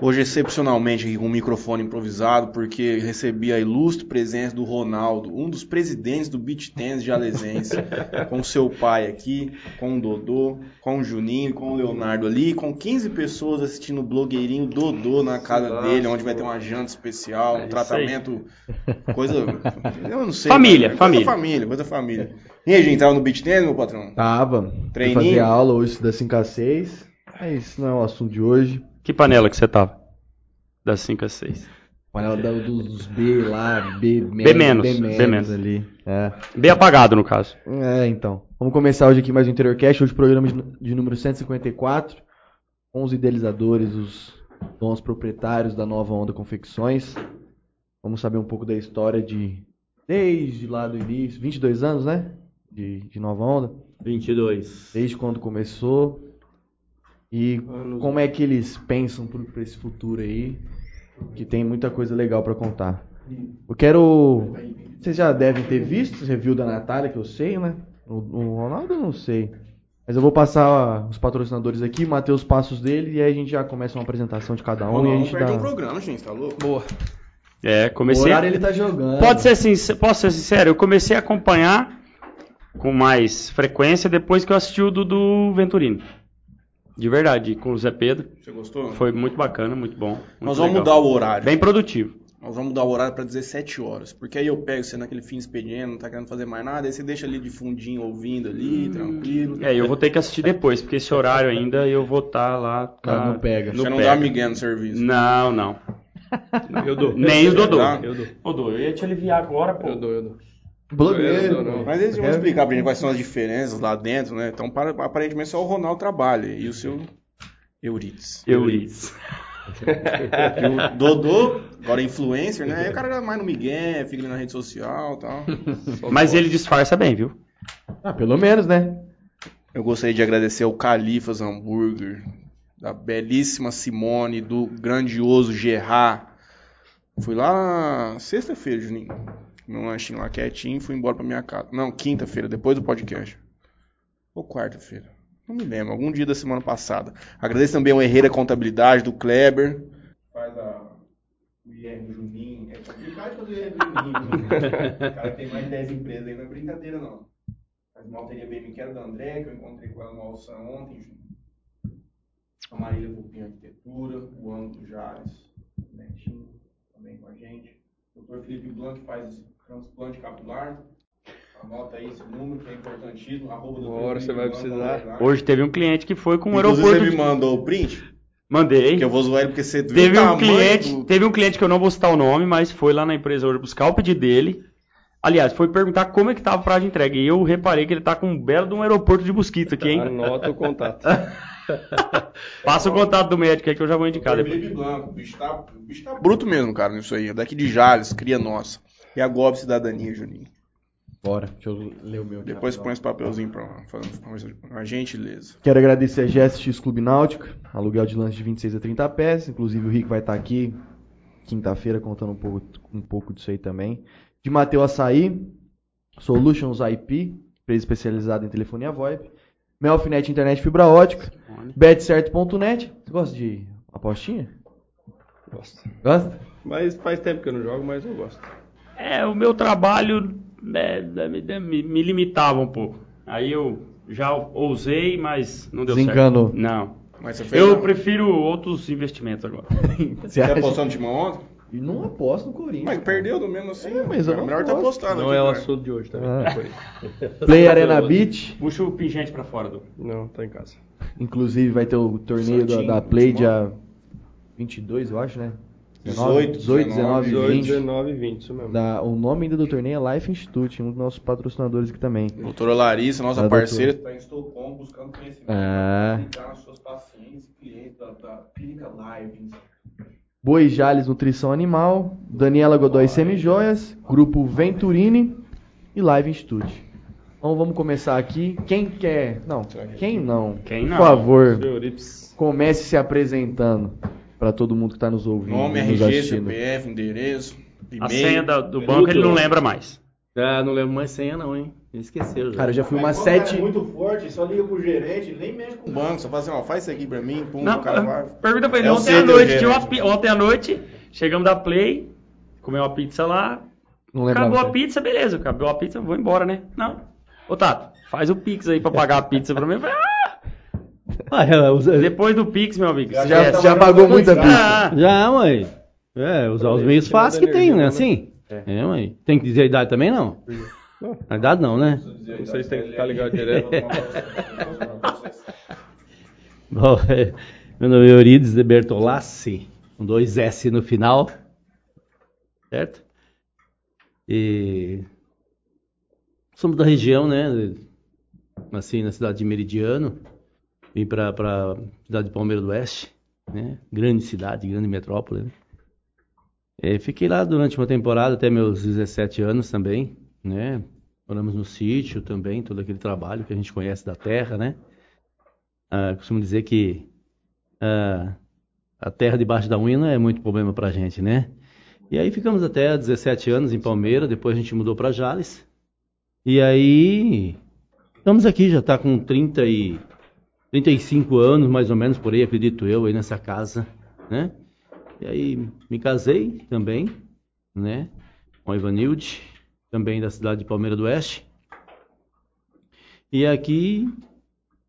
Hoje, excepcionalmente, aqui com um microfone improvisado, porque recebi a ilustre presença do Ronaldo, um dos presidentes do beach tennis jalesense, com seu pai aqui, com o Dodô, com o Juninho, com o Leonardo ali, com 15 pessoas assistindo o blogueirinho Dodô na casa Nossa, dele, onde vai ter uma janta especial, É um isso tratamento, coisa... Eu não sei. Família, cara, família. Coisa família, coisa família. E aí, gente, tava no beach tennis, meu patrão? Tava. Treininho? fazer aula hoje das 5 às 6. Mas isso não é o assunto de hoje. Que panela que você tava? Das 5 às 6. Panela da- dos, B lá, B, B menos, B B menos. ali. É. Bem apagado, no caso. É, então. Vamos começar hoje aqui mais um Interior Cast, hoje programa de, de número 154, com os idealizadores, os donos proprietários da Nova Onda Confecções. Vamos saber um pouco da história de, desde lá do início, 22 anos, né? De, de Nova Onda. 22. Desde quando começou. E como é que eles pensam para esse futuro aí, que tem muita coisa legal para contar. Eu quero. Vocês já devem ter visto o review da Natália, que eu sei, né? O, o Ronaldo eu não sei. Mas eu vou passar os patrocinadores aqui, manter os passos dele, e aí a gente já começa uma apresentação de cada um Não, e a gente perde dá. um programa, gente, tá louco? Boa. É, O comecei. horário ele tá jogando. Pode ser assim, posso ser sincero, eu comecei a acompanhar com mais frequência depois que eu assisti o do, do Venturini. De verdade, com o Zé Pedro. Você gostou? Foi muito bacana, muito bom. muito Nós vamos legal. mudar o horário. Bem produtivo. Nós vamos mudar o horário pra 17 horas. Porque aí eu pego você naquele fim de expediente, não tá querendo fazer mais nada, aí você deixa ali de fundinho ouvindo ali, tranquilo. É, eu vou ter que assistir depois, porque esse horário ainda eu vou estar lá. Não, não pega. você não pega. dá migué no serviço. Não, não. Eu dou. Nem o Dodô. Tá? Eu dou. Dodô, eu ia te aliviar agora, pô. Eu dou, eu dou. Blogueiro. Eu não, não. Mas eles vão Quer? explicar pra gente quais são as diferenças lá dentro, né? Então, para- aparentemente, só o Ronaldo trabalha. E o seu Euridice. Euridice. E o Dodô, agora é influencer, né? Aí o cara mais no migué, fica ali na rede social e tal. Mas ele disfarça bem, viu? Ah, pelo menos, né? Eu gostaria de agradecer ao Califas Hambúrguer, da belíssima Simone, do grandioso Gerard. Fui lá sexta-feira, Juninho. Meu lanchinho lá quietinho, fui embora pra minha casa. Não, quinta-feira, depois do podcast. Ou quarta-feira. Não me lembro, algum dia da semana passada. Agradeço também ao Herreira Contabilidade, do Kleber. Faz a... o IR do Juninho. É complicado fazer o IR do Juninho. O cara tem mais de 10 empresas aí, não é brincadeira não. Faz uma alteria bem me quero da André, que eu encontrei com ela no Alça ontem. A Marília Pupim Arquitetura, o Ano do Jales, o Netinho, também com a gente. O Dr. Felipe Blanc faz transplante capilar. Anota aí esse número que é importantíssimo. Arroba. Bora, Felipe você vai precisar. Hoje teve um cliente que foi com o Inclusive, aeroporto. você de- me mandou o print, Mandei. que eu vou zoar ele porque você Teve o um cliente, do- teve um cliente que eu não vou citar o nome, mas foi lá na empresa hoje buscar o pedido dele. Aliás, foi perguntar como é que tava o prazo de entrega. E eu reparei que ele tá com um belo de um aeroporto de mosquito aqui, hein? Anota o contato. Passa o contato do médico aí que eu já vou indicar. Felipe Blanco, o bicho tá, o bicho tá bruto mesmo, cara, nisso aí. É daqui de Jales, cria nossa. E a Gob Cidadania, Juninho. Bora, deixa eu ler o meu aqui. Depois põe esse papelzinho pra fazer uma gentileza. Quero agradecer a GSX Clube Náutica, aluguel de lanche de 26 a 30 pés. Inclusive o Rick vai estar aqui quinta-feira contando um pouco, um pouco disso aí também. De Mateu Açaí, Solutions IP, empresa especializada em telefonia VoIP. Melfinet Internet Fibra Ótica. Betcerto.net. Você gosta de apostinha? Gosto. Gosta? Mas faz tempo que eu não jogo, mas eu gosto. É, o meu trabalho né, me, me- limitava um pouco. Aí eu já ousei, mas não deu Desencanou. certo. Não. Mas você fez. Eu não? prefiro outros investimentos agora. Você acha? apostou no Timão ontem? E não aposto no Corinthians. Mas perdeu do mesmo assim. É, mas eu É não melhor ter gosto. apostado. não aqui, é o assunto de hoje também. Ah. Play Arena Beach. Puxa o pingente pra fora do. Não, tá em casa. Inclusive vai ter o torneio da, Santinho, da Play Timão. dia 22, eu acho, né? 18, 18, 19, 18, 20. 19 e 20, isso mesmo. Da, o nome ainda do torneio é Life Institute, um dos nossos patrocinadores aqui também. Doutora Larissa, nossa É, parceira, está em Estocolmo buscando conhecimento É. para aplicar seus pacientes e clientes da, da Clínica Live. Boi Jales Nutrição Animal, Daniela Godoy Semijoias, Grupo Venturini e Live Institute. Então vamos começar aqui. Quem quer. Não, quem não? Quem não? Por favor, comece se apresentando para todo mundo que está nos ouvindo. Nome, nos RG, assistindo. CPF, endereço, e-mail. A senha da- do banco ele não lembra mais. Ah, não lembro mais senha não, hein? Esqueceu já. Cara, eu já fui umas Mas cara sete. é muito forte, só liga pro gerente, ele nem mexe com o banco, só fala assim, ó, faz isso aqui pra mim, pum, Não, o cara vai. pergunta pra ele, É ontem à noite, uma ontem à noite, chegamos da Play, comeu uma pizza lá, Não acabou a cara. pizza, beleza, acabou a pizza, vou embora, né? Não. Ô Tato, faz o Pix aí pra pagar a pizza pra mim. Ah! Ah, é, Depois do Pix, meu amigo, Já- Já, já pagou muita pizza. Ah, Já, mãe. É, usar os meios fáceis que tem, né? Assim. É, mãe. Tem que dizer a idade também, não? A idade não, né? Não sei se tem que ficar ligado direto. Bom, é, meu nome é Eurides de Bertolassi, com dois S no final, certo? E somos da região, né? Nasci na cidade de Meridiano, vim para a cidade de Palmeira do Oeste, né? Grande cidade, grande metrópole. né? É, fiquei lá durante uma temporada, até meus 17 anos também, né? Moramos no sítio também, todo aquele trabalho que a gente conhece da terra, né? Ah, costumo dizer que ah, a terra debaixo da unha é muito problema pra gente, né? E aí ficamos até 17 anos em Palmeira, depois a gente mudou para Jales. E aí estamos aqui, já está com 30 e 35 anos, mais ou menos, por aí, acredito eu, aí nessa casa, né? E aí me casei também, né? Com a Ivanilde, também da cidade de Palmeira do Oeste. E aqui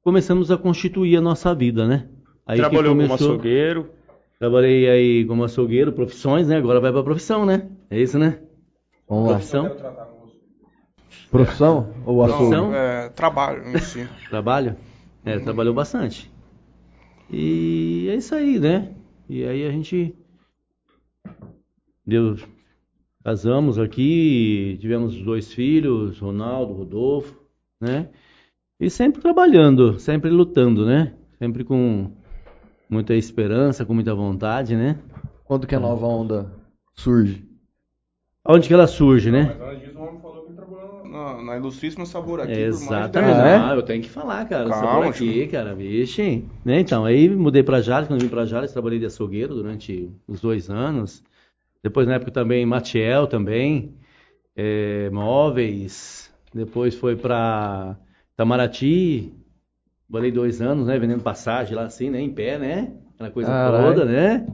começamos a constituir a nossa vida, né? Aí Trabalhou como começou- açougueiro. Trabalhei aí como açougueiro, profissões, né? Agora vai pra profissão, né? É isso, né? Vamos lá. Profissão, Profissão ou açougue? Profissão? É, trabalho em si. trabalho. É, trabalhou bastante. E é isso aí, né? E aí a gente deu casamos aqui, tivemos dois filhos, Ronaldo, Rodolfo, né? E sempre trabalhando, sempre lutando, né? Sempre com muita esperança, com muita vontade, né? Quando que a nova onda surge? Onde que ela surge, né? Mas na, na Ilustríssima Sabor aqui Exatamente. por mais de Ah, é? Eu tenho que falar, cara. Calma, Calma, aqui, tio. cara, vixe. Né, então, aí mudei pra Jales, quando vim pra Jales, trabalhei de açougueiro durante os dois anos. Depois, na época, também Matiel, também. é, móveis. Depois foi pra Itamaraty. Trabalhei dois anos, né, vendendo passagem lá assim, né, em pé, né? Aquela coisa Caralho. toda, né?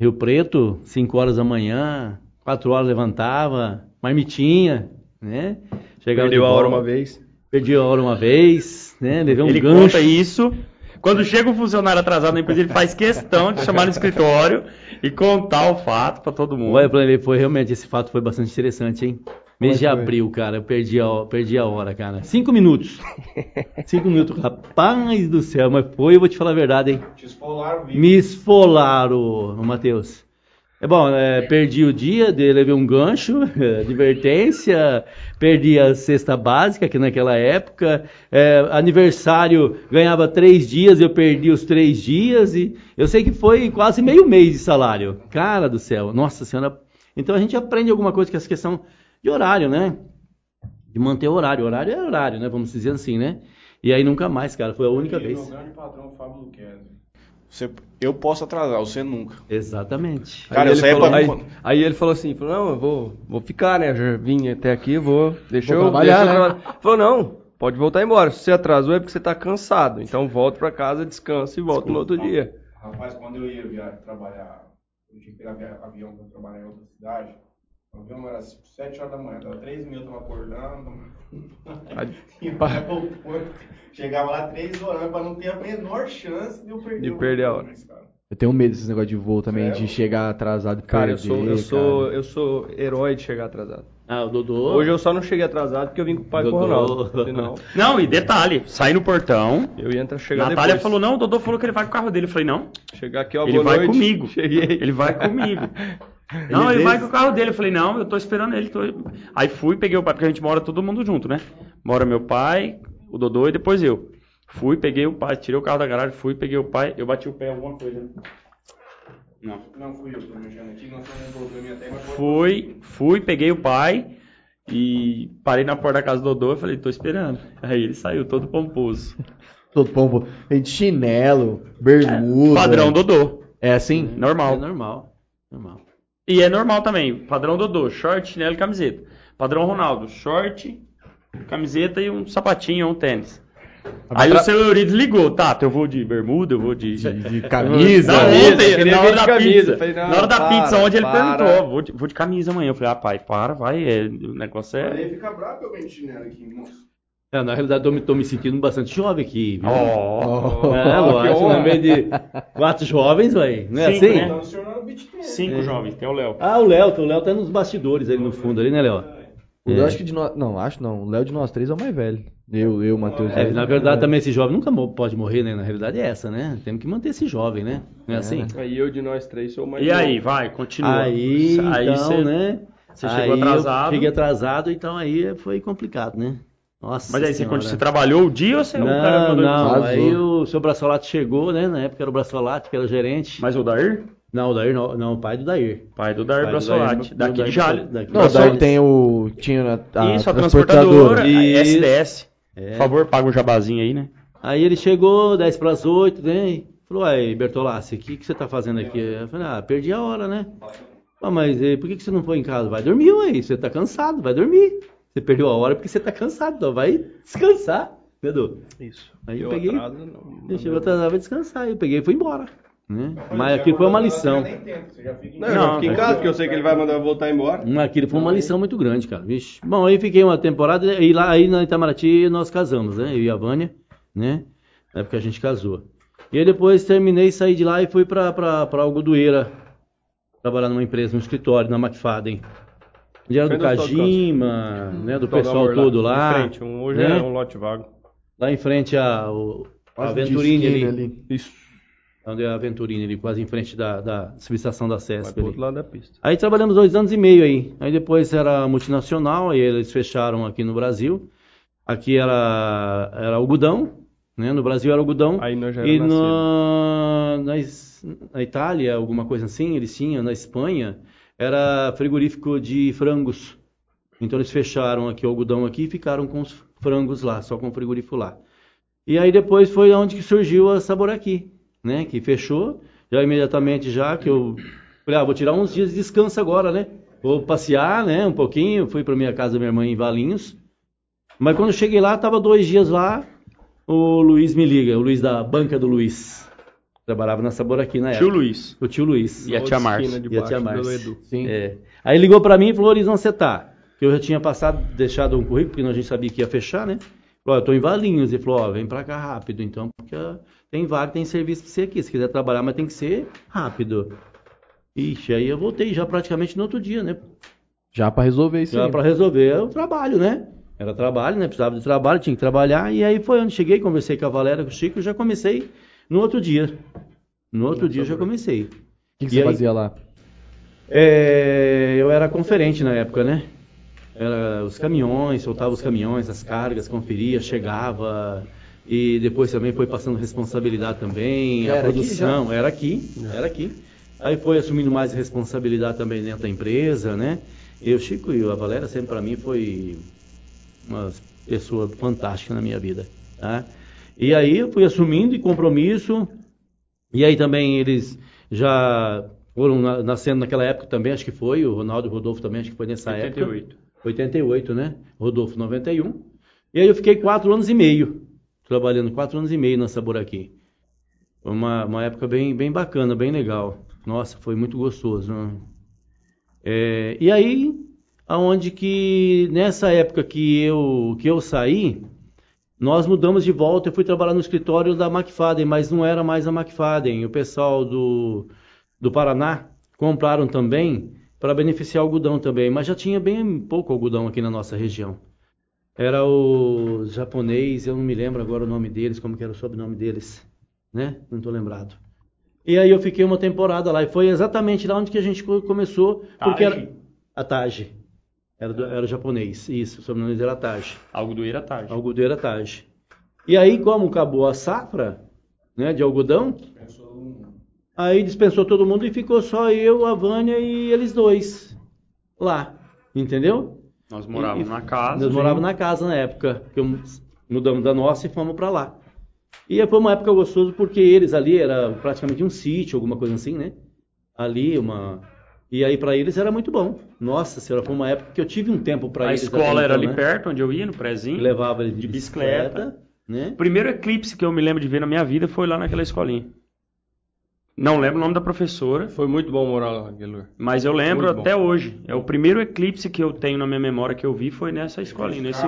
Rio Preto, 5 horas da manhã, 4 horas levantava, marmitinha, né? Chegava Perdeu de a hora uma vez. Perdi a hora uma vez, né? Levei um ele gancho. conta isso. Quando chega um funcionário atrasado na empresa, ele faz questão de chamar no escritório e contar o fato pra todo mundo. Olha, ele, foi realmente, esse fato foi bastante interessante, hein? Mês de é que foi? abril, cara, eu perdi a, perdi a hora, cara. Cinco minutos. Cinco minutos, rapaz do céu, mas foi, eu vou te falar a verdade, hein? Te esfolaram vivo. Me esfolaram, Matheus. É bom, é, perdi o dia, de, levei um gancho, advertência, perdi a cesta básica, que naquela época, é, aniversário ganhava três dias, eu perdi os três dias, e eu sei que foi quase meio mês de salário. Cara do céu, nossa senhora. Então a gente aprende alguma coisa que é essa questão de horário, né? De manter o horário. Horário é horário, né? Vamos dizer assim, né? E aí nunca mais, cara, foi a única Meu vez. grande patrão, Fábio Luquezzi. Você, eu posso atrasar, você nunca. Exatamente. Cara, aí, eu ele saí falou, pra- aí, aí ele falou assim, falou, não, eu vou, vou ficar, né? Já vim até aqui, vou. Deixa Vou eu trabalhar, deixa eu né? Falou, não, pode voltar embora. Se você atrasou é porque você tá cansado. Então volta pra casa, descansa e volta no outro dia. Rapaz, quando eu ia viajar, trabalhar, eu tinha que pegar avião para trabalhar em outra cidade. O avião era 7 horas da manhã, dava 3 mil, eu tava acordando. E para o porto. Chegava lá 3 horas para não ter a menor chance de eu perder, De perder a hora. cara. Eu tenho medo desses negócios de voo também, É, de chegar atrasado e Cara, eu perder, sou, eu sou, cara. eu sou herói de chegar atrasado. Ah, o Dodô. Hoje eu só não cheguei atrasado porque eu vim com o pai com o Dodô. Ronaldo. Senão, Não, e detalhe, sai no portão. eu ia entrar chegar Natália depois. falou, não, o Dodô falou que ele vai com o carro dele. Eu falei, não, Chegar aqui, ó, ele boa vai noite. comigo. Cheguei. Ele vai comigo. Não, ele vai com o carro dele. Eu falei, não, eu tô esperando ele. tô- Aí fui, peguei o pai, porque a gente mora todo mundo junto, né? Mora meu pai, o Dodô e depois eu. Fui, peguei o pai, tirei o carro da garagem, fui, peguei o pai, eu bati o pé em alguma coisa. né? Não. Não fui eu que tô mexendo aqui, um probleminha até, Fui, fui, peguei o pai e parei na porta da casa do Dodô e falei, tô esperando. Aí ele saiu todo pomposo. Todo pombo. Tem de chinelo, bermuda. Padrão Dodô. É assim? É Normal. normal. Normal. E é normal também. Padrão Dodô, short, chinelo e camiseta. Padrão Ronaldo, short, camiseta e um sapatinho ou um tênis. Aí o seu Eurides ligou, tá, eu vou de bermuda, eu vou de... De camisa. Não, Camisa, ontem, queria na hora de da camisa. pizza. Falei, na hora da para, pizza, onde ele para. perguntou, vou de, vou de camisa amanhã. Eu falei, ah, pai, para, vai, é, o negócio é... Aí fica bravo eu venho de chinelo aqui, moço. É, na realidade, eu me- tô me sentindo bastante jovem aqui. viu? Ó, É, lógico, no meio de quatro jovens, velho. Não é Cinco, assim? né? Então o senhor não é o cinco jovens, tem o Léo. Ah, o Léo, o Léo tá nos bastidores ali no fundo, ali, né, Léo? O Léo, acho que de nós. Não, acho não. O Léo de nós três é o mais velho. Eu, eu, Matheus. É, Zé. na verdade, também esse jovem nunca pode morrer, né? Na realidade é essa, né? Temos que manter esse jovem, né? Não é, assim? Aí eu de nós três sou o mais E novo. aí, vai, continua. Aí, Aí então, cê- né? você chegou Aí eu atrasado. Cheguei atrasado, então aí foi complicado, né? Nossa Mas aí você, Senhora. continua- você trabalhou o dia ou você... o cara Não, mandou ir não? Vazou. aí o seu Braçolato chegou, né? Na época era o Braçolato, que era o gerente. Mas o Dair? Não, o Dair não, não, o pai do Dair. Pai do Dair Dair- daqui de Dair- Jalho. daqui- Não, Braçol- daí tem o. Tinha a, a Isso, a transportadora. transportadora, a Isso. SDS. É. Por favor, paga um jabazinho aí, né? Aí ele chegou, 10 para as 8, né? Falou, aí, Bertolassi, o que, que você tá fazendo aqui? Eu falei, ah, perdi a hora, né? Ah, mas eh, por que, que você não foi em casa? Vai dormir, ué, você tá cansado, vai dormir. Você perdeu a hora porque você tá cansado, então vai descansar, né, Edu? Isso. Aí eu Deu peguei- atraso, não. Ele chegou atrasado, vai descansar. Aí eu peguei e fui embora. Né? Mas aquilo foi uma lição. Nem tenta, você já fica em Não, eu Não, fiquei em casa, porque eu sei que ele vai mandar eu voltar embora. Mas Aquilo foi uma lição muito grande, cara. Vixe. Bom, aí fiquei uma temporada e lá aí na Itamaraty nós casamos, né? Eu e a Vânia, né? Na época a gente casou. E aí depois terminei, saí de lá e fui pra, pra, pra Algodoeira. Trabalhar numa empresa, num escritório, na McFadden. Onde era do Kajima, né? Do pessoal amor todo lá. Em frente, um, hoje né? é um lote vago. Lá em frente a, o, a Venturini esquina ali. Isso. Onde é a Venturini ali, quase em frente da, da subestação da Vai CESP pro ali. outro lado da pista. Aí trabalhamos dois anos e meio aí. Aí depois era multinacional, aí eles fecharam aqui no Brasil. Aqui era, era algodão, né? No Brasil era algodão. Aí nós já e era nascido. na, na, na Itália, alguma coisa assim, eles tinham. Na Espanha, era frigorífico de frangos. Então eles fecharam aqui o algodão aqui e ficaram com os frangos lá, só com o frigorífico lá. E aí depois foi onde que surgiu a Sabor aqui, né? Que fechou, já imediatamente já que eu falei, ah, vou tirar uns dias de descanso agora, né? Vou passear, né? Um pouquinho, fui para minha casa da minha mãe em Valinhos. Mas quando eu cheguei lá, tava dois dias lá, o Luiz me liga, o Luiz da banca do Luiz. Trabalhava na Sabor aqui na Tio época. Luiz. O tio Luiz. E a tia Márcia. E a tia Márcia. Edu. Sim. É. Aí ligou pra mim e falou, Luiz, onde você tá? Que eu já tinha passado, deixado um currículo, porque a gente sabia que ia fechar, né? Falou, ó, eu tô em Valinhos. Ele falou, ó, vem pra cá rápido, então, porque tem vaga, tem serviço pra você aqui. Se quiser trabalhar, mas tem que ser rápido. Ixi, aí eu voltei já praticamente no outro dia, né? Já pra resolver isso Já pra resolver o trabalho, né? Era trabalho, né? Precisava de trabalho, tinha que trabalhar. E aí foi onde cheguei, conversei com a Valéria, com o Chico, e já comecei no outro dia. No outro dia eu já comecei. O que, que você aí? fazia lá? É, eu era conferente na época, né? Era os caminhões, soltava os caminhões, as cargas, conferia, chegava. E depois também foi passando responsabilidade também, a Era aqui produção, era aqui, era aqui. Aí foi assumindo mais responsabilidade também dentro da empresa, né? E o Chico e a Valéria sempre para mim foi uma pessoa fantástica na minha vida, tá? E aí eu fui assumindo e compromisso, e aí também eles já foram na- nascendo naquela época também, acho que foi, o Ronaldo e o Rodolfo também, acho que foi nessa época. 88. 88, né? Rodolfo 91. E aí eu fiquei quatro anos e meio, trabalhando quatro anos e meio na Sabor aqui. Foi uma, uma época bem, bem bacana, bem legal. Nossa, foi muito gostoso. né? É, e aí, aonde que nessa época que eu, que eu saí, nós mudamos de volta. Eu fui trabalhar no escritório da McFadden, mas não era mais a McFadden. O pessoal do, do Paraná compraram também para beneficiar o algodão também, mas já tinha bem pouco algodão aqui na nossa região. Era o japonês, eu não me lembro agora o nome deles, como que era o sobrenome deles, né? Não estou lembrado. E aí eu fiquei uma temporada lá e foi exatamente lá onde que a gente co- começou, porque Taji? era a Taji. Era, do- era japonês, isso, o sobrenome era Taji. Algo do Ira tarde. Algodoeira Taji. E aí, como acabou a safra, né, de algodão, aí dispensou todo mundo e ficou só eu, a Vânia e eles dois lá, entendeu? Nós morávamos E- na casa. Nós morávamos na casa na época, que mudamos da nossa e fomos para lá. E foi uma época gostosa porque eles ali era praticamente um sítio, alguma coisa assim, né? Ali uma E aí para eles era muito bom. Nossa senhora, foi uma época que eu tive um tempo para A eles. escola até era então, ali né? perto, onde eu ia, no prézinho. Levava eles de, de bicicleta. bicicleta, né? O primeiro eclipse que eu me lembro de ver na minha vida foi lá naquela escolinha. Não lembro o nome da professora, Foi muito bom morar lá, lugar. mas eu lembro até hoje. É o primeiro eclipse que eu tenho na minha memória que eu vi foi nessa escolinha. Nesse...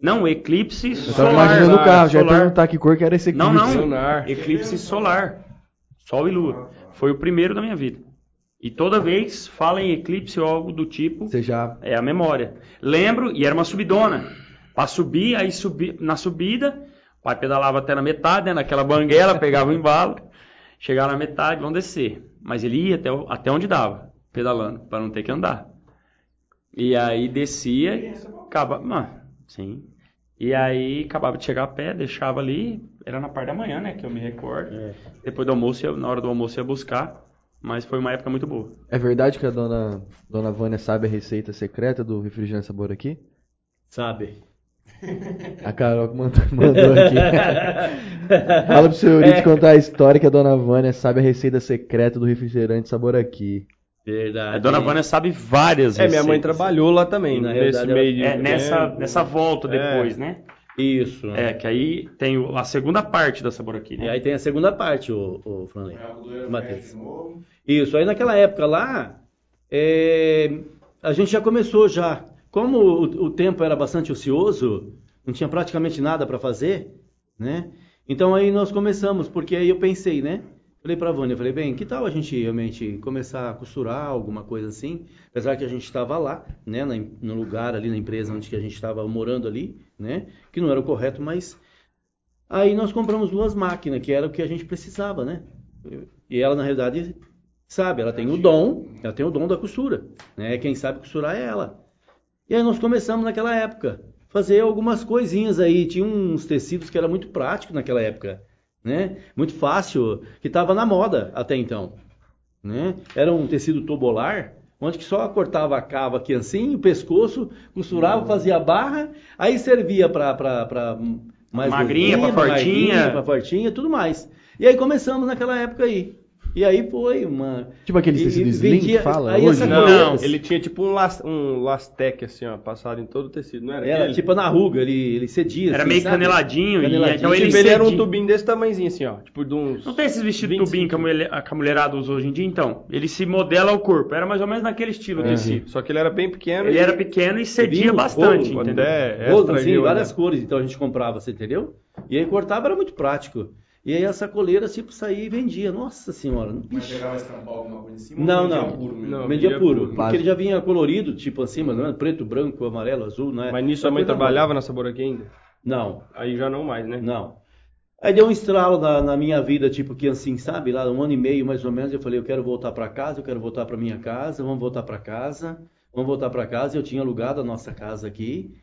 Não, eclipse Eu tava solar. imaginando o carro, já ia solar. perguntar que cor que era esse aqui. Não, não. Lunar. Eclipse solar. Sol e lua. Foi o primeiro da minha vida. E toda vez fala em eclipse ou algo do tipo, Você já. é a memória. Lembro, e era uma subidona. Pra subir, aí subi, na subida, o pai pedalava até na metade, né, naquela banguela, pegava o embalo, chegava na metade, vamos descer. Mas ele ia até, até onde dava, pedalando, para não ter que andar. E aí descia, acaba, mano, sim. E aí acabava de chegar a pé, deixava ali, era na parte da manhã, né, que eu me recordo. Depois do almoço, na hora do almoço ia buscar, mas foi uma época muito boa. É verdade que a dona, dona Vânia sabe a receita secreta do refrigerante sabor aqui? Sabe? A Carol que mandou, mandou aqui. Fala pro seu Euridice contar a história que a dona Vânia sabe a receita secreta do refrigerante sabor aqui. Verdade. A dona Vânia sabe várias É, minha mãe receitas. trabalhou lá também, Na nesse realidade, meio de É, nessa, tempo. nessa volta depois, É. né? Isso. É, que aí tem a segunda parte da Sabor aqui, E né? aí tem a segunda parte, o, o Franley. Matheus. Isso, aí naquela época lá, é, a gente já começou já. Como o, o tempo era bastante ocioso, não tinha praticamente nada para fazer, né? Então aí nós começamos, porque aí eu pensei, né? Falei pra Vânia, falei, bem, que tal a gente realmente começar a costurar alguma coisa assim? Apesar que a gente estava lá, né, no lugar ali na empresa onde que a gente estava morando ali, né? Que não era o correto, mas aí nós compramos duas máquinas, que era o que a gente precisava, né? E ela, na realidade, sabe, ela tem o dom, ela tem o dom da costura, né? Quem sabe costurar é ela. E aí nós começamos naquela época, fazer algumas coisinhas aí, tinha uns tecidos que era muito prático naquela época, né? Muito fácil, que estava na moda até então, né? Era um tecido tubular, onde que só cortava a cava aqui assim, o pescoço, costurava, fazia a barra, aí servia para mais Magrinha, pra fortinha. magrinha, pra fortinha, tudo mais. E aí começamos naquela época aí. E aí foi uma. Tipo aquele e- tecido e slim vendia- que fala aí hoje? essa Não, coletas- ele tinha tipo um, las, um lastec assim, ó, passado em todo o tecido, não era? Era aquele? tipo na ruga, ele, ele cedia. Era assim, meio sabe? caneladinho, e Caneladinho. então ele Tipo, ele era um tubinho desse tamanhozinho assim, ó, tipo de uns... Não tem esses vestidos 25. tubinho que a, mulher, a que a mulherada usa hoje em dia, então? Ele se modela ao corpo. Era mais ou menos naquele estilo É, desse. Só que ele era bem pequeno Ele e- era pequeno e cedia bastante, rolo, entendeu? até Rolos, extra assim, viu, várias né? cores, então a gente comprava, você entendeu? E aí cortava era muito prático. E aí essa coleira tipo saía e vendia. Nossa senhora. Mas chegava a estampar alguma coisa em cima? Não, não. puro? Não. Vendia puro. puro. Porque ele já vinha colorido, tipo assim, mas não era preto, branco, amarelo, azul, né? Mas nisso a mãe trabalhava na Sabor aqui ainda? Não, Aí já não mais, né? não. Aí deu um estralo na, na minha vida, tipo que assim, sabe? Lá um ano e meio mais ou menos, eu falei, eu quero voltar para casa, eu quero voltar para minha casa, vamos voltar para casa, vamos voltar para casa. Eu tinha alugado a nossa casa aqui.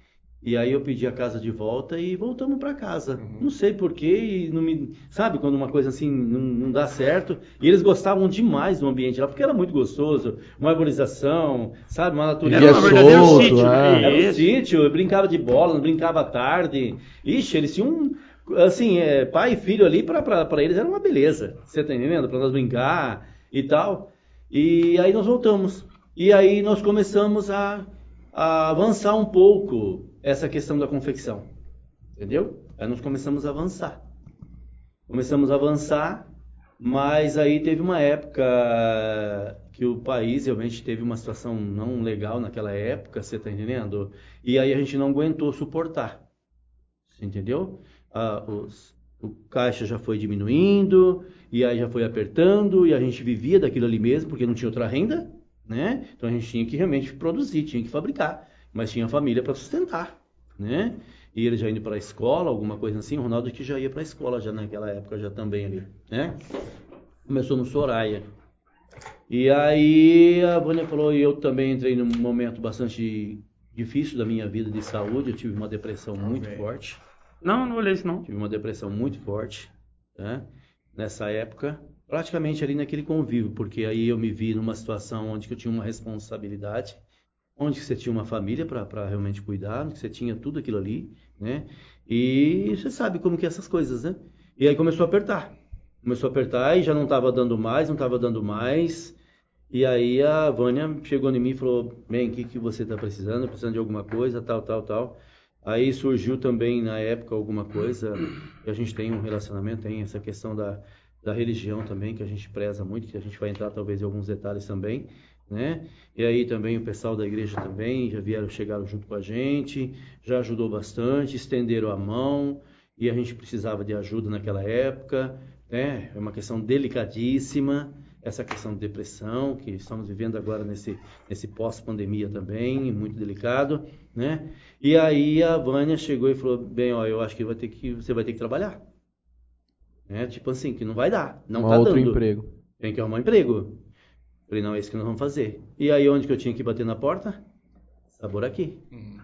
E aí eu pedi a casa de volta e voltamos para casa. Não sei porquê, e não me, sabe, quando uma coisa assim não, não dá certo. E eles gostavam demais do ambiente lá, porque era muito gostoso, uma arborização, sabe, uma natureza. Vivia Era um verdadeiro solto, sítio. é. Era um sítio, eu brincava de bola, brincava à tarde. Ixi, eles tinham um. Assim, é, pai e filho ali, pra eles era uma beleza. Você tá entendendo? Pra nós brincar e tal. E aí nós voltamos. E aí nós começamos a, a avançar um pouco essa questão da confecção. Entendeu? Aí nós começamos a avançar. Começamos a avançar, mas aí teve uma época que o país realmente teve uma situação não legal naquela época, você tá entendendo? E aí a gente não aguentou suportar. Entendeu? Ah, os- o caixa já foi diminuindo, e aí já foi apertando, e a gente vivia daquilo ali mesmo, porque não tinha outra renda, né? Então a gente tinha que realmente produzir, tinha que fabricar, mas tinha família para sustentar, né? E ele já indo para a escola, alguma coisa assim, o Ronaldo que já ia para a escola já naquela época já também ali, né? Começou no Soraya. E aí a Vânia falou, e eu também entrei num momento bastante difícil da minha vida de saúde, eu tive uma depressão muito forte. Não, não olhei isso não. Tive uma depressão muito forte, né? Nessa época, praticamente ali naquele convívio, porque aí eu me vi numa situação onde eu tinha uma responsabilidade, onde você tinha uma família para realmente cuidar, onde você tinha tudo aquilo ali, né? E você sabe como que é essas coisas, né? E aí começou a apertar. Começou a apertar e já não estava dando mais, não estava dando mais. E aí a Vânia chegou em mim e falou: Bem, o que, que você está precisando? Precisando de alguma coisa, tal, tal, tal. Aí surgiu também na época alguma coisa, a gente tem um relacionamento, tem essa questão da, da religião também, que a gente preza muito, que a gente vai entrar talvez em alguns detalhes também, né? E aí também o pessoal da igreja também já vieram, chegaram junto com a gente, já ajudou bastante, estenderam a mão, e a gente precisava de ajuda naquela época, né? É uma questão delicadíssima, essa questão de depressão que estamos vivendo agora nesse, nesse pós-pandemia também, muito delicado, né? E aí a Vânia chegou e falou, bem, ó, eu acho que, vai ter que você vai ter que trabalhar. Né? Tipo assim, que não vai dar, não Um tá outro dando. emprego. Tem que arrumar um emprego. Falei, não, é isso que nós vamos fazer. E aí onde que eu tinha que bater na porta? Sabor aqui. Uhum.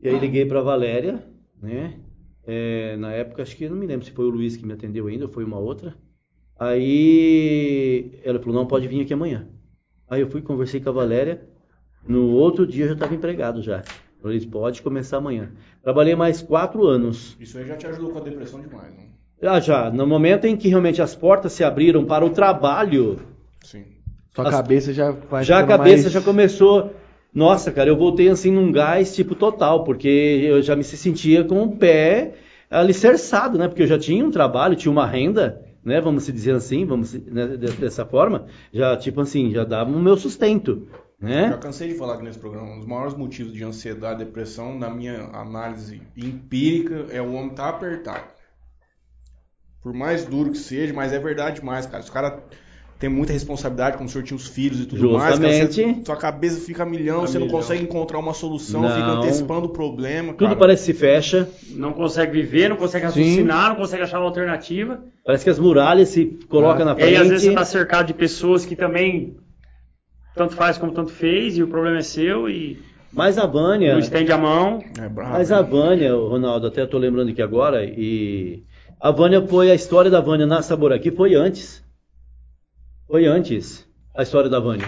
E aí liguei pra Valéria, né? É, na época, acho que não me lembro se foi o Luiz que me atendeu ainda ou foi uma outra. Aí ela falou, não, pode vir aqui amanhã. Aí eu fui, conversei com a Valéria. No outro dia eu já estava empregado já. Falei, pode começar amanhã. Trabalhei mais quatro anos. Isso aí já te ajudou com a depressão demais, né? Ah, já, no momento em que realmente as portas se abriram para o trabalho, Sim. Sua As- cabeça já vai já a cabeça mais- já começou. Nossa, cara, eu voltei assim num gás tipo total, porque eu já me se sentia com o pé alicerçado, né? Porque eu já tinha um trabalho, tinha uma renda, né? Vamos se dizer assim, vamos né, de- dessa forma, já tipo assim, já dava o meu sustento, Já né? cansei de falar aqui nesse programa. Um dos maiores motivos de ansiedade e depressão, na minha análise empírica, é o homem estar apertado. Por mais duro que seja, mas é verdade demais, cara. Os caras têm muita responsabilidade, como o senhor tinha os filhos e tudo mais. Justamente. você- sua cabeça fica a milhão, A você não milhão. consegue encontrar uma solução, Não. fica antecipando o problema. Tudo cara. parece que se fecha, Não consegue viver, não consegue raciocinar, não consegue achar uma alternativa. parece que as muralhas se colocam na E aí, às vezes, você frente. está cercado de pessoas que também tanto faz como tanto fez, e o problema é seu, e Mas a Vânia, não estende a mão. É bravo. Mas a Vânia, o Ronaldo, até estou lembrando aqui agora, e a Vânia foi, a história da Vânia na Sabor aqui foi antes. Foi antes a história da Vânia.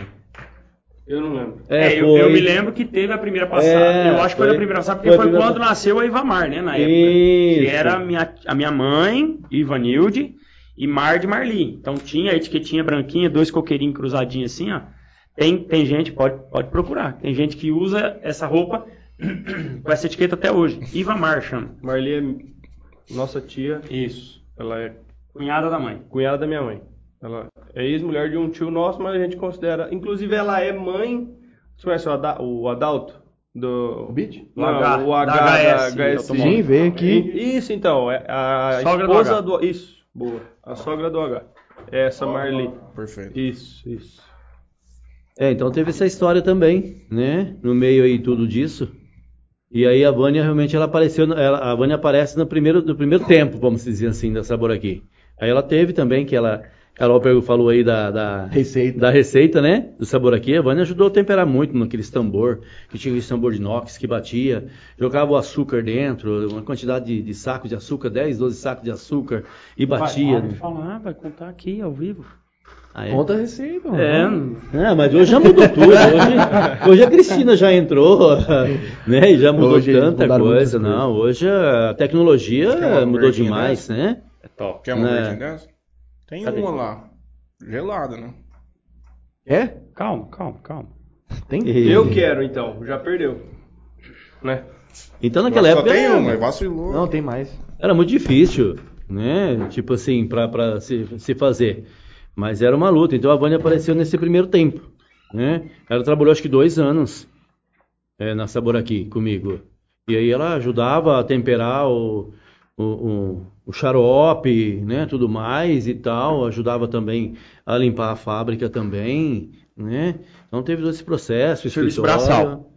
Eu não lembro. É, eu, foi- eu me lembro que teve a primeira passada. É, eu acho que foi, foi- a primeira passada, porque foi foi, quando nasceu a Ivamar, né, na época. Isso. Que era a minha, a minha mãe, Ivanilde, e Mar de Marli. Então tinha a etiquetinha branquinha, dois coqueirinhos cruzadinhos assim, ó. Tem, tem gente, pode, pode procurar. Tem gente que usa essa roupa com essa etiqueta até hoje. Ivamar chama. Marli é nossa tia, Isso. ela é Cunhada da mãe. cunhada da minha mãe. Ela é ex-mulher de um tio nosso, mas a gente considera. Inclusive, ela é mãe. Você conhece o, Ada- o Adalto? Do... O Beat? Não, H, o H da da HS, HS. Sim, veio aqui. Isso, então. É a Sogra do esposa H. do, Isso, boa. A sogra do H. É essa Marli. Perfeito. Isso, isso. É, então teve essa história também, né? No meio aí tudo disso. E aí a Vânia realmente ela apareceu, ela, a Vânia aparece no primeiro, no primeiro tempo, vamos dizer assim, da Sabor aqui. Aí ela teve também, que ela, Carol falou aí da, da Receita. da receita, né? Do sabor aqui. A Vânia ajudou a temperar muito naqueles tambor, que tinha aquele tambor de inox que batia, jogava o açúcar dentro, uma quantidade de, de sacos de açúcar, 10, 12 sacos de açúcar, e batia. Vai, falar, vai contar aqui ao vivo. É? Conta receita, mano. É, Ah, mas hoje já mudou tudo. Hoje, hoje a Cristina já entrou, né? E já mudou Hoje tanta coisa. Não, hoje a tecnologia uma mudou demais, né? é top. Quer uma Né? verdinha dessa? Tem Cadê? uma lá. Gelada, né? É? Calma, calma, calma. Tem? Eu quero, então. Já perdeu. Né? Então naquela Só época tem era, uma, vacilou. Não, tem mais. era muito difícil, né? Tipo assim, pra, pra se, se fazer. Mas era uma luta. Então a Vânia apareceu nesse primeiro tempo, né? Ela trabalhou acho que dois anos é, na Sabor aqui comigo. E aí ela ajudava a temperar o, o, o, o xarope, né? Tudo mais e tal. Ajudava também a limpar a fábrica também, né? Então teve todo esse processo, o Serviço escritório, braçal.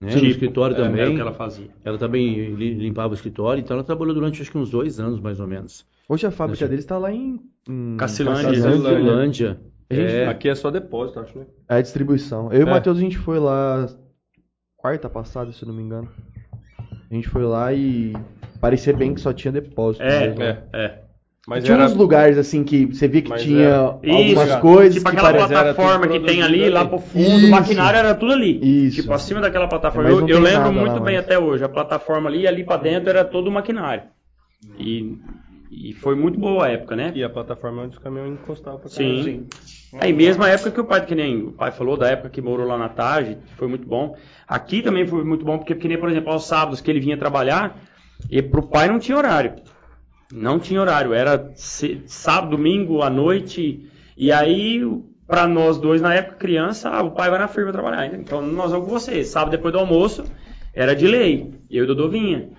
Né? Tipo, no escritório é, Era também. o que ela fazia. Ela também li- limpava o escritório, então ela trabalhou durante acho que uns dois anos, mais ou menos. Hoje a fábrica deles tá lá em... em Cacilândia. Cacilândia. Cacilândia. A gente- É, Aqui é só depósito, acho, né? É a distribuição. Eu e o É. Matheus, a gente foi lá quarta passada, se eu não me engano. A gente foi lá e parecia bem que só tinha depósito. É, mesmo. É. é. Mas tinha era... uns lugares assim que você via que Mas tinha era- algumas Isso, coisas tipo que aquela plataforma que tem produzido ali, lá ali. pro fundo, Isso. o maquinário era tudo ali. Isso. Tipo, acima daquela plataforma. Mas Eu, eu lembro muito lá bem mais. até hoje. A plataforma ali, ali pra dentro era todo o maquinário. E E foi muito boa a época, né? E a plataforma é onde os caminhões encostavam pra Sim. caralho. Aí mesmo a época que o pai, que nem o pai falou, da época que morou lá na Tarde, foi muito bom. Aqui também foi muito bom, porque, que nem, por exemplo, aos sábados que ele vinha trabalhar, e pro pai não tinha horário. Não tinha horário, era sábado, domingo, à noite, e aí, pra nós dois, na época, criança, ah, o pai vai na firma trabalhar. Então nós vamos com você. Sábado depois do almoço, era de lei. E eu e o Dodô vinha.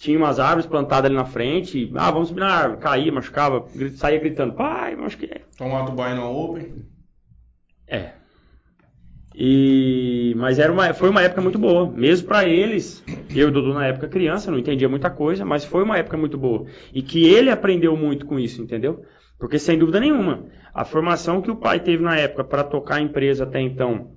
Tinha umas árvores plantadas ali na frente, ah, vamos subir na árvore. Caía, machucava, saía gritando, pai, machuquei. Tomar banho no Open. É. E mas era uma, foi uma época muito boa, mesmo para eles. Eu e o Dudu na época criança, não entendia muita coisa, mas foi uma época muito boa e que ele aprendeu muito com isso, entendeu? Porque sem dúvida nenhuma, a formação que o pai teve na época para tocar a empresa até então,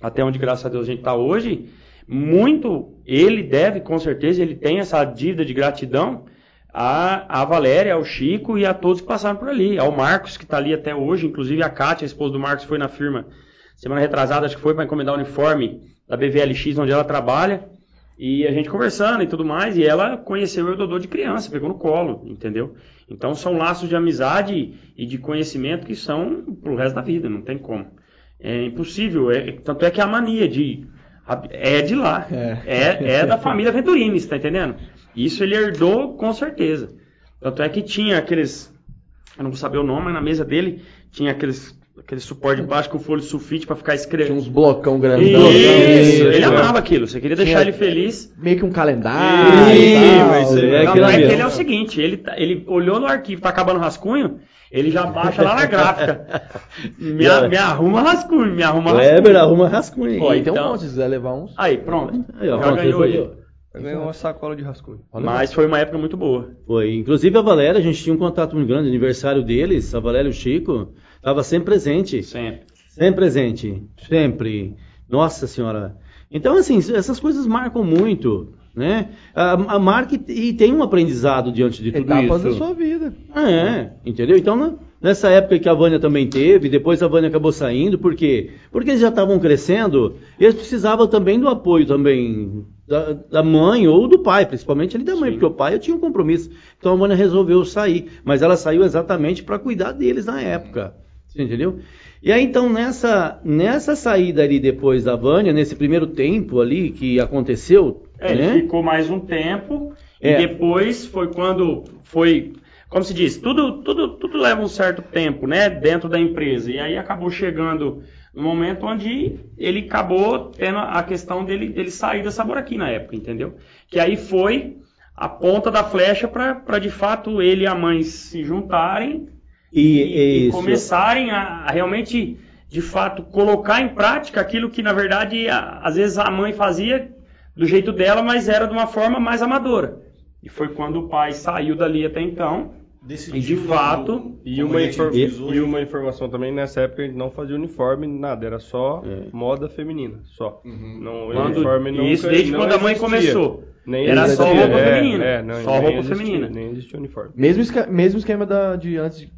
até onde graças a Deus a gente está hoje, muito ele deve, com certeza, ele tem essa dívida de gratidão a, a Valéria, ao Chico e a todos que passaram por ali, ao Marcos que está ali até hoje, inclusive a Kátia, a esposa do Marcos, foi na firma semana retrasada, acho que foi para encomendar o uniforme da BVLX, onde ela trabalha, e a gente conversando e tudo mais, e ela conheceu o Dodô de criança, pegou no colo, entendeu? Então são laços de amizade e de conhecimento que são pro resto da vida, não tem como. É impossível, é, tanto é que a mania de é de lá, é, é da família Venturini, você tá entendendo? Isso ele herdou com certeza. Tanto é que tinha aqueles, eu não vou saber o nome, mas na mesa dele tinha aqueles aquele suporte de plástico com folha de sulfite para ficar Tinha escrevendo. uns blocão grandão. Isso, ele Isso, amava aquilo. Você queria deixar Tinha- ele feliz. Meio que um calendário. Isso, tal, isso aí. né? É Não, não é que ele é o seguinte, ele, tá- ele olhou no arquivo, tá acabando o rascunho, ele já baixa lá na gráfica. Me, a- me arruma rascunho, me arruma rascunho. Weber arruma rascunho. Um Então- monte, se quiser levar uns. Aí, pronto. Aí, ó, já pronto, ganhou ele ele. Ganhou uma sacola de rascunho. Mas foi uma época muito boa. Foi. Inclusive a Valéria, a gente tinha um contato muito grande, aniversário deles, a Valéria e o Chico, estava sempre presente. Sempre. Sempre presente. Sempre. Nossa Senhora. Então, assim, essas coisas marcam muito, né? A, a marca e, tem um aprendizado diante de tudo Etapas isso. da sua vida. É, entendeu? Então, nessa época que a Vânia também teve, depois a Vânia acabou saindo, por quê? Porque eles já estavam crescendo, e eles precisavam também do apoio também da, da mãe ou do pai, principalmente ali da mãe, Sim. porque o pai eu tinha um compromisso. Então a Vânia resolveu sair, mas ela saiu exatamente para cuidar deles na época. Você entendeu? E aí então nessa nessa saída ali depois da Vânia, nesse primeiro tempo ali que aconteceu, É, né? ele ficou mais um tempo É. e depois foi quando foi, como se diz, tudo, tudo, tudo leva um certo tempo, né, dentro da empresa. E aí acabou chegando no momento onde ele acabou tendo a questão dele, dele sair da Saboraqui na época, entendeu? Que aí foi a ponta da flecha para de fato ele e a mãe se juntarem E, e, e começarem a, a realmente, de fato, colocar em prática aquilo que, na verdade, a- às vezes a mãe fazia do jeito dela, mas era de uma forma mais amadora. E foi quando o pai saiu dali até então. Decidiu, E de fato, E uma, hoje, e uma informação também, nessa época a gente não fazia uniforme, nada, era só É. moda feminina, só. Uhum. Não, Quando, uniforme nunca, isso desde não quando a mãe existia. começou. Nem Era existia. só roupa É, feminina. é, não, Só nem roupa existia, feminina. Nem existia uniforme. Mesmo, esca- mesmo esquema da, de antes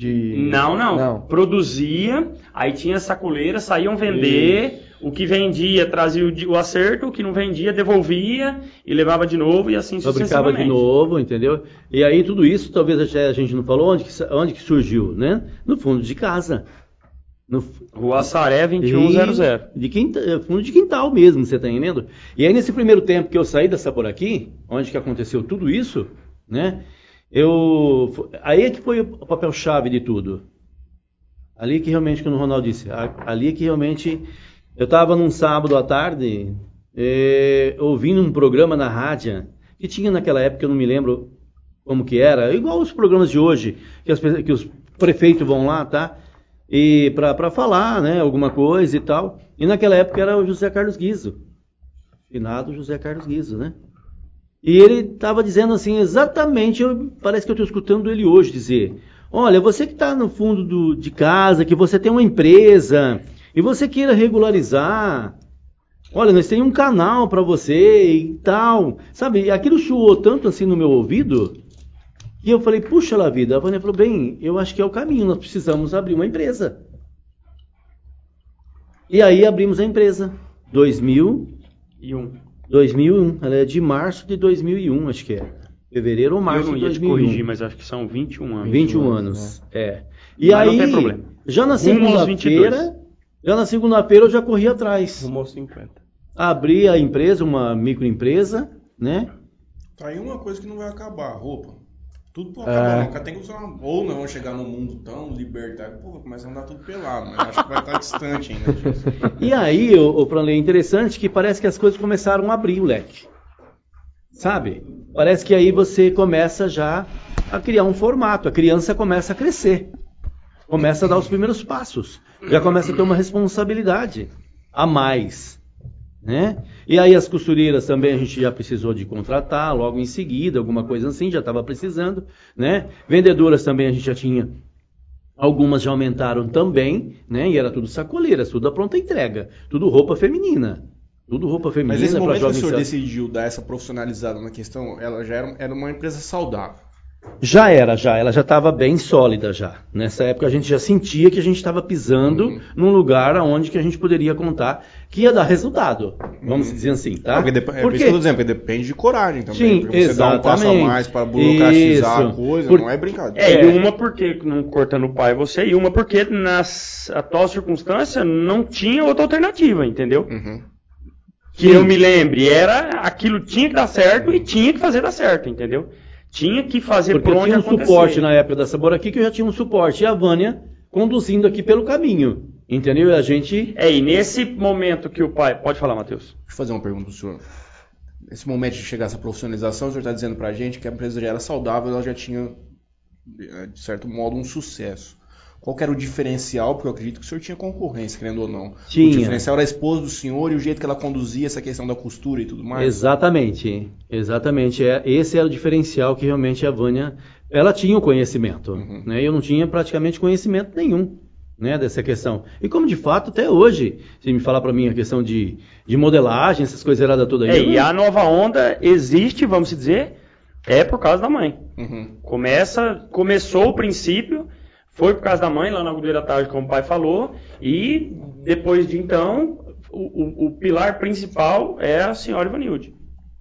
de. de- Não, não, Não. Produzia, aí tinha sacoleira, saíam vender. O que vendia trazia o, acerto, o que não vendia devolvia e levava de novo e assim fabricava de sucessivamente. novo, entendeu? E aí tudo isso, talvez até a gente não falou, onde que, onde que surgiu, né? No fundo de casa. No Rua Saré e- 2100. De quinta, é, fundo de quintal mesmo, você tá entendendo? E aí nesse primeiro tempo que eu saí dessa por aqui, onde que aconteceu tudo isso, né? Eu aí é que foi o papel chave de tudo. Ali que realmente, como o Ronaldo disse, ali é que realmente eu estava num sábado à tarde eh, ouvindo um programa na rádio que tinha naquela época, eu não me lembro como que era, igual os programas de hoje, que, as que os prefeitos vão lá, tá? E para falar, né, alguma coisa e tal. E naquela época era o José Carlos Guizo. Finado José Carlos Guizo, né? E ele estava dizendo assim, exatamente, eu- parece que eu estou escutando ele hoje dizer: Olha, você que está no fundo do- de casa, que você tem uma empresa e você queira regularizar, olha, nós temos um canal para você e tal. Sabe, aquilo soou tanto assim no meu ouvido que eu falei: Puxa lá, vida. A Vânia falou: Bem, eu acho que é o caminho, nós precisamos abrir uma empresa. E aí abrimos a empresa. 2000, E um. 2001, ela é de março de 2001, acho que é. Fevereiro ou março eu não de ia te 2001. corrigir, mas acho que são 21 anos. 21 21 anos, é. E Mas não aí, tem problema. já na Rumo segunda-feira, 22. já na segunda-feira eu já corri atrás. Rumou 50. Abri a empresa, uma microempresa, né? Tá aí uma coisa que não vai acabar, roupa. Tudo É. acabar. O cara tem que usar uma... Ou não chegar num mundo tão libertário, pô, vai começar a andar tudo pelado, mas acho que vai estar distante ainda disso. E aí, o, o é interessante que parece que as coisas começaram a abrir o leque. Sabe? Parece que aí você começa já a criar um formato, a criança começa a crescer. Começa a dar os primeiros passos. Já começa a ter uma responsabilidade a mais. Né? E aí as costureiras também a gente já precisou de contratar logo em seguida, alguma coisa assim, já estava precisando, né? Vendedoras também a gente já tinha Algumas já aumentaram também, né? E era tudo sacoleiras, tudo a pronta entrega, tudo roupa feminina. Tudo roupa feminina Mas para momento que o senhor decidiu dar essa profissionalizada na questão, ela já era, era uma empresa saudável. Já era, já, ela já estava bem sólida já. Nessa época a gente já sentia que a gente estava pisando Uhum. num lugar onde que a gente poderia contar que ia dar resultado. Vamos dizer assim, tá? Porque é por isso que eu tô dizendo, porque depende de coragem também. Sim, porque você dar um passo a exatamente. mais para burocratizar a Isso. coisa, Por- não é brincadeira. É, É. e uma porque, não cortando o pai você, e uma porque nas atual circunstância não tinha outra alternativa, entendeu? Uhum. Que eu me lembre, era aquilo tinha que dar certo e tinha que fazer dar certo, entendeu? Tinha que fazer Porque por eu onde tinha um acontecer. suporte na época da Sabor aqui, que eu já tinha um suporte. E a Vânia conduzindo aqui pelo caminho. Entendeu? E a gente. É, e nesse momento que o pai. Pode falar, Matheus. Deixa eu fazer uma pergunta pro senhor. Nesse momento de chegar essa profissionalização, o senhor está dizendo pra gente que a empresa já era saudável, ela já tinha, eh, de certo modo, um sucesso. Qual que era o diferencial? Porque eu acredito que o senhor tinha concorrência, querendo ou não. Tinha. O diferencial era a esposa do senhor e o jeito que ela conduzia essa questão da costura e tudo mais. Exatamente, exatamente. É, esse era o diferencial que realmente a Vânia, ela tinha o conhecimento, Uhum. né? Eu não tinha praticamente conhecimento nenhum, né, dessa questão. E como de fato até hoje, se me falar para mim a questão de, de modelagem, essas coisas erradas todas aí, É, e a nova onda existe, vamos dizer, é por causa da mãe. Uhum. Começa, começou o princípio, foi por causa da mãe, lá na agulheira tarde, como o pai falou, e depois de então, o, o- o pilar principal é a senhora Ivanilde.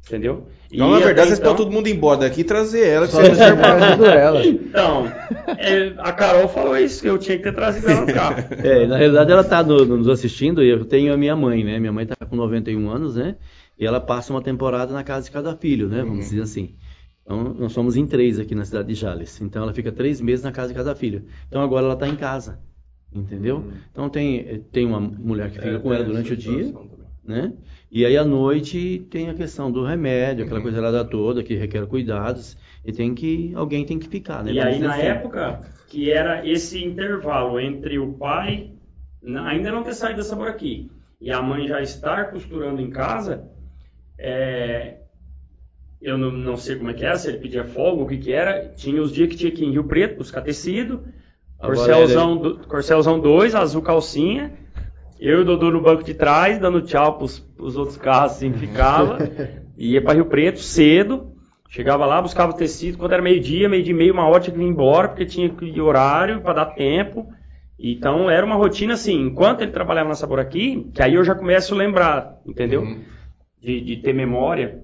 Entendeu? Então, E na verdade, vocês então- todo mundo embora daqui e trazer ela. Que Só você você ajudando ela. Então, é, a Carol falou isso, que eu tinha que ter trazido ela no carro. É, na realidade ela está nos assistindo e eu tenho a minha mãe, né? Minha mãe está com 91 anos, né? E ela passa uma temporada na casa de cada filho, né? Vamos dizer assim. Então, nós somos em três aqui na cidade de Jales. Então, ela fica três meses na casa de cada filho. Então, agora ela está em casa, entendeu? Então, tem, tem uma mulher que fica com ela durante o dia, né? E aí, à noite, tem a questão do remédio, aquela coisa lá toda, que requer cuidados. E tem que, alguém tem que ficar, né? E Vamos aí, na assim. época, que era esse intervalo entre o pai ainda não ter saído da sabor aqui e a mãe já estar costurando em casa, é, eu não, não sei como é que era, se ele pedia folga, o que que era, tinha os dias que tinha que ir em Rio Preto buscar tecido, Corcelzão, do, Corcelzão 2, azul calcinha, eu e o Dodô no banco de trás, dando tchau pros, pros outros carros assim que ficava, ia para Rio Preto cedo, chegava lá, buscava tecido, quando era meio-dia, meio-dia e meio, uma hora tinha que vir embora, porque tinha que ir horário para dar tempo, então era uma rotina assim, enquanto ele trabalhava na Sabor aqui, que aí eu já começo a lembrar, entendeu? Uhum. De, de ter memória,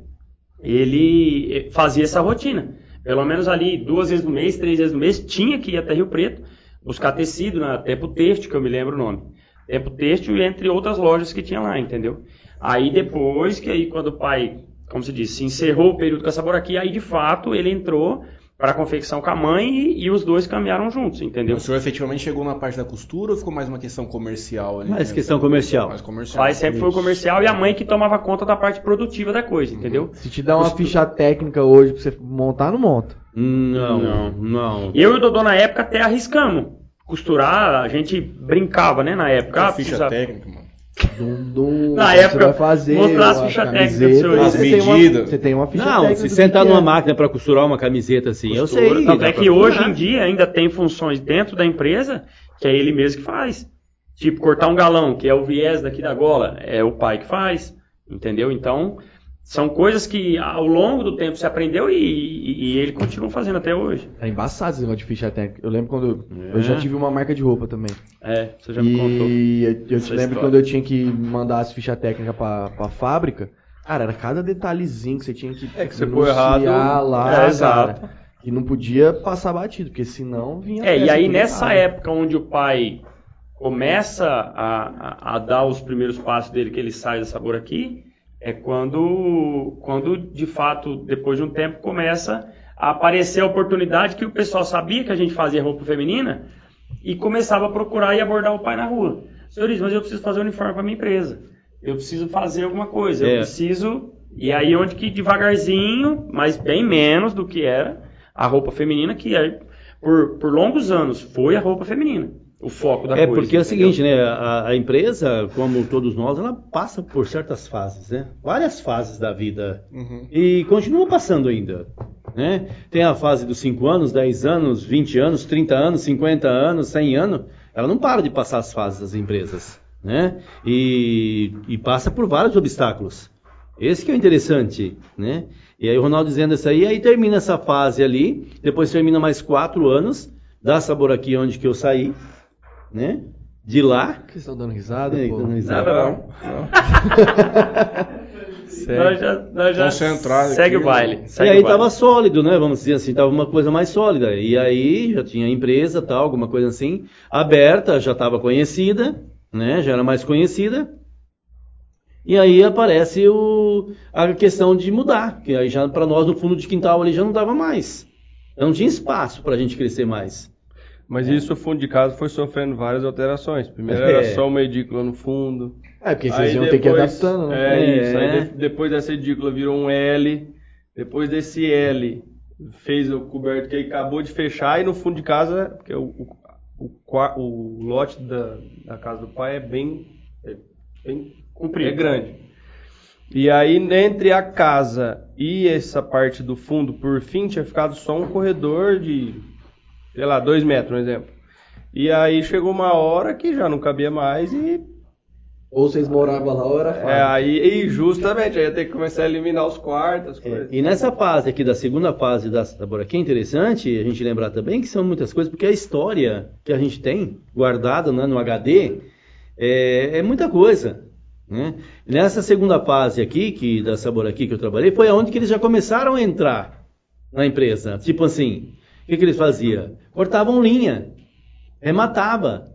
ele fazia essa rotina. Pelo menos ali duas vezes no mês, três vezes no mês, tinha que ir até Rio Preto buscar tecido na Tempo Têxtil, que eu me lembro o nome. Tempo Têxtil, entre outras lojas que tinha lá, entendeu? Aí depois, que aí quando o pai, como se diz, se encerrou o período com a Sabor aqui, aí de fato ele entrou para a confecção com a mãe e, e os dois caminharam juntos, entendeu? O senhor efetivamente chegou na parte da costura ou ficou mais uma questão comercial ali? Mais né? questão comercial. Mais O comercial. pai sempre foi o comercial e a mãe que tomava conta da parte produtiva da coisa, Uhum. entendeu? Se te dá uma ficha técnica hoje pra você montar, não monta. Não, Não. não. Eu e o Dodô na época até arriscamos costurar, a gente brincava, né, na época. A Ah, ficha precisa- técnica, mano. Dum, dum, Na você época, vai fazer mostrar as fichas camiseta, técnicas do você tem uma- medidas. Você tem uma ficha Não, se sentar numa é. máquina para costurar uma camiseta assim, eu Costura. sei. Tanto dá é pra que hoje em dia ainda tem funções dentro da empresa que é ele mesmo que faz. Tipo, cortar um galão, que é o viés daqui da gola, é o pai que faz. Entendeu? Então, são coisas que ao longo do tempo se aprendeu e, e- e ele continua fazendo até hoje. É embaçado esse negócio de ficha técnica. Eu lembro quando. É. Eu já tive uma marca de roupa também. É, você já me contou. E eu, eu te lembro história. quando eu tinha que mandar as fichas técnicas pra, pra fábrica. Cara, era cada detalhezinho que você tinha que É que você pôr errado. lá, É, exato. E não podia passar batido, porque senão vinha. É, e aí nessa época onde o pai começa a, a- a dar os primeiros passos dele, que ele sai da sabor aqui, é quando, quando de fato, depois de um tempo, começa a aparecer a oportunidade que o pessoal sabia que a gente fazia roupa feminina e começava a procurar e abordar o pai na rua. Senhores, mas eu preciso fazer um uniforme para minha empresa. Eu preciso fazer alguma coisa. Eu É. preciso. E aí onde que devagarzinho, mas bem menos do que era a roupa feminina, que é, por, por longos anos foi a roupa feminina. O foco da É coisa. porque é o seguinte, né? A, a empresa, como todos nós, ela passa por certas fases, né? Várias fases da vida. Uhum. E continua passando ainda. Né? Tem a fase dos 5 anos, 10 anos, 20 anos, 30 anos, 50 anos, 100 anos. Ela não para de passar as fases das empresas. Né? E, e passa por vários obstáculos. Esse que é o interessante. Né? E aí o Ronaldo dizendo isso aí, aí termina essa fase ali, depois termina mais 4 anos, dá sabor aqui onde que eu saí. Né? De lá. Vocês estão dando risada, É, pô? dando risada. Nada não. Nós já, nós já Concentrado segue aqui, o baile. E segue aí o baile. tava sólido, né? Vamos dizer assim, tava uma coisa mais sólida. E aí já tinha empresa, tal, alguma coisa assim, aberta, já estava conhecida, né? Já era mais conhecida. E aí aparece o, a questão de mudar, que aí já para nós no fundo de quintal ali já não dava mais. Não tinha espaço para a gente crescer mais. Mas isso, o fundo de casa foi sofrendo várias alterações. Primeiro É. era só uma edícula no fundo. É, porque vocês Aí iam ter que ir depois- adaptando, né? É, É. isso. Aí de- depois dessa edícula virou um L. Depois desse L fez o coberto que aí acabou de fechar. E no fundo de casa, porque o, o, o, o lote da, da casa do pai é bem, é bem Comprido. é grande. E aí, entre a casa e essa parte do fundo, por fim, tinha ficado só um corredor de, sei lá, dois metros, um exemplo. E aí chegou uma hora que já não cabia mais e Ou vocês moravam lá ou era é, fácil. aí, e justamente, aí ia ter que começar a eliminar os quartos, as coisas. É, E nessa fase aqui, da segunda fase da Sabor aqui, é interessante a gente lembrar também que são muitas coisas, porque a história que a gente tem guardada né, no HD é, é muita coisa. Né? Nessa segunda fase aqui, que da Sabor aqui que eu trabalhei, foi onde que eles já começaram a entrar na empresa. Tipo assim, o que, que eles faziam? Cortavam linha, rematava.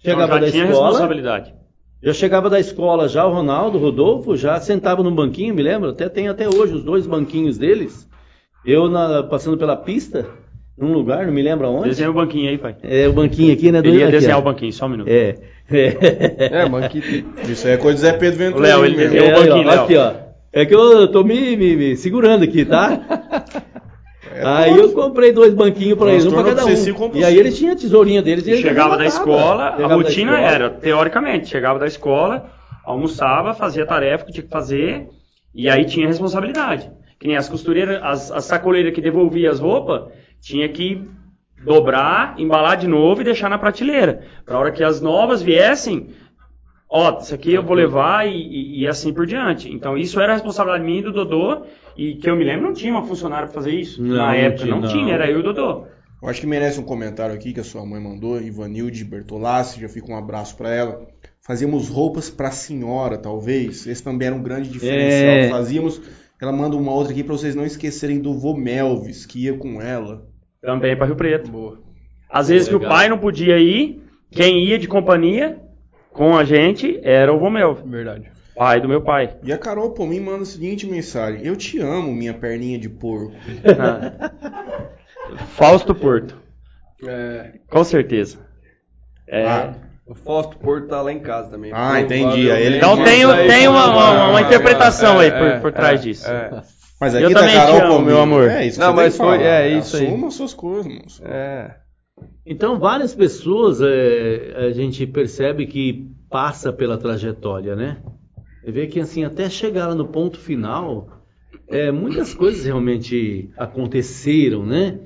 Então Chegava já da tinha escola, responsabilidade. já chegava da escola, já o Ronaldo, o Rodolfo, já sentava num banquinho, me lembro, até tem até hoje os dois banquinhos deles. Eu na- passando pela pista, num lugar, não me lembro aonde. Desenha o banquinho aí, pai. É o banquinho aqui, né? do- Ele ia aqui, desenhar ó. o banquinho, só um minuto. É. É. É, que Isso aí é coisa do Zé Pedro O Ventura. Léo, ele desenhou o É, aí, banquinho, ó, Léo. aqui, ó. É que eu tô me, me- me segurando aqui, tá? É aí eu comprei dois banquinhos pra eles, um Transtorno cada um. E aí eles tinham a tesourinha deles e eles Chegava da escola, a Chegava da rotina escola. era, teoricamente, chegava da escola, almoçava, fazia a tarefa que tinha que fazer, e aí tinha responsabilidade. Que nem as costureiras, as, as sacoleiras que devolvia as roupas, tinha que dobrar, embalar de novo e deixar na prateleira. Pra hora que as novas viessem, ó, isso aqui eu vou levar e, e- e assim por diante. Então isso era responsabilidade minha e do Dodô, e que eu me lembro não tinha uma funcionária pra fazer isso. Não, Na não época tinha, não, não. tinha, era eu e o Dodô. Eu acho que merece um comentário aqui que a sua mãe mandou, Ivanilde Bertolassi, já fica um abraço pra ela. Fazíamos roupas pra senhora, talvez. Esse também era um grande diferencial É. que fazíamos. Ela manda uma outra aqui pra vocês não esquecerem do vô Melvis, que ia com ela. Também para Rio Preto. boa. Às vezes que o Legal. pai não podia ir, quem ia de companhia com a gente era o Vomel, Verdade. Pai do meu pai. E a Carol por mim manda a seguinte mensagem: Eu te amo, minha perninha de porco. Fausto Porto, É, com certeza. É, Ah, o Fausto Porto tá lá em casa também. Ah, entendi. Aí ele então tem, aí, tem uma, uma- uma aí. interpretação aí É, por, é, por trás é, disso. é. Mas Eu aqui também tá Carol te amo, meu amor. É isso Não, mas foi- é isso aí. Assuma suas coisas, moço. É. Então, várias pessoas é, a gente percebe que passa pela trajetória, né? Você vê que assim, até chegar lá no ponto final, é, muitas coisas realmente aconteceram, né?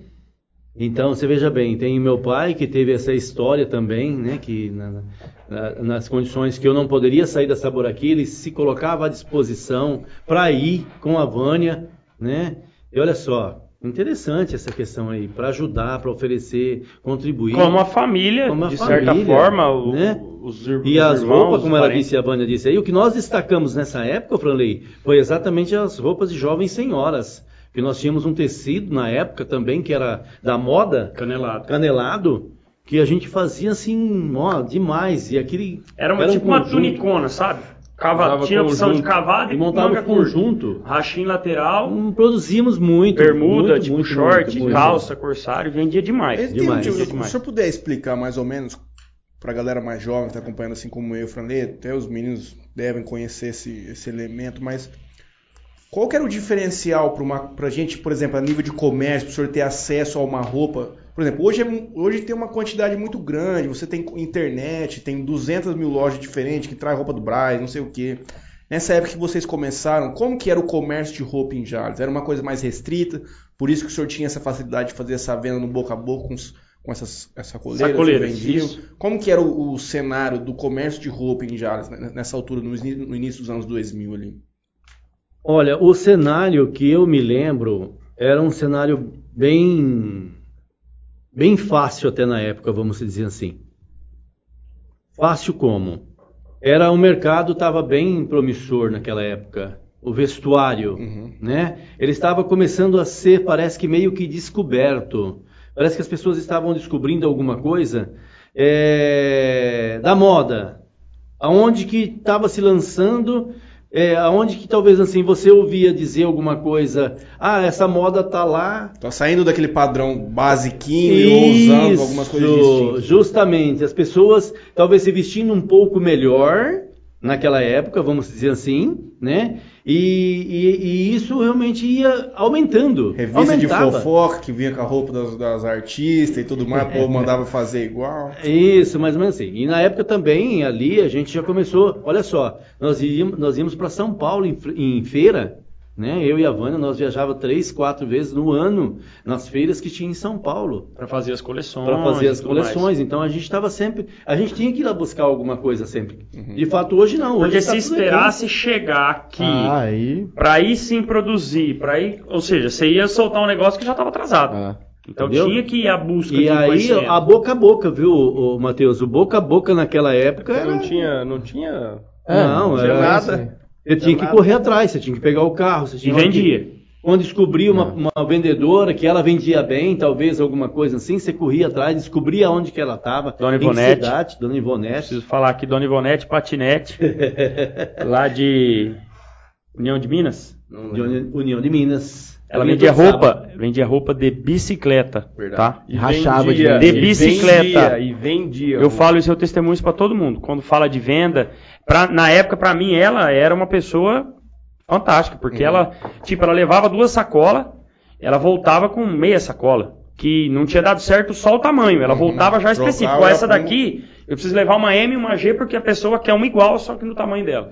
Então, você veja bem, tem meu pai que teve essa história também, né? Que na- na- nas condições que eu não poderia sair da Sabor aqui, ele se colocava à disposição para ir com a Vânia, né? E olha só, Interessante essa questão aí, para ajudar, para oferecer, contribuir. Como a família, Como a de certa família, forma, o- né? os, ir- E os as irmãos, roupas, os como ela disse, a Vânia disse aí, o que nós destacamos nessa época, Franley, foi exatamente as roupas de jovens senhoras. Que nós tínhamos um tecido na época também, que era da moda, Canelado. canelado, que a gente fazia assim, ó, demais. E aquele. Era uma, um tipo uma conjunto. tunicona, sabe? Cava, tinha a opção de cavado E e montava manga curta. conjunto. Rachim lateral, Hum, Produzimos muito. bermuda, muito, tipo muito, short, muito, muito. calça, corsário, vendia demais. Esse tem um Demais, tipo- se demais. o senhor puder explicar mais ou menos pra galera mais jovem que tá acompanhando assim como eu, Franley, até os meninos devem conhecer esse, esse elemento, mas qual que era o diferencial para uma pra gente, por exemplo, a nível de comércio, para o senhor ter acesso a uma roupa? Por exemplo, hoje, é hoje tem uma quantidade muito grande, você tem internet, tem 200 mil lojas diferentes que traz roupa do Braz, não sei o quê. Nessa época que vocês começaram, como que era o comércio de roupa em Jales? Era uma coisa mais restrita, por isso que o senhor tinha essa facilidade de fazer essa venda no boca a boca com, com essas essa coleira, Sacoleiras, vendiam? isso. Como que era o, o cenário do comércio de roupa em Jales nessa altura, no, no início dos anos 2000 ali? Olha, o cenário que eu me lembro era um cenário bem bem fácil até na época, vamos dizer assim. Fácil como? Era o mercado estava bem promissor naquela época. O vestuário, Uhum. né? Ele estava começando a ser, parece que meio que descoberto. Parece que as pessoas estavam descobrindo alguma coisa é, da moda, aonde que estava se lançando, é, aonde que talvez assim você ouvia dizer alguma coisa, ah, essa moda tá lá. Tá saindo daquele padrão basiquinho e usando algumas coisas Isso, distintas. Justamente, as pessoas talvez se vestindo um pouco melhor naquela época, vamos dizer assim, né? E, e- e isso realmente ia aumentando. Revista aumentava. de fofoca que vinha com a roupa das, das artistas e tudo mais, o povo mandava fazer igual. Isso, mais ou menos assim. E na época também, ali, a gente já começou. Olha só, nós íamos, nós íamos para São Paulo em, em feira, né? Eu e a Vânia, nós viajávamos três, quatro vezes no ano nas feiras que tinha em São Paulo. Para fazer as coleções. Para fazer as tudo mais. coleções. Então a gente estava sempre. A gente tinha que ir lá buscar alguma coisa sempre. De fato, hoje não. Hoje Porque tá se aqui. esperasse chegar aqui Ah, aí. pra aí sim produzir, para ir, ou seja, você ia soltar um negócio que já estava atrasado. Ah. Então Entendeu? tinha que ir à busca E de aí, a boca a boca, viu, ô, Matheus? O boca a boca naquela época era. Não tinha, não tinha. É, Não, tinha era nada. Você tinha que correr atrás, você tinha que pegar o carro, você E tinha vendia. Quando descobria uma, uma vendedora que ela vendia bem, talvez alguma coisa assim, você corria atrás, descobria onde que ela estava. Dona em que Ivonete. cidade, Dona Ivonete. Preciso falar aqui, Dona Ivonete Patinete, lá de União de Minas. De Uni- União de Minas. Ela vendia roupa, vendia roupa de bicicleta, tá? E Rachava de vendia. De e bicicleta. vendia, E vendia. Eu falo isso, eu testemunho isso pra todo mundo. Quando fala de venda, pra, na época, pra mim, ela era uma pessoa fantástica, porque ela, tipo, ela levava duas sacolas, ela voltava com meia sacola, que não tinha dado certo só o tamanho, ela Uhum. voltava já específico. Essa daqui, eu preciso levar uma M e uma G, porque a pessoa quer uma igual, só que no tamanho dela.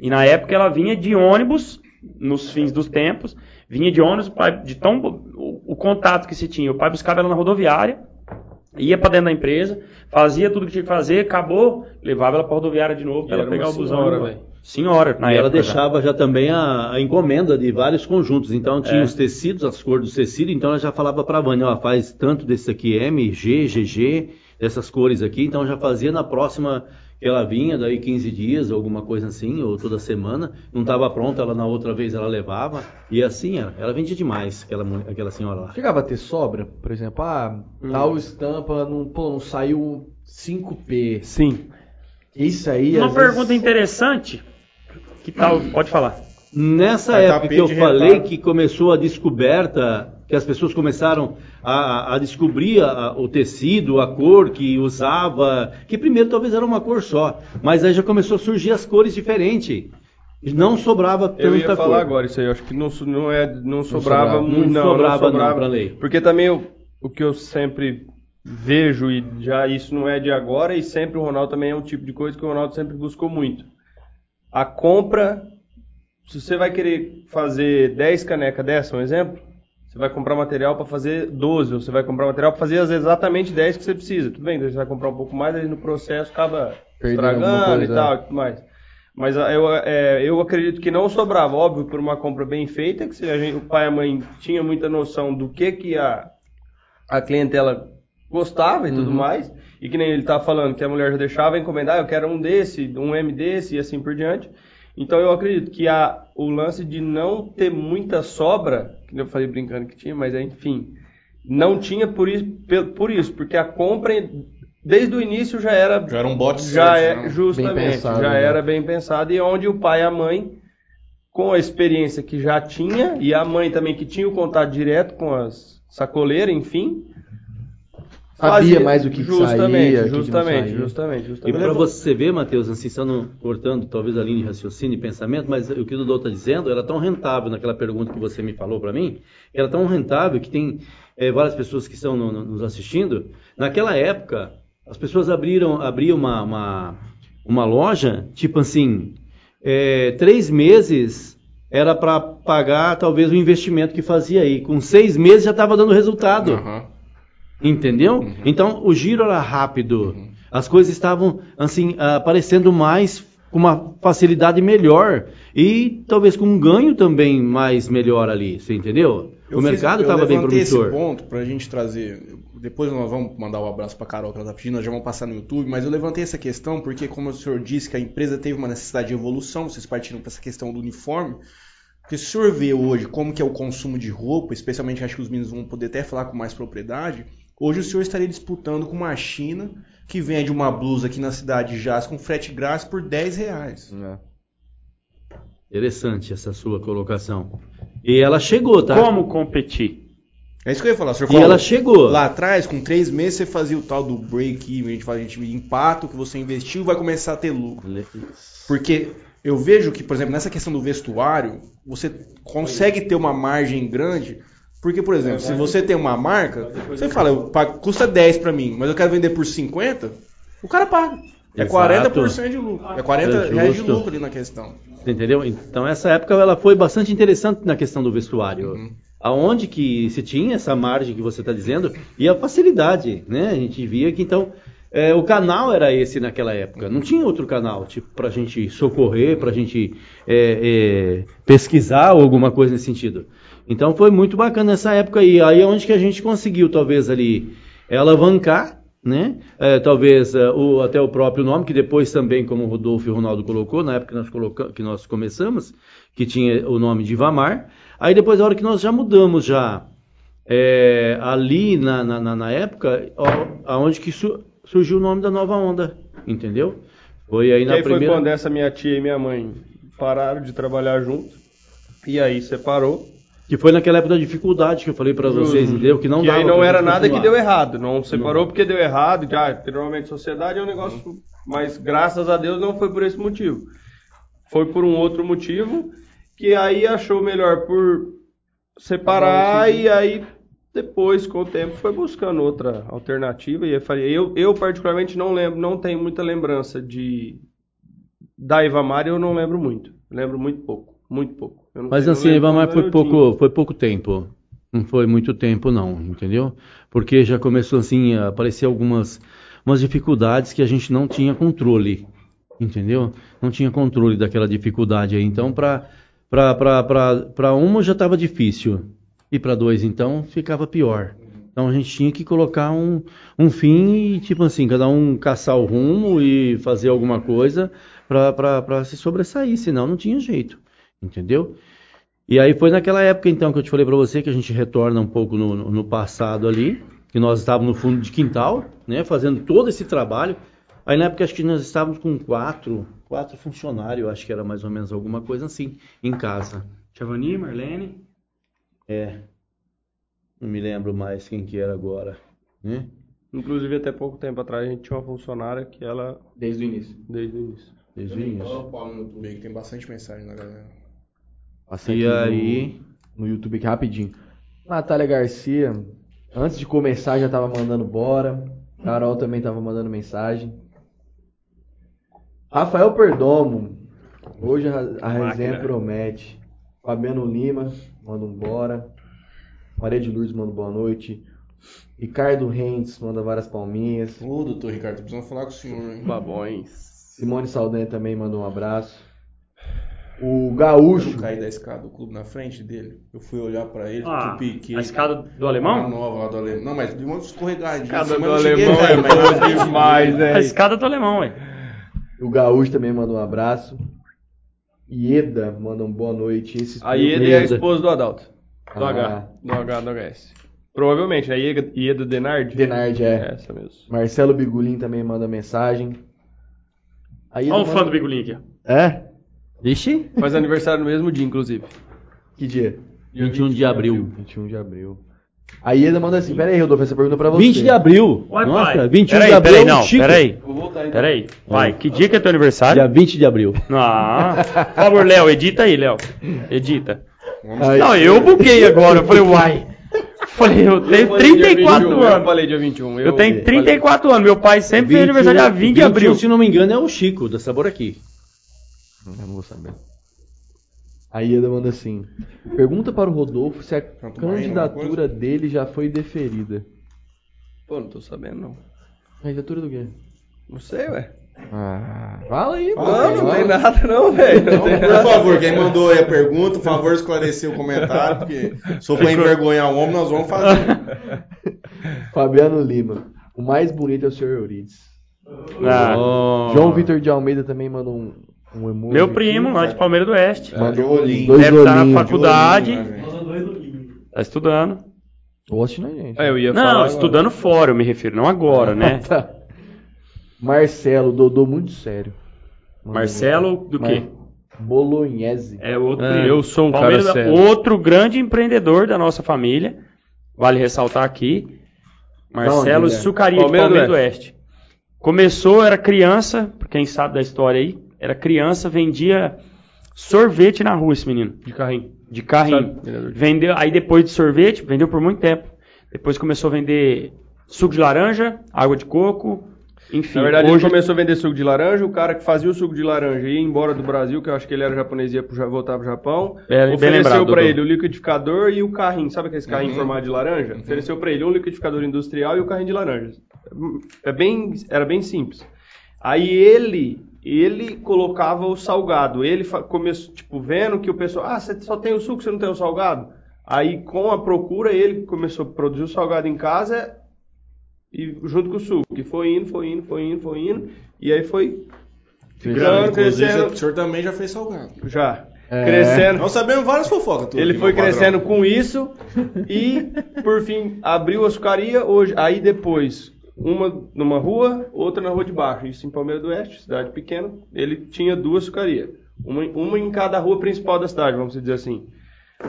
E na época ela vinha de ônibus, nos fins dos tempos, vinha de ônibus, o pai, de tão, o, o contato que se tinha, o pai buscava ela na rodoviária, ia pra dentro da empresa, fazia tudo que tinha que fazer, acabou, levava ela pra rodoviária de novo pra ela era pegar o busão. senhora. Senhora, na E ela época. já. deixava já também a, a encomenda de vários conjuntos. Então tinha É. os tecidos, as cores dos tecidos, então ela já falava para a Vânia, ó, faz tanto desse aqui M, G, GG, dessas cores aqui, então já fazia na próxima ela vinha, daí 15 dias, alguma coisa assim, ou toda semana, não estava pronta, ela na outra vez ela levava, e assim, ela, ela vendia demais, aquela, aquela senhora lá. Chegava a ter sobra? Por exemplo, ah, tal estampa não, pô, não saiu 5P. Sim. Isso aí. Uma pergunta vezes- interessante. Que tal? Pode falar. Nessa Vai época que eu falei que começou a descoberta, que as pessoas começaram a, a descobrir a- o tecido, a cor que usava, que primeiro talvez era uma cor só, mas aí já começou a surgir as cores diferentes. Não sobrava tanta Eu ia cor. falar agora isso aí, eu acho que não, não, é, não sobrava sobrava. muito. Não Não, sobrava, não sobrava. não, pra lei. Porque também eu- o que eu sempre vejo, e já isso não é de agora, e sempre o Ronaldo também é um tipo de coisa que o Ronaldo sempre buscou muito. A compra, se você vai querer fazer 10 canecas dessa, um exemplo, você vai comprar material para fazer 12, ou você vai comprar material para fazer exatamente 10 que você precisa. Tudo bem, você vai comprar um pouco mais, aí no processo acaba Perdendo estragando e tal é. e tudo mais. Mas ah, eu, é, eu acredito que não sobrava, óbvio, por uma compra bem feita, que gente, o pai e a mãe tinham muita noção do que, que a, a clientela gostava e tudo mais, e que nem ele tá falando, que a mulher já deixava encomendar, eu quero um desse, um M desse e assim por diante. Então eu acredito que a, o lance de não ter muita sobra, que eu falei brincando que tinha, mas enfim, não tinha por isso, por isso porque a compra desde o início já era Já era um bote já certo, é né? justamente Bem pensado, já né? era bem pensado e onde o pai e a mãe com a experiência que já tinha e a mãe também que tinha o contato direto com as sacoleiras enfim Sabia fazia- mais o que que justamente saía, o que não justamente saía. justamente E justamente para você ver, Matheus, assim, só não cortando talvez a linha de raciocínio e pensamento, mas o que o Dodô está dizendo era tão rentável naquela pergunta que você me falou para mim, era tão rentável que tem eh, várias pessoas que estão no- no- nos assistindo. Naquela época, as pessoas abriram, abriam uma, uma, uma loja, tipo assim, eh, três meses era para pagar talvez o investimento que fazia aí. Com seis meses já estava dando resultado. Aham. Entendeu? Então o giro era rápido. As coisas estavam assim aparecendo mais com uma facilidade melhor e talvez com um ganho também mais melhor ali, você entendeu? Eu o fiz- mercado estava bem levantei promissor. esse ponto pra gente trazer. Depois nós vamos mandar um abraço pra Carol que ela tá pedindo, nós já vamos passar no YouTube, mas eu levantei essa questão porque, como o senhor disse, que a empresa teve uma necessidade de evolução, vocês partiram para essa questão do uniforme. Porque se o senhor vê hoje como que é o consumo de roupa, especialmente acho que os meninos vão poder até falar com mais propriedade, hoje o senhor estaria disputando com uma China que vende uma blusa aqui na cidade de Jazz com frete grátis por 10 reais. É. Interessante essa sua colocação. E ela chegou, tá? Como competir? É isso que eu ia falar, o senhor E falou. ela chegou. Lá atrás, com três meses, você fazia o tal do break-even, a gente fala, a gente empata o que você investiu vai começar a ter lucro. Porque eu vejo que, por exemplo, nessa questão do vestuário, você consegue ter uma margem grande. Porque, por exemplo, se você tem uma marca, você fala, eu pago- custa 10 pra mim, mas eu quero vender por 50, o cara paga. É Exato. 40% de lucro. É 40 É reais de lucro ali na questão. Você Entendeu? Então essa época ela foi bastante interessante na questão do vestuário. Uhum. Aonde que se tinha essa margem que você está dizendo e a facilidade, né? A gente via que então é, o canal era esse naquela época. Não tinha outro canal tipo para a gente socorrer, para a gente é, é, pesquisar ou alguma coisa nesse sentido. Então foi muito bacana essa época aí. Aí é onde que a gente conseguiu talvez ali alavancar né? É, talvez é, o, até o próprio nome, que depois também, como o Rodolfo e o Ronaldo colocou, na época que nós, coloca, que nós começamos, que tinha o nome de Ivamar. Aí depois, a hora que nós já mudamos já, é, ali na, na, na- época, ó, aonde que su- surgiu o nome da nova onda, entendeu? Foi aí E na aí foi primeira... quando essa minha tia e minha mãe pararam de trabalhar junto. E aí separou. Que foi naquela época da dificuldade que eu falei pra vocês, entendeu? Que não e dava aí não era nada que deu errado. Não separou porque deu errado. Já, normalmente sociedade é um negócio. Mas graças a Deus não foi por esse motivo. Foi por um outro motivo que aí achou melhor por separar e aí depois com o tempo foi buscando outra alternativa e eu falei eu, eu particularmente não lembro não tenho muita lembrança de da Ivamar eu não lembro muito lembro muito pouco muito pouco Mas assim, quando foi pouco, foi pouco tempo. Não foi muito tempo não, entendeu? Porque já começou assim a aparecer algumas umas dificuldades que a gente não tinha controle, entendeu? Não tinha controle daquela dificuldade aí. Então para para para para para uma já estava difícil e para dois então ficava pior. Então a gente tinha que colocar um, um fim e tipo assim, cada um caçar o rumo e fazer alguma coisa para se sobressair, senão não tinha jeito, entendeu? E aí foi naquela época então que eu te falei para você que a gente retorna um pouco no, no- passado ali, que nós estávamos no fundo de quintal, né, fazendo todo esse trabalho. Aí na época acho que nós estávamos com quatro, quatro funcionários, acho que era mais ou menos alguma coisa assim, em casa. Chavani, Marlene. É. Não me lembro mais quem que era agora, né? inclusive até pouco tempo atrás a gente tinha uma funcionária que ela Desde o início. desde o início Desde o início. Olha o Paulo no YouTube aí, que tem bastante mensagem na galera. Passei E aqui aí, no, no YouTube aqui rapidinho. Natália Garcia, antes de começar já tava mandando bora. Carol também tava mandando mensagem. Rafael Perdomo, hoje a, a resenha promete. Fabiano Lima, manda um bora. Maria de Lourdes manda boa noite. Ricardo Rentes manda várias palminhas. Ô, doutor Ricardo, tô precisando falar com o senhor, hein? babões Simone Saldanha também manda um abraço. O Eu Gaúcho. caí da escada do clube na frente dele. Eu fui olhar pra ele, Ah, eu piquei. a escada do A alemão? nova lá do alemão. Não, mas deu uma escorregadinha. Cada assim, do mas não cheguei alemão a é boa demais, dele. A né? escada do alemão, ué. O Gaúcho também manda um abraço. Ieda manda um boa noite. Esse Aí ele é a esposa do Adalto. Do Ah. H. Do H, do HS. Provavelmente, né? Ieda, Ieda Denardi? Denard, é. É, essa mesmo. Marcelo Bigulin também manda mensagem. Aí Olha o fã do Bigulinho aqui. ó. É? Ixi, Faz aniversário no mesmo dia, inclusive. Que dia? 21 de abril. 21 de abril. A Ieda manda assim, pera aí, Rodolfo, essa pergunta é pra você. 20 de abril. Ué, Nossa, pai. 21 peraí, de abril. Peraí, é um não, Chico. peraí. Vou voltar então. Peraí. Vai, que dia que é teu aniversário? Dia 20 de abril. Ah, por favor, Léo, edita aí, Léo. Edita. Aí- Não, eu buguei agora. Eu falei, uai. Falei, eu tenho falei dia 34 21, Eu anos. falei dia 21. Eu tenho 34 anos. Meu pai sempre fez aniversário dia 20 de 21, abril. Se não me engano, é o Chico, da Sabor aqui. Eu não vou saber. A Ieda manda assim: Pergunta para o Rodolfo se a Tanto mais, candidatura dele já foi deferida. Pô, não tô sabendo, não. Candidatura do quê? Não sei, ué. Ah, fala aí, Fala mano. aí, Não, não fala. tem nada, não, velho. Não tem Por nada. favor, quem mandou aí a pergunta, por favor, esclarecer o comentário, porque se for pra envergonhar o homem, nós vamos fazer. Fabiano Lima. O mais bonito é o Sr. Eurides. Ah, João Vitor de Almeida também manda um, um emoji. meu aqui. primo, lá de Palmeiras do Oeste. Mandou de olhinho. dois Deve estar na olhinhos. faculdade. De olhinho, né? Tá estudando. Goste na gente. É, eu ia Não, falar. estudando fora, eu me refiro, não agora, né? Tá. Marcelo, Dodô muito sério. Mandou Marcelo, do quê? Bolognese. É outro. É, eu sou um cara Palmeiras, sério. Outro grande empreendedor da nossa família. Vale ressaltar aqui. Marcelo é? Sucaria, de Palmeiras do do Oeste. Começou, era criança, pra quem sabe da história aí, era criança, vendia sorvete na rua esse menino. De carrinho. De carrinho. Sabe, Vendeu, aí depois de sorvete, vendeu por muito tempo. Depois começou a vender suco de laranja, água de coco, enfim. Na verdade, hoje ele começou a vender suco de laranja. O cara que fazia o suco de laranja ia embora do Brasil, que eu acho que ele era japonês e ia pro, voltar pro Japão. É, ofereceu Dodô. ele o liquidificador e o carrinho. Sabe aquele carrinho Uhum. formado de laranja? Ofereceu pra ele um liquidificador industrial e o carrinho de laranja. É bem, era bem simples. Aí ele, ele colocava o salgado. Ele começou, tipo, vendo que o pessoal, ah, você só tem o suco, você não tem o salgado? Aí, com a procura, ele começou a produzir o salgado em casa e junto com o suco. E foi indo, foi indo, foi indo, foi indo. E aí foi Inclusive, crescendo. o senhor também já fez salgado. Já. É. Crescendo. Nós sabemos várias fofocas. Ele foi no padrão. crescendo com isso e, por fim, abriu a açucaria. Hoje, aí depois, uma numa rua, outra na rua de baixo. Isso em Palmeiras do Oeste, cidade pequena. Ele tinha duas açucarias. Uma, uma em cada rua principal da cidade, vamos dizer assim.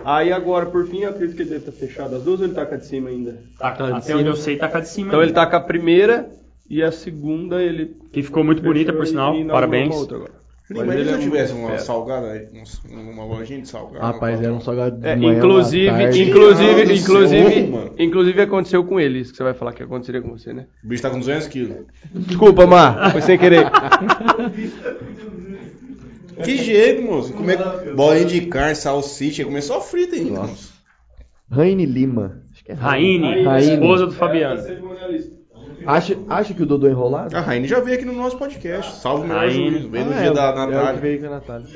Aí agora, por fim, eu acredito que ele deve estar fechado as duas ou ele tá com a de cima ainda? Tá, Tá de até cima. onde eu sei, tá cá de cima. Então ele ainda. tá com a primeira e a segunda ele. Que ficou muito bonita, por sinal. Parabéns. Mas Imagina ele se eu é tivesse uma fera. salgada, aí, um- uma lojinha de salgado. Rapaz, era um salgado de É, manhã, inclusive, tarde. inclusive, inclusive, céu, inclusive aconteceu com ele, isso que você vai falar que aconteceria com você, né? O bicho tá com 200 quilos. Desculpa, Mar, foi sem querer. Que jeito, moço. Como é que... Bolinha de carne, salsicha, começou frita ainda, moço. Raine Lima. Acho que é Raine, Raine. esposa do Fabiano. Acha, acha que o Dodô é enrolado? A Raine já veio aqui no nosso podcast. Salve o melhor Raine. juízo. Veio no Ah, dia é, da é o que Natália. veio com a Natália.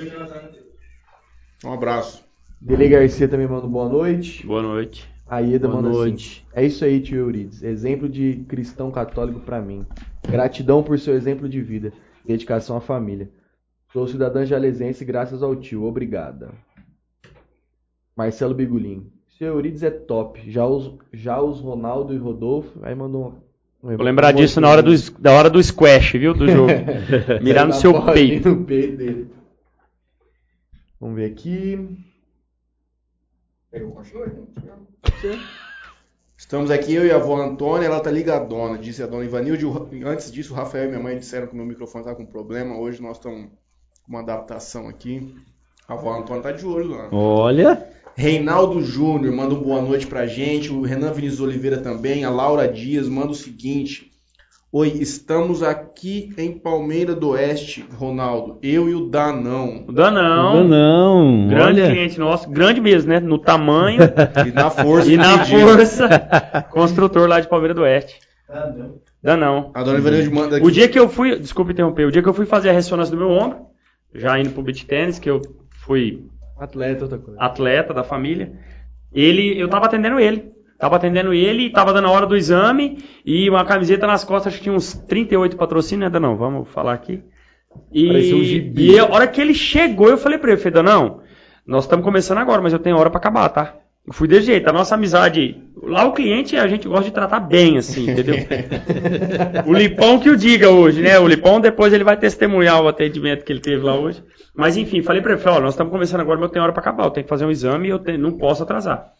Um abraço. Dele Garcia também manda boa noite. Boa noite. A Ieda Boa manda noite. assim. É isso aí, tio Eurides. Exemplo de cristão católico pra mim. Gratidão por seu exemplo de vida. Dedicação à família. Sou cidadã jalesense graças ao tio. Obrigada. Marcelo Bigulin. Seu Eurides é top. Já os, já os Ronaldo e Rodolfo. Aí mandou um. Vou lembrar disso na hora do, da hora do squash, viu? Do jogo. Mirar no seu peito. No peito dele. Vamos ver aqui. Estamos aqui, eu e a avó Antônia, ela tá ligadona, disse a dona Ivanilde. Antes disso, o Rafael e minha mãe disseram que o meu microfone tá com problema. Hoje nós estamos com uma adaptação aqui. A avó Antônia tá de olho lá. Olha. Reinaldo Júnior manda um boa noite pra gente. O Renan Vinícius Oliveira também. A Laura Dias manda o seguinte: Oi, estamos aqui em Palmeira do Oeste, Ronaldo. Eu e o Danão. O Danão. Não. Grande Olha. cliente nosso. Grande mesmo, né? No tamanho E na força. e na pedido. força. Construtor lá de Palmeiras do Oeste. Danão. A dona Ivanilde manda aqui. O dia que eu fui, desculpa interromper, o dia que eu fui fazer a ressonância do meu ombro, já indo pro beat tênis, que eu fui Atleta, outra coisa. atleta da família. Ele, eu tava atendendo ele. Tava atendendo ele, tava dando a hora do exame e uma camiseta nas costas, acho que tinha uns 38 patrocínios, né, Danão? Vamos falar aqui. E, um gibi. e a hora que ele chegou, eu falei pra ele, falei, Danão, nós estamos começando agora, mas eu tenho hora pra acabar, tá? Eu fui desse jeito, a nossa amizade, lá o cliente a gente gosta de tratar bem, assim, entendeu? o Lipão que o diga hoje, né? O Lipão depois ele vai testemunhar o atendimento que ele teve lá hoje. Mas enfim, falei pra ele, falei, ó, nós estamos começando agora, mas eu tenho hora pra acabar, eu tenho que fazer um exame e eu te- não posso atrasar.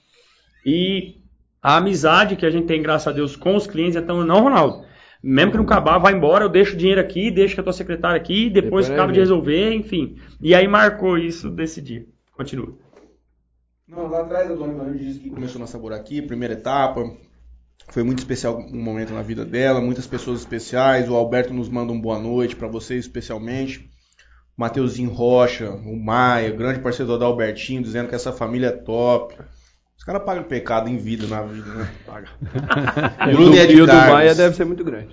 E a amizade que a gente tem, graças a Deus, com os clientes é tão, não, Ronaldo, mesmo que não acabar, vai embora, eu deixo o dinheiro aqui, deixo com a tua secretária aqui, depois Depois acaba vai de ver. resolver, enfim. E aí marcou isso desse dia. Continua. Não, lá atrás a dona Ivone disse que começou na Sabor aqui, primeira etapa. Foi muito especial um momento na vida dela, muitas pessoas especiais. O Alberto nos manda um boa noite para vocês especialmente. O Mateuzinho Rocha, o Maia, grande parceiro do Albertinho, dizendo que essa família é top. Os caras pagam pecado em vida na vida, né? Paga. E o, Bruno do, e o do. Maia deve ser muito grande.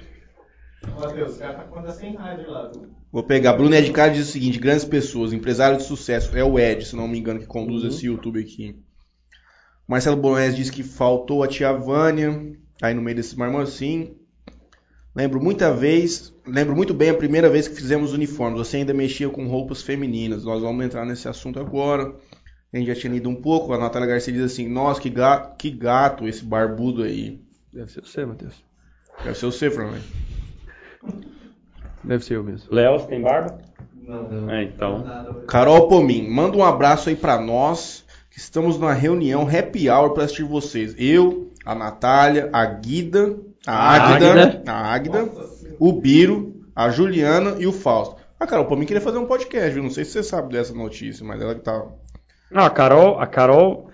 Matheus, o cara tá com sem rádio lá. viu? Vou pegar. Bruno Ed Carlos diz o seguinte: grandes pessoas, empresário de sucesso. É o Ed, se não me engano, que conduz esse YouTube aqui. Marcelo Bonés diz que faltou a tia Vânia. Aí no meio desse marmancinho. Lembro muita vez, lembro muito bem a primeira vez que fizemos uniformes. Você ainda mexia com roupas femininas. Nós vamos entrar nesse assunto agora. A gente já tinha lido um pouco. A Natália Garcia diz assim: Nossa, que gato, que gato esse barbudo aí. Deve ser você, Matheus. Deve ser o você, Fran. Deve ser eu mesmo. Léo, você tem barba? Não. É, então. Carol Pomin, manda um abraço aí pra nós, que estamos numa reunião happy hour pra assistir vocês. Eu, a Natália, a Guida, a Águida. a Águida, o Biro, a Juliana e o Fausto. A Carol Pomin queria fazer um podcast, viu? Não sei se você sabe dessa notícia, mas ela que tá. Não, a Carol, a Carol,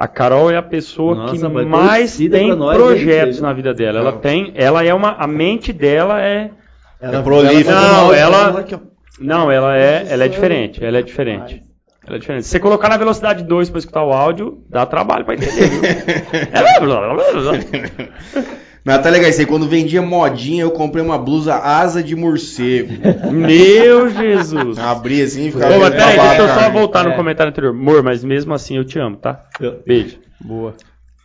a Carol é a pessoa Nossa, que mais tem nós, projetos hein? na vida dela. Ela Não. tem, ela é uma, a mente dela é, É prolífica. Não, ela- não, ela é, ela é diferente, ela é diferente. Ela é diferente. Se você colocar na velocidade 2 para escutar o áudio, dá trabalho para entender, viu? Natália Garcia, quando vendia modinha, eu comprei uma blusa asa de morcego. Meu Jesus. Abri assim e ficava. Ô, peraí, deixa eu só voltar no É. comentário anterior. Amor, mas mesmo assim eu te amo, tá? Beijo. Boa.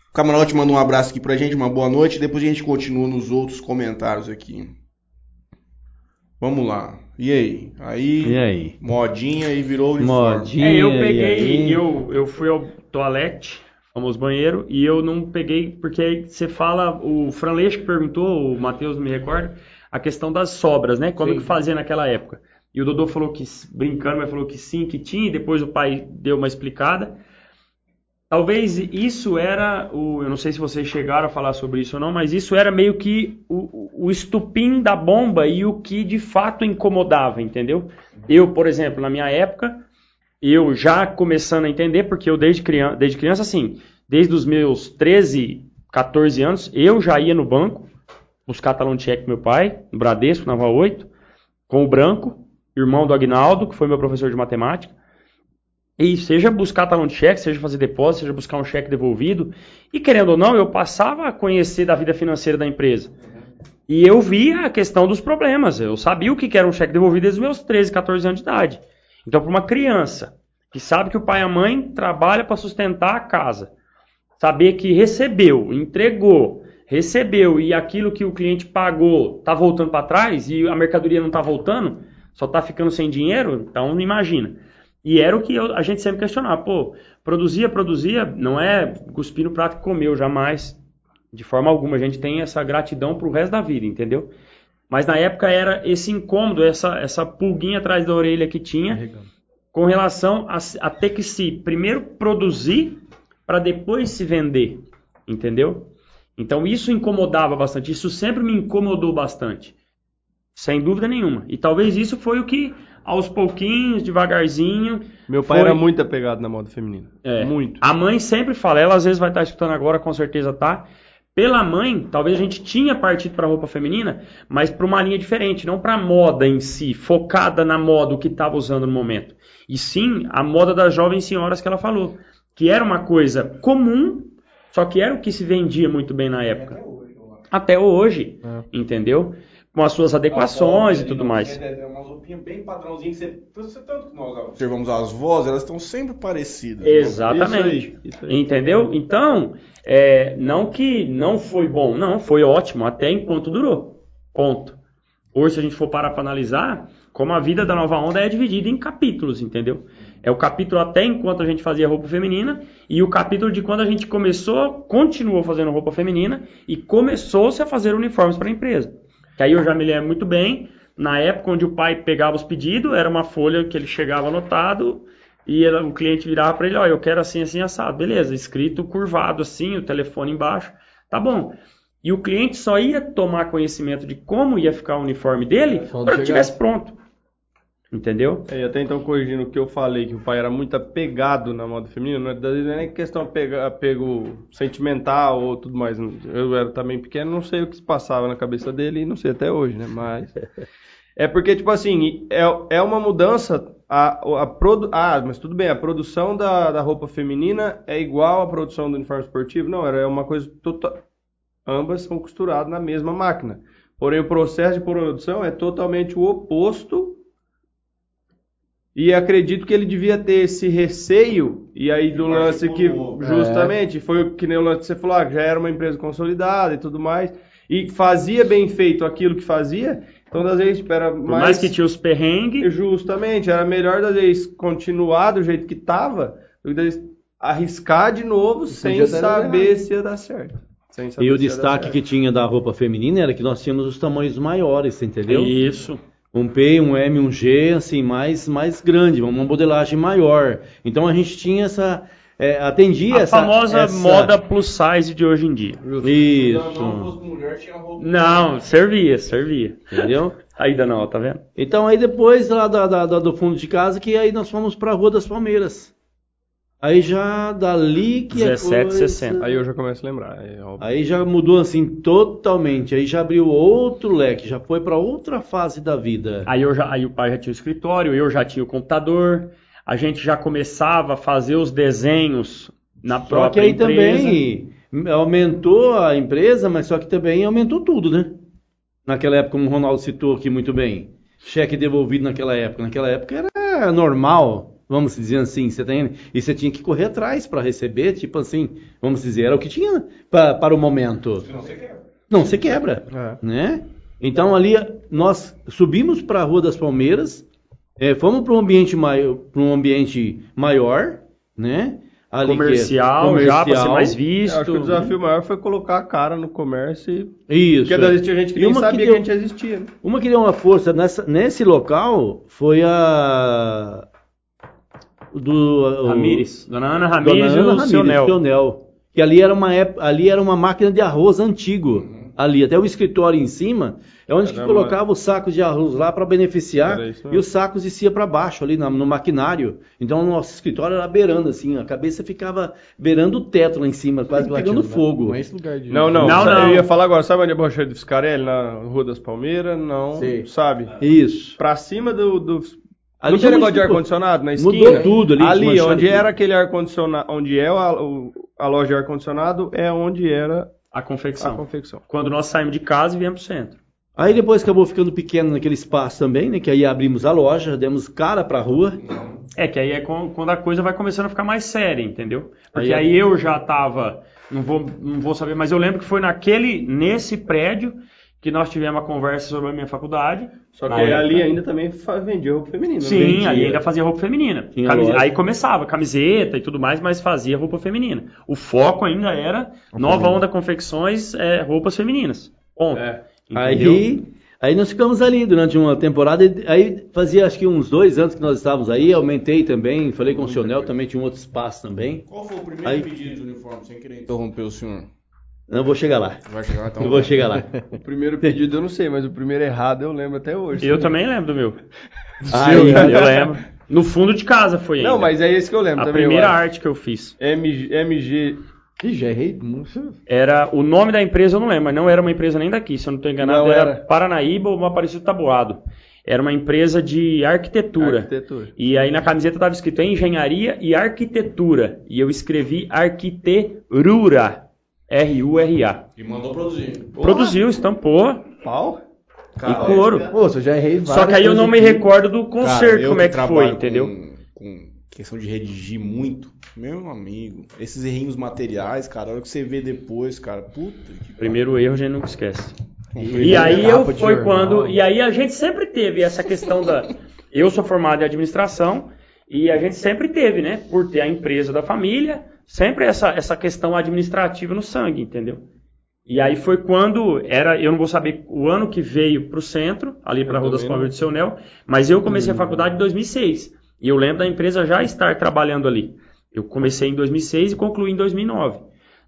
O Camarote manda um abraço aqui pra gente, uma boa noite. Depois a gente continua nos outros comentários aqui. Vamos lá. E aí? Aí, E aí? modinha e virou uniforme. Modinha. É, eu e peguei, aí? eu, eu fui ao toalete, famoso banheiro, e eu não peguei, porque aí você fala, o Franleixo que perguntou, o Matheus me recorda, a questão das sobras, né? Como Sim. que fazia naquela época. E o Dodô falou que, brincando, mas falou que sim, que tinha, e depois o pai deu uma explicada. Talvez isso era, o, eu não sei se vocês chegaram a falar sobre isso ou não, mas isso era meio que o, o estupim da bomba e o que de fato incomodava, entendeu? Eu, por exemplo, na minha época, eu já começando a entender, porque eu desde criança, desde criança assim, desde os meus 13, 14 anos, eu já ia no banco buscar talão de cheque meu pai, no Bradesco, na Rua 8, com o Branco, irmão do Agnaldo, que foi meu professor de matemática. E seja buscar talão de cheque, seja fazer depósito, seja buscar um cheque devolvido. E querendo ou não, eu passava a conhecer da vida financeira da empresa. E eu via a questão dos problemas. Eu sabia o que era um cheque devolvido desde os meus 13, 14 anos de idade. Então, para uma criança que sabe que o pai e a mãe trabalham para sustentar a casa, saber que recebeu, entregou, recebeu e aquilo que o cliente pagou está voltando para trás e a mercadoria não está voltando, só está ficando sem dinheiro, então imagina. E era o que eu- a gente sempre questionava. Pô, produzia, produzia, não é cuspir no prato que comeu, jamais. De forma alguma. A gente tem essa gratidão pro resto da vida, entendeu? Mas na época era esse incômodo, essa, essa pulguinha atrás da orelha que tinha com relação a, a ter que se primeiro produzir para depois se vender, entendeu? Então isso incomodava bastante, isso sempre me incomodou bastante, sem dúvida nenhuma. E talvez isso foi o que, aos pouquinhos, devagarzinho, Meu pai Foi. era muito apegado na moda feminina. é. Muito. A mãe sempre fala, ela às vezes vai estar escutando agora, com certeza tá. Pela mãe, talvez a gente tinha partido para roupa feminina, mas para uma linha diferente, não para moda em si, focada na moda o que estava usando no momento. E sim a moda das jovens senhoras que ela falou, que era uma coisa comum, só que era o que se vendia muito bem na época. Até hoje, É. entendeu? Com as suas adequações e tudo mais. Tem umas roupinha bem padrãozinha que você, você tanto que nós observamos as vozes, elas estão sempre parecidas. Exatamente. Isso aí, isso aí. Entendeu? Então, é, não que não foi bom, não, foi ótimo, até enquanto durou. Ponto. Hoje, se a gente for parar para analisar, como a vida da nova onda é dividida em capítulos, entendeu? É o capítulo até enquanto a gente fazia roupa feminina e o capítulo de quando a gente começou, continuou fazendo roupa feminina e começou-se a fazer uniformes para a empresa. Que aí eu já me lembro muito bem, na época onde o pai pegava os pedidos, era uma folha que ele chegava anotado e ela- o cliente virava para ele, ó, eu quero assim, assim, assado. Beleza, escrito curvado assim, o telefone embaixo, tá bom. E o cliente só ia tomar conhecimento de como ia ficar o uniforme dele Quando chegasse. estivesse pronto. Entendeu? É, e até então, corrigindo o que eu falei, que o pai era muito apegado na moda feminina, não é, não é nem questão apego, apego sentimental ou tudo mais. Eu era também pequeno, não sei o que se passava na cabeça dele e não sei até hoje, né? Mas. É porque, tipo assim, é, é uma mudança. A, a produ... Ah, mas tudo bem, a produção da, da roupa feminina é igual à produção do uniforme esportivo? Não, era uma coisa total. Ambas são costuradas na mesma máquina. Porém, o processo de produção é totalmente o oposto e acredito que ele devia ter esse receio, e aí do lance que, novo. justamente, foi o que nem o lance que você falou, ah, já era uma empresa consolidada e tudo mais, e fazia bem feito aquilo que fazia, então das vezes era Por mais, mais que tinha os perrengues, Justamente, era melhor das vezes continuar do jeito que tava, do que das vezes arriscar de novo sem saber se ia dar certo. Sem saber E o se ia dar destaque que tinha da roupa feminina era que nós tínhamos os tamanhos maiores, entendeu? isso. Um P, um M, um G, assim, mais, mais grande, uma modelagem maior. Então a gente tinha essa. É, atendia A essa. famosa essa- moda plus size de hoje em dia. Isso. mulher tinha roupa. Não, servia, servia. Entendeu? Aí, Danão, tá vendo? Então aí depois lá da, da- da- do fundo de casa, que aí nós fomos pra Rua das Palmeiras. Aí já dali que a 17, coisa- 60. Aí eu já começo a lembrar. é. Aí já mudou assim totalmente. Aí já abriu outro leque, já foi pra outra fase da vida. Aí, eu já, aí o pai já tinha o escritório, eu já tinha o computador, a gente já começava a fazer os desenhos na Só que própria aí empresa. também aumentou a empresa, mas só que também aumentou tudo, né? Naquela época, como o Ronaldo citou aqui muito bem, cheque devolvido naquela época. Naquela época era normal, vamos dizer assim, você tem, e você tinha que correr atrás para receber, tipo assim, vamos dizer, era o que tinha pa- para o momento. Não, você quebra, É. né? Então ali nós subimos para a Rua das Palmeiras, eh, fomos para um ambiente maior, para um ambiente maior, né? Ali que é comercial, já para ser mais visto. acho que o desafio maior foi colocar a cara no comércio e Isso. Porque às vezes tinha gente que E nem que sabia que, deu- a gente existia. Né? Uma que deu uma força nessa, nesse local foi a. Do. o- Ramires. Dona Ana Dona Ramires e Ana o Ramires, seu Nel. seu Nel. Que ali era uma ali era uma máquina de arroz antigo. Ali, até o escritório em cima, é onde que Era colocava os sacos de arroz lá para beneficiar e os sacos descia para baixo ali na- no maquinário. Então o nosso escritório era beirando assim, a cabeça ficava beirando o teto lá em cima, quase pegando fogo. Não é esse lugar de. Não, não, Não, não. Eu ia falar agora, sabe onde é a borracharia do Fiscarelli? Na Rua das Palmeiras? Não, Sei. sabe? Isso. Pra cima do... do... Ali não tem negócio de ar-condicionado na esquina? Mudou tudo ali, Ali, onde tudo. era aquele ar-condicionado, onde é a, o- a loja de ar-condicionado, é onde era A a confecção. confecção. Quando nós saímos de casa e viemos pro centro. Aí depois acabou ficando pequeno naquele espaço também, né? Que aí abrimos a loja, demos cara pra rua. É, que aí é quando a coisa vai começando a ficar mais séria, entendeu? Porque Aí é- aí, eu já tava, não vou, não vou saber, mas eu lembro que foi naquele, nesse prédio que nós tivemos a conversa sobre a minha faculdade. Só que ali ainda também vendia roupa feminina. né? Sim, vendia. aí ainda fazia roupa feminina. Loja. Aí começava, camiseta e tudo mais, mas fazia roupa feminina. O foco ainda era Nova Onda Confecções, é, roupas femininas. Ponto. É. Aí, aí nós ficamos ali durante uma temporada. Aí fazia acho que uns dois anos que nós estávamos aí. Aumentei também, falei com o Sionel, também tinha um outro espaço também. Qual foi o primeiro Aí- pedido de uniforme, sem querer interromper o senhor? Não vou chegar lá. Vai chegar então. Não vou chegar lá. O primeiro pedido eu não sei, mas o primeiro errado eu lembro até hoje. Eu também lembro do meu. Aí, eu lembro. No fundo de casa foi ainda. Não, mas é esse que eu lembro A também. eu primeira arte que eu fiz. MG, MG Ih, já errei. Era o nome da empresa eu não lembro, mas não era uma empresa nem daqui, se eu não estou enganado, Não era, era. Paranaíba ou uma Aparecido Tabuado. Era uma empresa de arquitetura. Arquitetura. E aí na camiseta estava escrito Engenharia e Arquitetura. E eu escrevi Arquiterura. R-U-R-A. E mandou produzir. Produziu, estampou. Pau? e couro. Pô, eu já errei Só que aí eu não me recordo do Cara, concerto, eu como é que foi, trabalho entendeu? Com, com questão de redigir muito, meu amigo, esses errinhos materiais, cara, a hora que você vê depois, cara, puta que Primeiro erro a gente nunca esquece. pariu. E aí eu foi jornal. quando. E aí a gente sempre teve essa questão da. Eu sou formado em administração e a gente sempre teve, né? Por ter a empresa da família, sempre essa, essa questão administrativa no sangue, entendeu? E aí foi quando era, eu não vou saber o ano que veio para o centro, ali para a Rua das. Palmeiras do Seu Nel, mas eu comecei Hum. a faculdade em 2006. E eu lembro da empresa já estar trabalhando ali. Eu comecei em 2006 e concluí em 2009.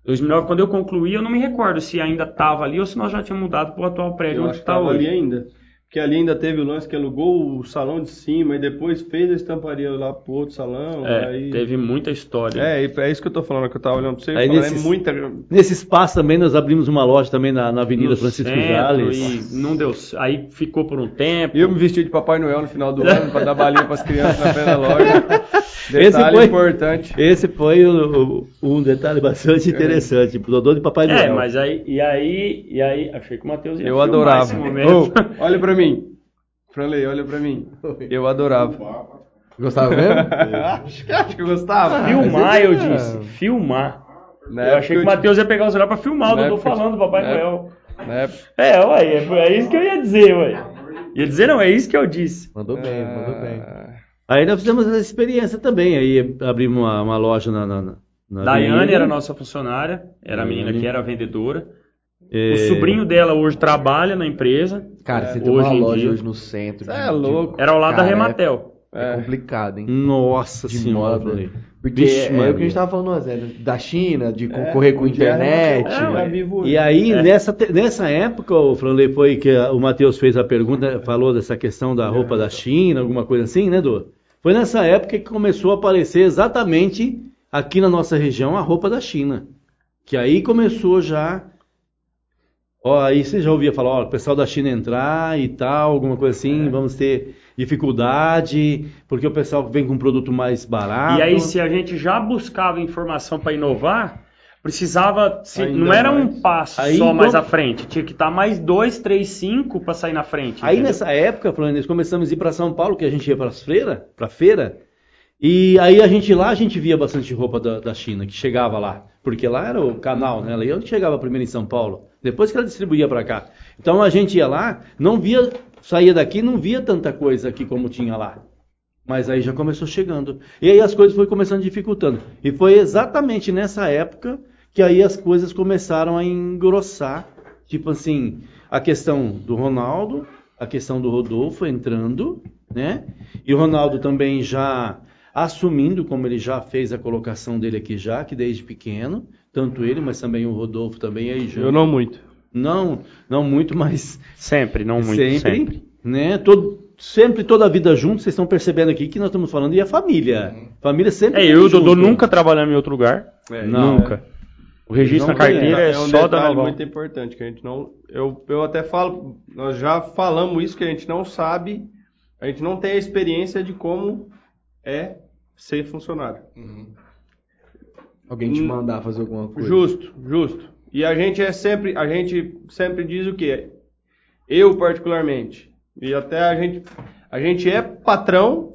2009, quando eu concluí, eu não me recordo se ainda estava ali ou se nós já tínhamos mudado para o atual prédio Eu onde está hoje. ali ainda. Porque ali ainda teve o lance que alugou o salão de cima e depois fez a estamparia lá pro outro salão. É, aí... teve muita história. É, e é isso que eu tô falando, que eu tava olhando pra você. Aí falando, nesses- É muita. Nesse espaço também nós abrimos uma loja também na, na Avenida no Francisco centro, Jales. E não deu. Aí ficou por um tempo. E eu me vesti de Papai Noel no final do ano pra dar balinha pras crianças na frente da loja. Esse Detalhe foi- importante. Esse foi o- o- um detalhe bastante interessante, pro Dodô de Papai Noel. É, mas aí. E aí. E aí. Achei que o Matheus ia Eu adorava. esse momento. Ô, olha pra mim. Franley, olha pra mim. Eu adorava. Gostava mesmo? acho, que- acho que eu gostava. Filmar, eu é. disse. Filmar. Na eu achei que o eu Matheus ia pegar o celular pra filmar o Na Dodô época- falando do Papai Noel. Na época- É, ué, é, é isso que eu ia dizer, ué. Ia dizer não, é isso que eu disse. Mandou bem, mandou bem. Ah, Aí nós fizemos essa experiência também. Aí abrimos uma, uma loja na, na, na Daiane avenida. era nossa funcionária, era a menina que era vendedora. É, O sobrinho dela hoje trabalha na empresa. Cara, você tem hoje uma loja dia. hoje no centro. De- é de- louco. Era ao lado da Cara, Rematel. É complicado, hein? Nossa De senhora. moda. Porque Vixe, é, é o que a gente tava falando, Zé, da China, de concorrer com a internet. É, é vivo E aí, É. nessa, nessa época, o Franley foi que a- o Matheus fez a pergunta, falou dessa questão da roupa da China, alguma coisa assim, né, Dô? Foi nessa época que começou a aparecer exatamente aqui na nossa região a roupa da China. Que aí começou já. Ó, aí você já ouvia falar, ó, o pessoal da China entrar e tal, alguma coisa assim, vamos ter dificuldade, porque o pessoal vem com um produto mais barato. E aí, se a gente já buscava informação para inovar, precisava. se- não era um mais. passo Aí, só mais então- à frente, tinha que estar mais dois, três, cinco para sair na frente. Aí entendeu? nessa época, nós começamos a ir para São Paulo, que a gente ia para as feiras, para feira, e aí a gente lá a gente via bastante roupa da, da China que chegava lá, porque lá era o canal, né? Ela chegava primeiro em São Paulo, depois que ela distribuía para cá. Então a gente ia lá, não via, saía daqui, não via tanta coisa aqui como tinha lá. Mas aí já começou chegando. E aí as coisas foram começando dificultando. E foi exatamente nessa época que aí as coisas começaram a engrossar. Tipo assim, a questão do Ronaldo, a questão do Rodolfo entrando, né? E o Ronaldo também já assumindo, como ele já fez a colocação dele aqui já, que desde pequeno, tanto ele, mas também o Rodolfo também aí já. Eu não muito. Não, não muito, mas Sempre, não muito. sempre, Sempre. né? Todo, sempre toda a vida junto, vocês estão percebendo aqui que nós estamos falando e a família. Família sempre É, eu e o. Dodô nunca trabalhamos em outro lugar. não. nunca. O registro Não na carteira é, é um só da Noval. muito importante que a gente não. Eu, eu até falo, nós já falamos isso que a gente não sabe, a gente não tem a experiência de como é ser funcionário. Alguém te Hum. mandar fazer alguma coisa. Justo, justo. E a gente é sempre, a gente sempre diz o que eu particularmente e até a gente, a gente é patrão,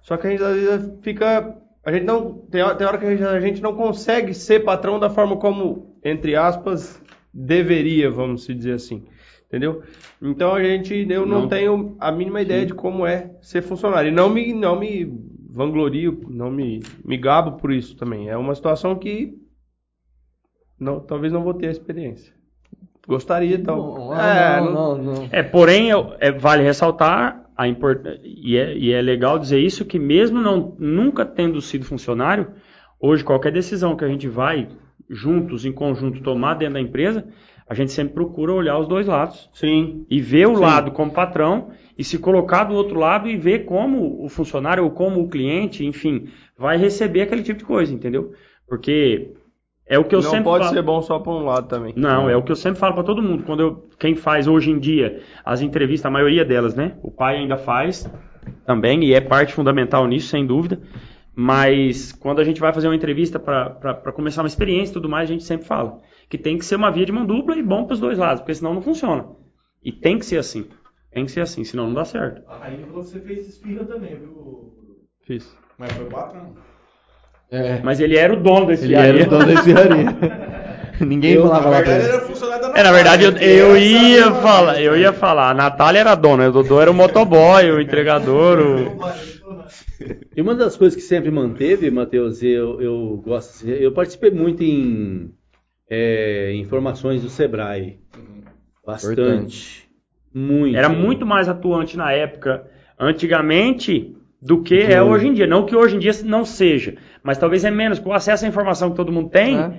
só que a gente às vezes fica, a gente não tem, hora- tem hora que a gente, a gente não consegue ser patrão da forma como entre aspas deveria, vamos se dizer assim, entendeu? Então a gente, eu não, Não. tenho a mínima ideia de como é ser funcionário e não me, não me vanglorio, não me, me gabo por isso também. É uma situação que não, talvez não vou ter a experiência. Gostaria, então. Não, é, não, não- não, não. É, porém, eu- é, vale ressaltar a import... e, é, e é legal dizer isso que mesmo não nunca tendo sido funcionário, hoje qualquer decisão que a gente vai juntos, em conjunto, tomar dentro da empresa, a gente sempre procura olhar os dois lados Sim. e ver o Sim. lado como patrão e se colocar do outro lado e ver como o funcionário ou como o cliente, enfim, vai receber aquele tipo de coisa, entendeu? Porque é o que eu não sempre pode falo. ser bom só para um lado também. Não, é o que eu sempre falo para todo mundo. Quando eu, quem faz hoje em dia as entrevistas, a maioria delas, né? O pai ainda faz também e é parte fundamental nisso, sem dúvida. Mas quando a gente vai fazer uma entrevista para começar uma experiência e tudo mais, a gente sempre fala que tem que ser uma via de mão dupla e bom para os dois lados, porque senão não funciona. E tem que ser assim. Tem que ser assim, senão não dá certo. Aí você fez esfirra também, viu? Fiz. Mas foi patrão. É. Mas ele era o dono desse Ele era o dono da esfirraria. Ninguém Eu, falava Na lá pra verdade, ele. era funcionário da É, na verdade, eu, Natália, eu ia falar, eu ia falar, a Natália era a dona, o Dodô era o motoboy, o entregador, o... E uma das coisas que sempre manteve, Matheus, eu, eu gosto, eu participei muito em é, informações do Sebrae. Bastante. Muito. Era muito mais atuante na época, antigamente, do que é hoje em dia. Não que hoje em dia não seja, mas talvez é menos, porque o acesso à informação que todo mundo tem é,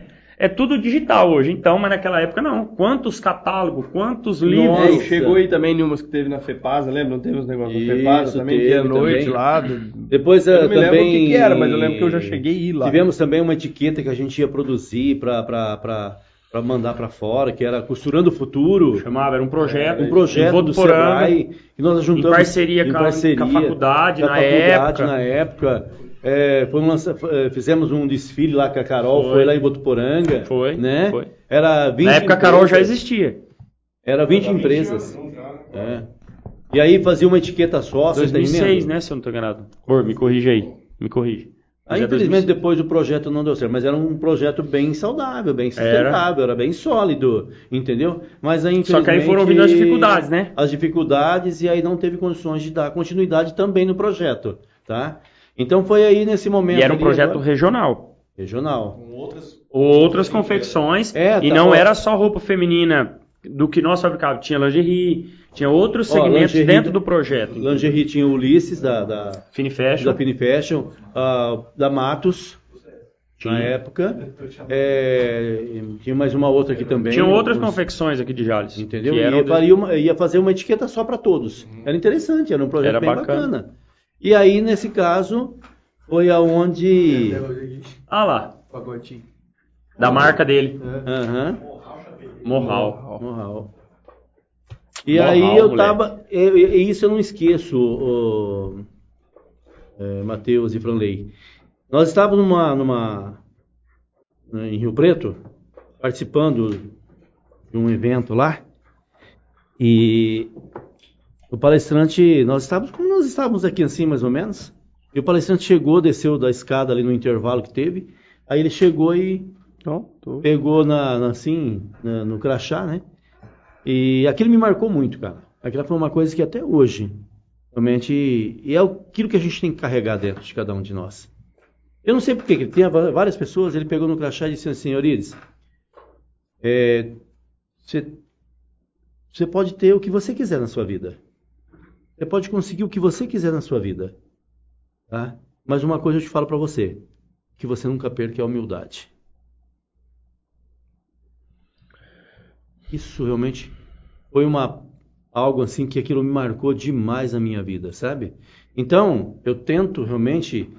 tudo digital hoje. Então, mas naquela época não. Quantos catálogos, quantos livros. Nossa. Chegou aí também em umas que teve na FEPASA, lembra? Não teve uns negócios Isso, na FEPASA também, que é teve noite também. lá. do- Depois Eu eh, não me também. lembro o que, que era, mas eu lembro que eu já cheguei a ir lá. Tivemos também uma etiqueta que a gente ia produzir para mandar para fora, que era Costurando o Futuro. Chamava, era um projeto. Um projeto em do Sebrae que nós juntamos em parceria com a- com a faculdade com a na faculdade época. na época. É, foi um lança- foi- é, fizemos um desfile lá com a Carol, foi, Foi. lá em Botuporanga. Foi, né? foi. Era 20 Na época a Carol já empresas. existia. Era 20 empresas. É. E aí fazia uma etiqueta só, você tá 2006, entendendo? né, se eu não tô enganado. Ô, me corrija aí, me corrija. Aí, é infelizmente, 2006. depois o projeto não deu certo, mas era um projeto bem saudável, bem sustentável, era, bem sólido, entendeu? Mas aí, Só que aí foram infelizmente, vindo as dificuldades, né? As dificuldades, e aí não teve condições de dar continuidade também no projeto, tá? Então foi aí nesse momento. E era um ali projeto agora- regional. regional. Com outras. Outras confecções. É, e tá, não ó. era só roupa feminina do que nós fabricávamos. Tinha lingerie, tinha outros Ó, segmentos lingerie- dentro do projeto. Lingerie tinha o Ulisses, da, da, Fini Fashion. da Fini Fashion, ah, da Matos, na época. É, tinha mais uma outra aqui também. Tinham outras os- confecções aqui de Jales. Entendeu? Que E eram ia, uma- ia fazer uma etiqueta só para todos. Era interessante, era um projeto Era bem bacana. bacana. E aí, nesse caso, foi aonde. Ah lá, Pagotinho. da marca dele. Aham. Morral. Morral. E Morral, aí eu tava. E isso eu não esqueço, o, é, Matheus e Franley. Nós estávamos numa, numa. em Rio Preto, participando de um evento lá. E o palestrante, nós estávamos como nós estávamos aqui assim, mais ou menos. E o palestrante chegou, desceu da escada ali no intervalo que teve. Aí ele chegou e pegou na, na- assim, na- no crachá, né? E aquilo me marcou muito, cara. Aquela foi uma coisa que até hoje, realmente, é aquilo que a gente tem que carregar dentro de cada um de nós. Eu não sei porque, que ele tinha várias pessoas, ele pegou no crachá e disse assim, Eurides, é, você, você pode ter o que você quiser na sua vida. Você pode conseguir o que você quiser na sua vida. Tá? Mas uma coisa eu te falo pra você, que você nunca perca é a humildade. Isso realmente foi uma algo assim que aquilo me marcou demais na minha vida, sabe? Então eu tento realmente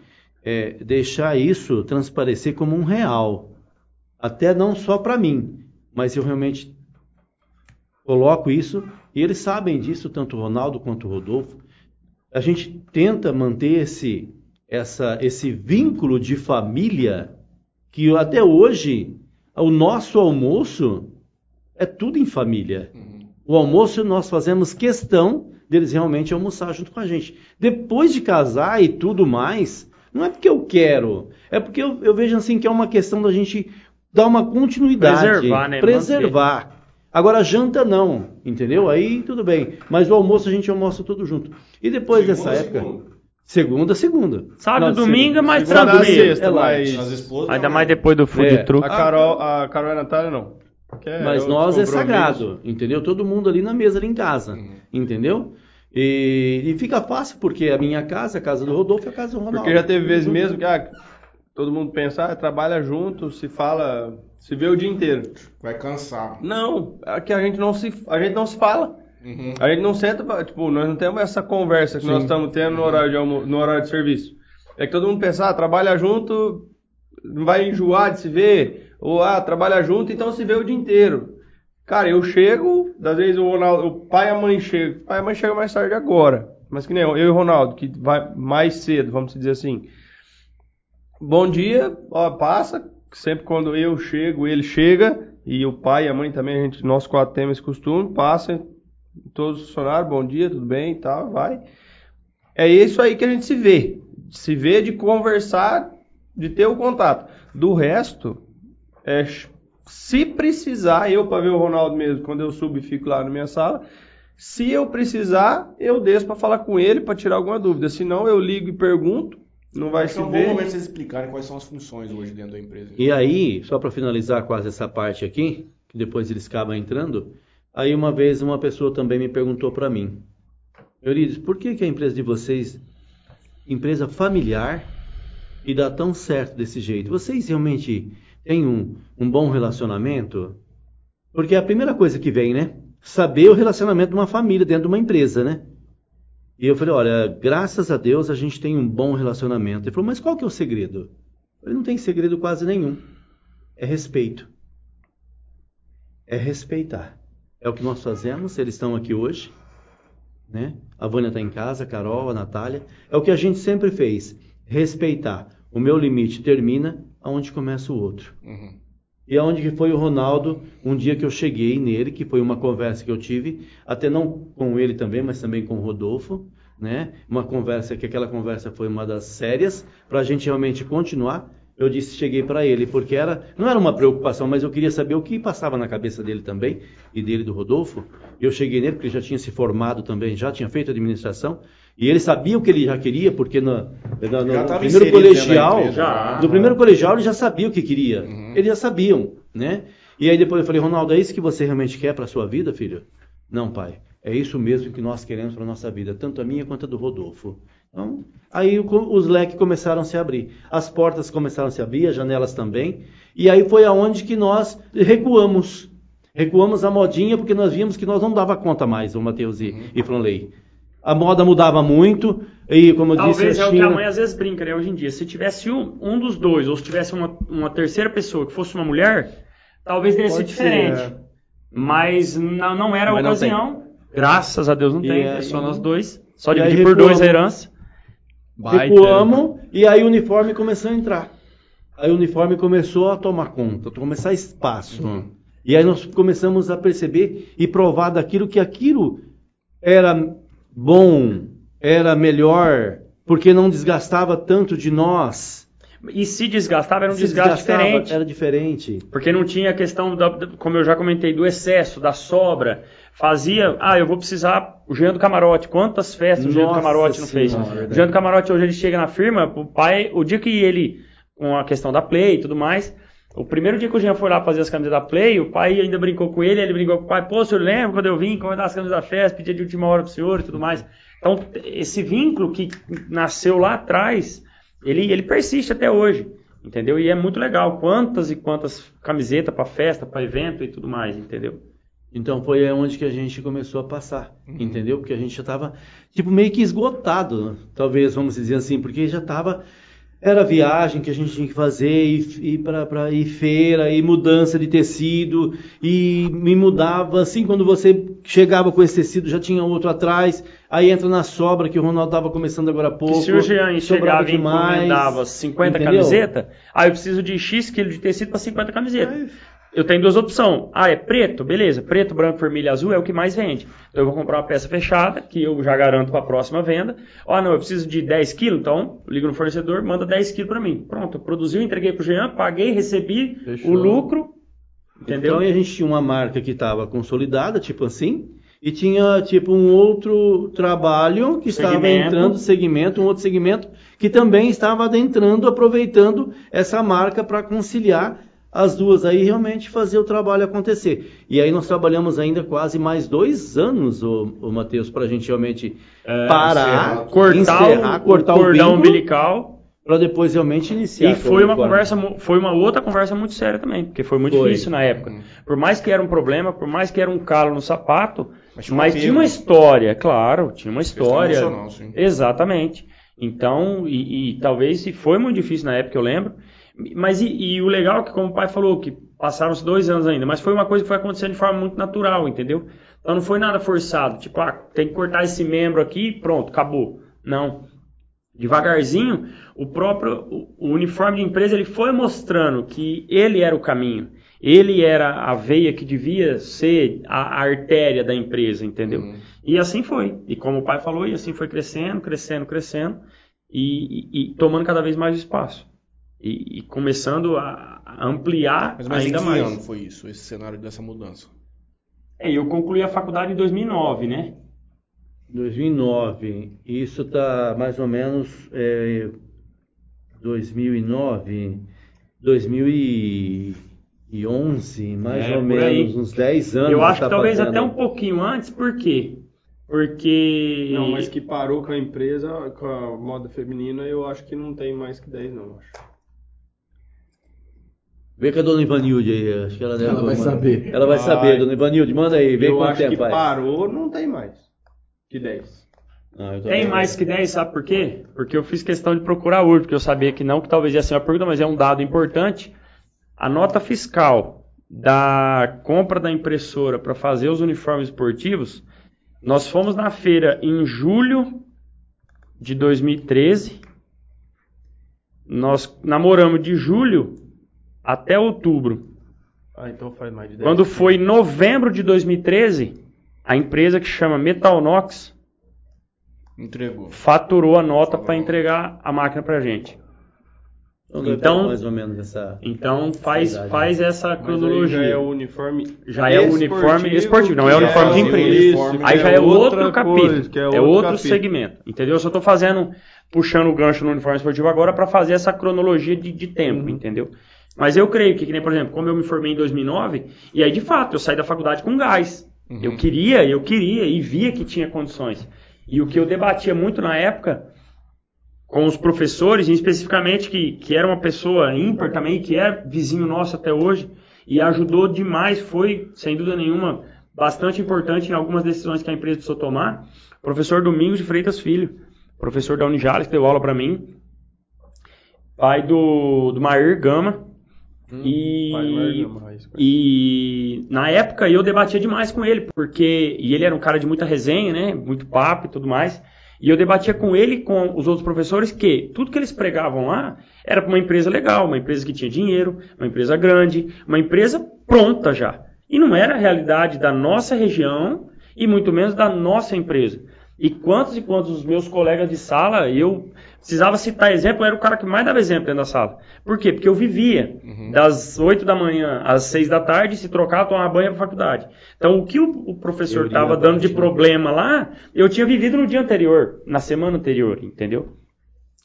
é, deixar isso transparecer como um real, até não só para mim, mas eu realmente coloco isso e eles sabem disso tanto o Ronaldo quanto o Rodolfo. A gente tenta manter esse essa esse vínculo de família que até hoje o nosso almoço é tudo em família. O almoço nós fazemos questão deles realmente almoçar junto com a gente. Depois de casar e tudo mais, não é porque eu quero, é porque eu, eu vejo assim que é uma questão da gente dar uma continuidade, Preservar, né? preservar. Agora janta não, entendeu? Aí tudo bem. Mas o almoço a gente almoça tudo junto. E depois dessa época, segunda, segunda. Sábado, Não, domingo é mais Segunda, tranquilo. sexta, É As esposas. Ainda não, mais depois do food É. truck. a Carol, a Carol e a Natália não. É Mas nós é sagrado, entendeu? Todo mundo ali na mesa, ali em casa, Uhum. entendeu? E, e fica fácil, porque a minha casa, a casa do Rodolfo, é a casa do Ronaldo. Porque já teve vezes mesmo que ah, todo mundo pensa, ah, trabalha junto, se fala, se vê o dia inteiro. Vai cansar. Não, é que a gente não se, a gente não se fala. Uhum. A gente não senta, pra- tipo, nós não temos essa conversa que nós estamos tendo no horário, de almo- no horário de serviço. É que todo mundo pensa, ah, trabalha junto, não vai enjoar de se ver, ou ah, trabalha junto, então se vê o dia inteiro. Cara, eu chego, às vezes o Ronaldo, o pai e a mãe chegam, o pai e a mãe chegam mais tarde agora, mas que nem eu, eu e o Ronaldo, que vai mais cedo, vamos dizer assim. Bom dia, ó, passa, sempre quando eu chego, ele chega, e o pai e a mãe também, a gente, nós quatro temos esse costume, passa, Todos os funcionários, bom dia, tudo bem e tal, vai. É isso aí que a gente se vê. Se vê de conversar, de ter o contato. Do resto, é, se precisar, eu para ver o Ronaldo mesmo, quando eu subo e fico lá na minha sala, se eu precisar, eu desço para falar com ele, para tirar alguma dúvida. Se não, eu ligo e pergunto. Não vai Acho se que é um ver. bom momento vocês explicarem quais são as funções hoje dentro da empresa. E aí, só para finalizar quase essa parte aqui, que depois eles acabam entrando, aí uma vez uma pessoa também me perguntou para mim, Eurides, por que, que a empresa de vocês, empresa familiar, e dá tão certo desse jeito? Vocês realmente têm um, um bom relacionamento? Porque é a primeira coisa que vem, né? Saber o relacionamento de uma família dentro de uma empresa, né? E eu falei, olha, graças a Deus a gente tem um bom relacionamento. Ele falou, mas qual que é o segredo? Falei, não tem segredo quase nenhum. É respeito. É respeitar. É o que nós fazemos, eles estão aqui hoje. Né? A Vânia está em casa, a Carol, a Natália. É o que a gente sempre fez. Respeitar. O meu limite termina aonde começa o outro. Uhum. E aonde que foi o Ronaldo, um dia que eu cheguei nele, que foi uma conversa que eu tive, até não com ele também, mas também com o Rodolfo, né? Uma conversa que aquela conversa foi uma das sérias, para a gente realmente continuar. Eu disse, cheguei para ele, porque era, não era uma preocupação, mas eu queria saber o que passava na cabeça dele também, e dele do Rodolfo. Eu cheguei nele, porque ele já tinha se formado também, já tinha feito administração, e ele sabia o que ele já queria, porque no, no- primeiro colegial, empresa, já. no primeiro colegial ele já sabia o que queria. Uhum. Eles já sabiam, né? E aí depois eu falei, Ronaldo, é isso que você realmente quer para sua vida, filho? Não, pai. É isso mesmo que nós queremos para nossa vida, tanto a minha quanto a do Rodolfo. Então, aí os leques começaram a se abrir, as portas começaram a se abrir, as janelas também. E aí foi aonde que nós recuamos. Recuamos a modinha porque nós vimos que nós não dava conta mais, o Matheus e, e Franley. A moda mudava muito e como eu Talvez disse, é a o que a China- mãe às vezes brinca, né? Hoje em dia. Se tivesse um, um dos dois, ou se tivesse uma, uma terceira pessoa que fosse uma mulher, talvez teria sido Pode ser, diferente. é. Mas não, não era a Mas não ocasião. Graças a Deus não E tem. É só nós dois. Só e dividir por dois a herança. Recuamos e aí o uniforme começou a entrar. Aí o uniforme começou a tomar conta, a começar espaço. E aí nós começamos a perceber e provar daquilo que aquilo era bom, era melhor, porque não desgastava tanto de nós. E se desgastava, era um Se desgaste diferente. Era diferente. Porque não tinha a questão, da, como eu já comentei, do excesso, da sobra. Fazia, ah, eu vou precisar, o Jean do Camarote, quantas festas o Jean do Nossa Camarote não fez? Senhora, o Jean do Camarote, hoje ele chega na firma, o pai, o dia que ele, com a questão da Play e tudo mais, o primeiro dia que o Jean foi lá fazer as camisas da Play, o pai ainda brincou com ele, ele brincou com o pai, pô, o senhor lembra quando eu vim encomendar as camisas da festa, pedia de última hora pro senhor e tudo mais. Então, esse vínculo que nasceu lá atrás, ele, ele persiste até hoje. Entendeu? E é muito legal. Quantas e quantas camisetas para festa, para evento e tudo mais, entendeu? Então foi onde que a gente começou a passar, entendeu? Porque a gente já estava tipo meio que esgotado, talvez vamos dizer assim, porque já estava era viagem que a gente tinha que fazer e, e para ir feira e mudança de tecido e me mudava assim quando você chegava com esse tecido já tinha outro atrás aí entra na sobra que o Ronaldo estava começando agora há pouco se o Jean sobrava chegava e encomendava 50 entendeu? camisetas, ah, eu preciso de X quilo de tecido para 50 camisetas. Eu tenho duas opções. Ah, é preto? Beleza. Preto, branco, vermelho e azul é o que mais vende. Então eu vou comprar uma peça fechada, que eu já garanto para a próxima venda. Ah, não, eu preciso de 10 quilos, então ligo no fornecedor, manda 10 quilos para mim. Pronto, produziu, entreguei pro Jean, paguei, recebi Fechou. o lucro. Entendeu? Então a gente tinha uma marca que estava consolidada, tipo assim, e tinha tipo um outro trabalho que estava Segmento. entrando, segmento, um outro segmento que também estava adentrando, aproveitando essa marca para conciliar as duas aí realmente fazer o trabalho acontecer. E aí nós trabalhamos ainda quase mais dois anos, o, Matheus, para a gente realmente parar, cortar, encerrar, o, cortar o o, cordão vínculo, umbilical. para depois realmente iniciar. E foi o uma conversa, foi uma outra conversa muito séria também, porque foi muito Foi. difícil na época. Por mais que era um problema, por mais que era um calo no sapato, Mas mas, tinha um tinha uma história, claro, tinha uma história. sim. Exatamente. Então, e, e talvez e foi muito difícil na época, eu lembro. Mas e, e o legal é que, como o pai falou, que passaram-se dois anos ainda, mas foi uma coisa que foi acontecendo de forma muito natural, entendeu? Então não foi nada forçado, tipo, ah, tem que cortar esse membro aqui, pronto, acabou. Não. Devagarzinho, o próprio o, o uniforme de empresa ele foi mostrando que ele era o caminho. Ele era a veia que devia ser a, a artéria da empresa, entendeu? Uhum. E assim foi. E como o pai falou, e assim foi crescendo, crescendo, crescendo e, e- e tomando cada vez mais espaço. E, e começando a, ampliar Mas, mas em ainda que mais. ano foi isso, esse cenário dessa mudança? É, eu concluí a faculdade em 2009, né? 2009. Isso tá mais ou menos é, 2009, 2011, mais É, ou menos, uns 10 anos. eu acho tá que talvez fazendo. até um pouquinho antes, por quê? Porque. Não, mas que parou com a empresa, com a moda feminina, eu acho que não tem mais que 10, não. Acho. Vê com a dona Ivanilde aí, acho que ela deve Ela vai saber. Ela vai saber, dona Ivanilde, manda aí, vê eu quanto acho tempo que parou, não tem mais que 10. Ah, Tem vendo. mais que 10, sabe por quê? Porque eu fiz questão de procurar hoje, porque eu sabia que não, que talvez ia ser uma pergunta, mas é um dado importante. A nota fiscal da compra da impressora para fazer os uniformes esportivos, nós fomos na feira em julho de 2013. Nós namoramos de julho até outubro. Ah, então faz mais de 10. Quando foi em novembro de 2013, a empresa que chama Metalnox Entregou. faturou a nota para entregar a máquina para gente. Então, Então- ter mais ou menos essa. Então faz, Verdade. faz essa cronologia. já é o uniforme. Já é o uniforme esportivo, não é o uniforme de o empresa. uniforme Aí já é outra outro capítulo, coisa, que é, outro outro capítulo. segmento, entendeu? Eu só estou fazendo, puxando o gancho no uniforme esportivo agora para fazer essa cronologia de, de tempo, entendeu? Mas eu creio que, que nem, por exemplo, como eu me formei em 2009, e aí de fato eu saí da faculdade com gás. Eu queria, eu queria e via que tinha condições. E o que eu debatia muito na época com os professores, e especificamente que, que era uma pessoa ímpar também, que é vizinho nosso até hoje, e ajudou demais, foi, sem dúvida nenhuma, bastante importante em algumas decisões que a empresa precisou tomar. Professor Domingos de Freitas Filho, professor da Unijales, que deu aula para mim, pai do, do Mair Gama, e, raiz, cara. e na época eu debatia demais com ele, porque e ele era um cara de muita resenha, né? Muito papo e tudo mais. E eu debatia com ele e com os outros professores que tudo que eles pregavam lá era para uma empresa legal, uma empresa que tinha dinheiro, uma empresa grande, uma empresa pronta já. E não era a realidade da nossa região e muito menos da nossa empresa. E quantos e quantos dos meus colegas de sala, eu precisava citar exemplo, eu era o cara que mais dava exemplo dentro da sala. Por quê? Porque eu vivia das 8 da manhã às 6 da tarde, se trocava, tomava banho para faculdade. Então, o que o, professor estava dando de né? problema lá, eu tinha vivido no dia anterior, na semana anterior, entendeu?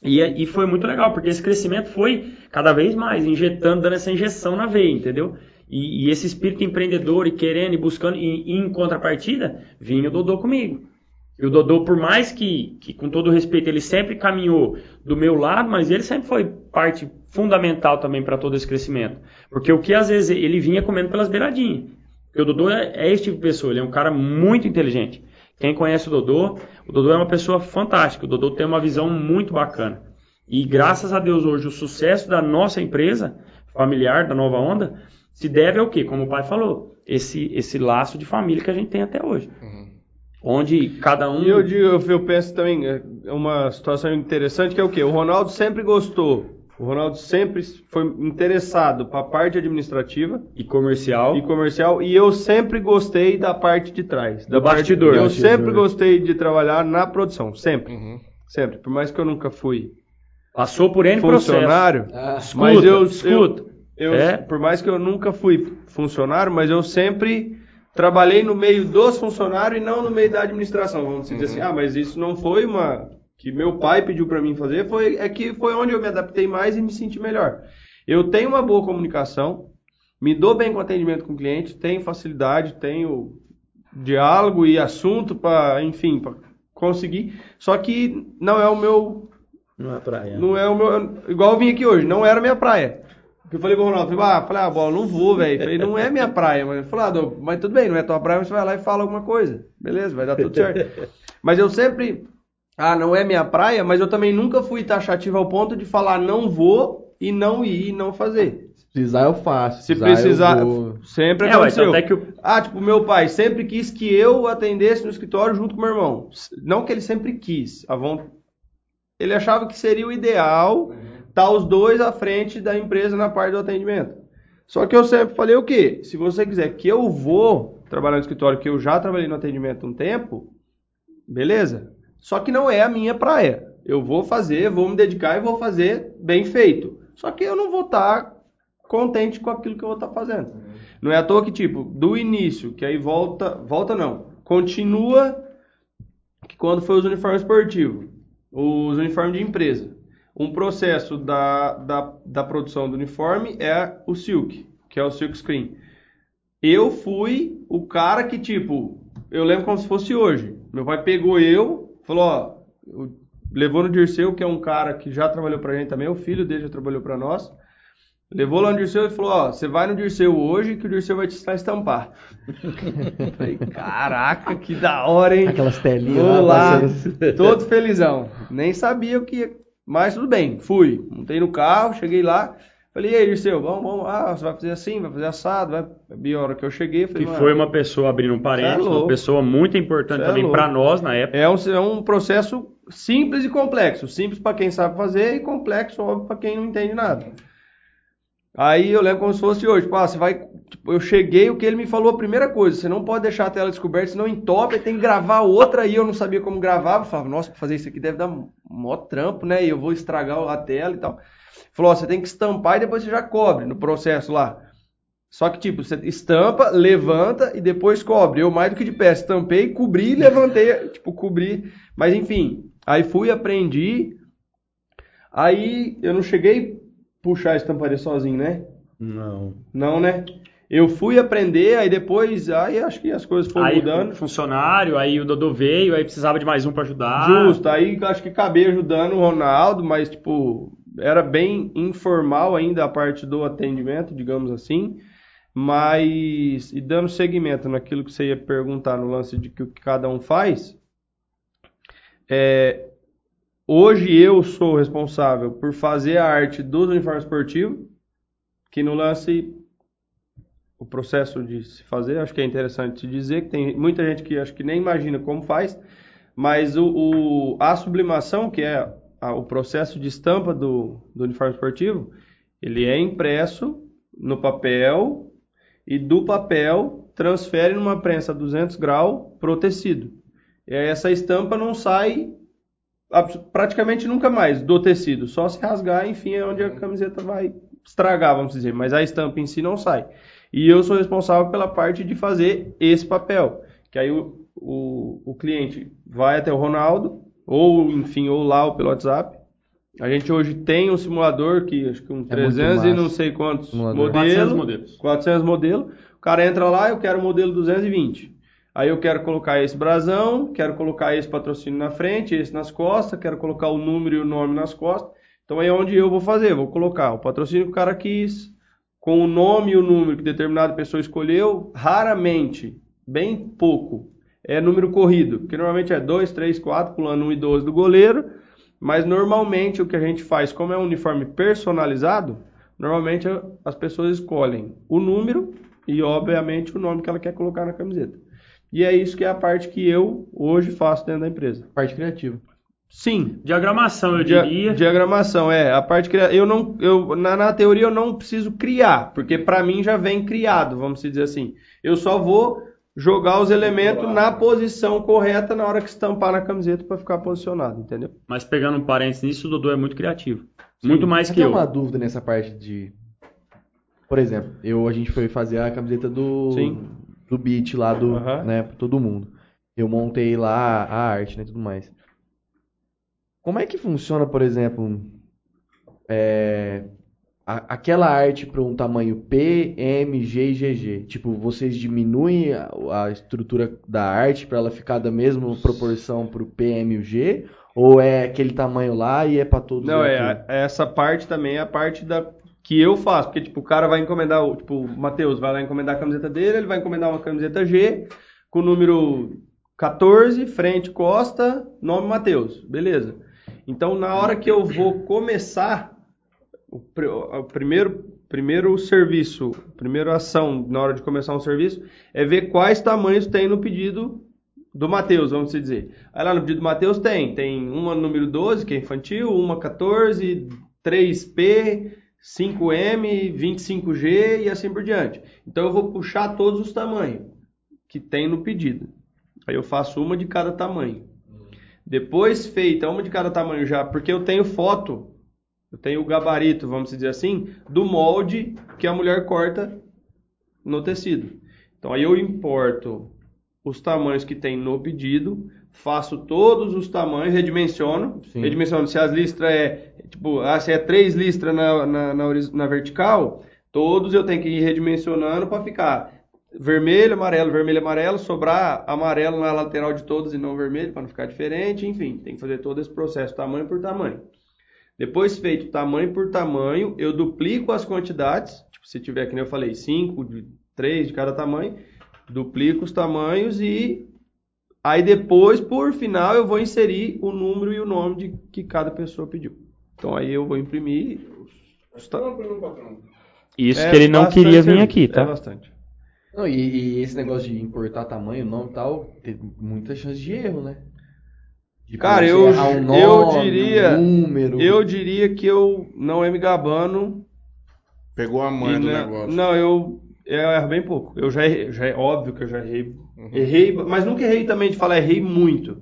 E, e foi muito legal, porque esse crescimento foi cada vez mais, injetando, dando essa injeção na veia, entendeu? E, e esse espírito empreendedor e querendo e buscando, e, e em contrapartida, vinha o Dodô comigo. E o Dodô, por mais que, que, com todo respeito, ele sempre caminhou do meu lado, mas ele sempre foi parte fundamental também para todo esse crescimento. Porque o que às vezes ele vinha comendo pelas beiradinhas. Porque o Dodô é, é esse tipo de pessoa, ele é um cara muito inteligente. Quem conhece o Dodô, o Dodô é uma pessoa fantástica, o Dodô tem uma visão muito bacana. E graças a Deus hoje o sucesso da nossa empresa familiar, da Nova Onda, se deve ao quê? Como o pai falou, esse, esse laço de família que a gente tem até hoje. Onde cada um... E eu, digo, eu, eu penso também, é uma situação interessante que é o quê? O Ronaldo sempre gostou. O Ronaldo sempre foi interessado para a parte administrativa E comercial. e comercial e eu sempre gostei da parte de trás. Da Do parte- bastidor. Eu Bastidor. sempre gostei de trabalhar na produção, sempre. Uhum. Sempre. Por mais que eu nunca fui Passou por N processo. funcionário, Ah, Escuta, mas eu, escuta. eu, eu- É. por mais que eu nunca fui funcionário, mas eu sempre trabalhei no meio dos funcionários e não no meio da administração. Vamos dizer assim, ah, mas isso não foi uma que meu pai pediu para mim fazer, foi é que foi onde eu me adaptei mais e me senti melhor. Eu tenho uma boa comunicação, me dou bem com atendimento com o cliente, tenho facilidade, tenho diálogo e assunto para, enfim, para conseguir. Só que não é o meu Não é praia. não é o meu. Igual eu vim aqui hoje, não era minha praia. Porque Eu falei pro Ronaldo, falei, ah, falei, ah, bola, não vou, velho. Falei, não é minha praia, mas eu falei, ah, mas tudo bem, não é tua praia, mas você vai lá e fala alguma coisa. Beleza, vai dar tudo certo. mas eu sempre. Ah, não é minha praia, mas eu também nunca fui taxativo ao ponto de falar não vou e não ir e não fazer. Se precisar, eu faço. Se precisar, eu vou- sempre É, ué, aconteceu. tanto é que o- Ah, tipo, meu pai sempre quis que eu atendesse no escritório junto com meu irmão. Não que ele sempre quis. Ele achava que seria o ideal estar os dois à frente da empresa na parte do atendimento. Só que eu sempre falei o quê? Se você quiser que eu vou trabalhar no escritório, que eu já trabalhei no atendimento um tempo, beleza. Só que não é a minha praia. Eu vou fazer, vou me dedicar e vou fazer bem feito. Só que eu não vou estar contente com aquilo que eu vou estar fazendo. Não é à toa que, tipo, do início, que aí volta, volta não, continua que quando foi os uniformes esportivos, os uniformes de empresa, um processo da, da, da produção do uniforme é o silk, que é o silk screen. Eu fui o cara que, tipo, eu lembro como se fosse hoje. Meu pai pegou eu, falou, ó, levou no Dirceu, que é um cara que já trabalhou pra gente também, o filho dele já trabalhou pra nós. Levou lá no Dirceu e falou, ó, você vai no Dirceu hoje que o Dirceu vai te ensinar a estampar. Falei, caraca, que da hora, hein? Aquelas telinhas Vou lá. lá, todo felizão. Nem sabia o que ia. Mas tudo bem, fui. Montei no carro, cheguei lá. Falei, e aí, Dirceu, vamos, vamos. Ah, você vai fazer assim, vai fazer assado, vai. E a hora que eu cheguei, eu Que falei, foi "Mano, uma pessoa abrindo um é parênteses, uma louco. pessoa muito importante é também pra nós na época. É um, é um processo simples e complexo. Simples para quem sabe fazer e complexo, óbvio, para quem não entende nada. Aí eu lembro como se fosse hoje. Tipo, ah, você vai. tipo, eu cheguei, o que ele me falou, a primeira coisa, você não pode deixar a tela descoberta, senão entope, tem que gravar outra aí. Eu não sabia como gravar. Eu falava, nossa, pra fazer isso aqui deve dar mó trampo, né? E eu vou estragar a tela e tal. Falou, ó, você tem que estampar e depois você já cobre no processo lá. Só que, tipo, você estampa, levanta e depois cobre. Eu, mais do que de pé, estampei, cobri e levantei, tipo, cobri. Mas, enfim, aí fui, aprendi. Aí eu não cheguei puxar a estamparia sozinho, né? Não. Não, né? Eu fui aprender, aí depois, aí acho que as coisas foram Aí mudando. funcionário, aí o Dodô veio, aí precisava de mais um pra ajudar. Justo, aí acho que acabei ajudando o Ronaldo, mas tipo, era bem informal ainda a parte do atendimento, digamos assim. Mas, e dando seguimento naquilo que você ia perguntar no lance de que o que cada um faz, é, hoje eu sou responsável por fazer a arte dos uniformes esportivos, que no lance, o processo de se fazer, acho que é interessante dizer que tem muita gente que acho que nem imagina como faz, mas o, o- a sublimação, que é a- o processo de estampa do, do uniforme esportivo, ele é impresso no papel e do papel transfere numa prensa a 200 graus pro tecido. E essa estampa não sai praticamente nunca mais do tecido, só se rasgar, enfim, é onde a camiseta vai estragar, vamos dizer, mas a estampa em si não sai. E eu sou responsável pela parte de fazer esse papel, que aí o, o, o cliente vai até o Ronaldo, ou enfim, ou lá ou pelo WhatsApp. A gente hoje tem um simulador que acho que um É muito 300 e não sei quantos Simulador. 400 modelos. modelos. 400 modelos. O cara entra lá, eu quero o modelo 220. Aí eu quero colocar esse brasão, quero colocar esse patrocínio na frente, esse nas costas, quero colocar o número e o nome nas costas. Então aí é onde eu vou fazer, vou colocar o patrocínio que o cara quis, com o nome e o número que determinada pessoa escolheu, raramente, bem pouco, é número corrido, porque normalmente é 2, 3, 4, pulando 1 e 12 do goleiro, mas normalmente o que a gente faz, como é um uniforme personalizado, normalmente as pessoas escolhem o número e, obviamente, o nome que ela quer colocar na camiseta. E é isso que é a parte que eu hoje faço dentro da empresa. Parte criativa. Sim, Diagramação, eu Dia- diria. Diagramação, é. A parte cria... eu não, eu na, na teoria eu não preciso criar, porque para mim já vem criado, vamos dizer assim. Eu só vou jogar os elementos na posição correta na hora que estampar na camiseta para ficar posicionado, entendeu? Mas pegando um parênteses nisso, o Dodô é muito criativo. Muito mais Eu que tenho eu. uma dúvida nessa parte de. Por exemplo, eu, a gente foi fazer a camiseta do. Sim. Do beat lá do. Né, pra todo mundo. Eu montei lá a arte, né, e tudo mais. Como é que funciona, por exemplo, é, a- aquela arte para um tamanho P, M, G e GG? Tipo, vocês diminuem a, a estrutura da arte para ela ficar da mesma proporção pro P, M e o G? Ou é aquele tamanho lá e é para todos? Não, é a- essa parte também é a parte da que eu faço, porque tipo, o cara vai encomendar, tipo, o Matheus vai lá encomendar a camiseta dele, ele vai encomendar uma camiseta G com o número 14, frente, costa, nome Matheus. Beleza. Então, na hora que eu vou começar o, o primeiro primeiro serviço, primeira ação na hora de começar um serviço é ver quais tamanhos tem no pedido do Matheus, vamos dizer. Aí lá no pedido do Matheus tem, tem uma número 12, que é infantil, uma 14, 3P, 5M, 25G e assim por diante. Então eu vou puxar todos os tamanhos que tem no pedido. Aí eu faço uma de cada tamanho. Depois feita uma de cada tamanho já, porque eu tenho foto, eu tenho o gabarito, vamos dizer assim, do molde que a mulher corta no tecido. Então aí eu importo os tamanhos que tem no pedido, faço todos os tamanhos, redimensiono. Sim. Redimensiono se as listras é, tipo, ah, se é três listras na, na, na, na vertical, todos eu tenho que ir redimensionando para ficar vermelho, amarelo, vermelho, amarelo, sobrar amarelo na lateral de todos e não vermelho, para não ficar diferente, enfim, tem que fazer todo esse processo, tamanho por tamanho. Depois feito tamanho por tamanho, eu duplico as quantidades, tipo, se tiver, que nem eu falei, 5, 3 de cada tamanho, duplico os tamanhos e aí depois, por final, eu vou inserir o número e o nome de que cada pessoa pediu. Então aí eu vou imprimir os, Isso É que ele não queria vir aqui, É tá? bastante. Não, e, e esse negócio de importar tamanho, nome e tal, tem muita chance de erro, né? De Cara, eu- um eu nome, diria- um número. Eu diria que eu não é me gabando. Pegou a e manha do não- negócio. Não, eu, eu erro bem pouco. Eu já errei, já é óbvio que eu já errei. Errei, mas nunca errei também de falar errei muito.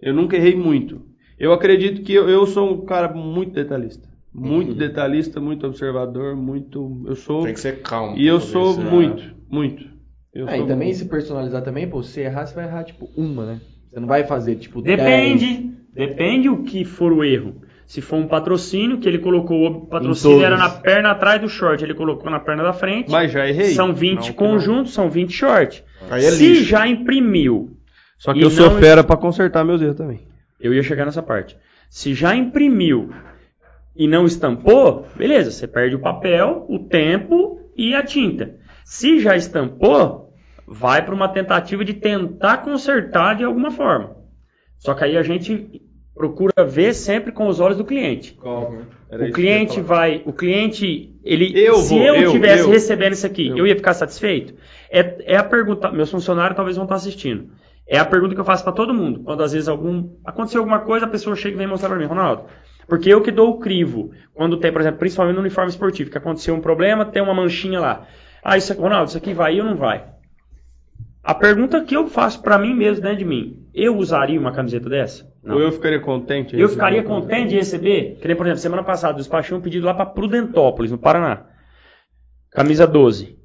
Eu nunca errei muito. Eu acredito que eu, eu sou um cara muito detalhista. Muito detalhista, muito observador, muito. Eu sou. Tem que ser calmo. E eu sou ver se- muito, muito. Eu É, sou e também muito. se personalizar também, pô, se errar, você vai errar, tipo, uma, né? Você não vai fazer, tipo, Depende. Depende o que for o erro. Se for um patrocínio, que ele colocou o patrocínio era na perna atrás do short, ele colocou na perna da frente. Mas já errei. São 20 Não, que não. conjuntos, são 20 short. Aí é Se lixo. já imprimiu, Só que E eu sou não- fera pra consertar meus erros também. eu ia chegar nessa parte. Se já imprimiu e não estampou, beleza, você perde o papel, o tempo e a tinta. Se já estampou, vai para uma tentativa de tentar consertar de alguma forma. Só que aí a gente procura ver sempre com os olhos do cliente. O cliente vai, o cliente, ele, Eu se vou, eu eu, tivesse eu. recebendo isso aqui, Eu. ia ficar satisfeito? É, é a pergunta, meus funcionários talvez vão estar assistindo. É a pergunta que eu faço para todo mundo. Quando às vezes algum aconteceu alguma coisa, a pessoa chega e vem mostrar para mim, Ronaldo. Porque eu que dou o crivo. Quando tem, por exemplo, principalmente no uniforme esportivo, que aconteceu um problema, tem uma manchinha lá. Ah, isso Ronaldo, isso aqui vai ou não vai? A pergunta que eu faço para mim mesmo, dentro de mim, eu usaria uma camiseta dessa? Ou eu ficaria contente. Eu ficaria contente de receber, que nem, por exemplo, semana passada, eu despachei um pedido lá para Prudentópolis, no Paraná. Camisa 12.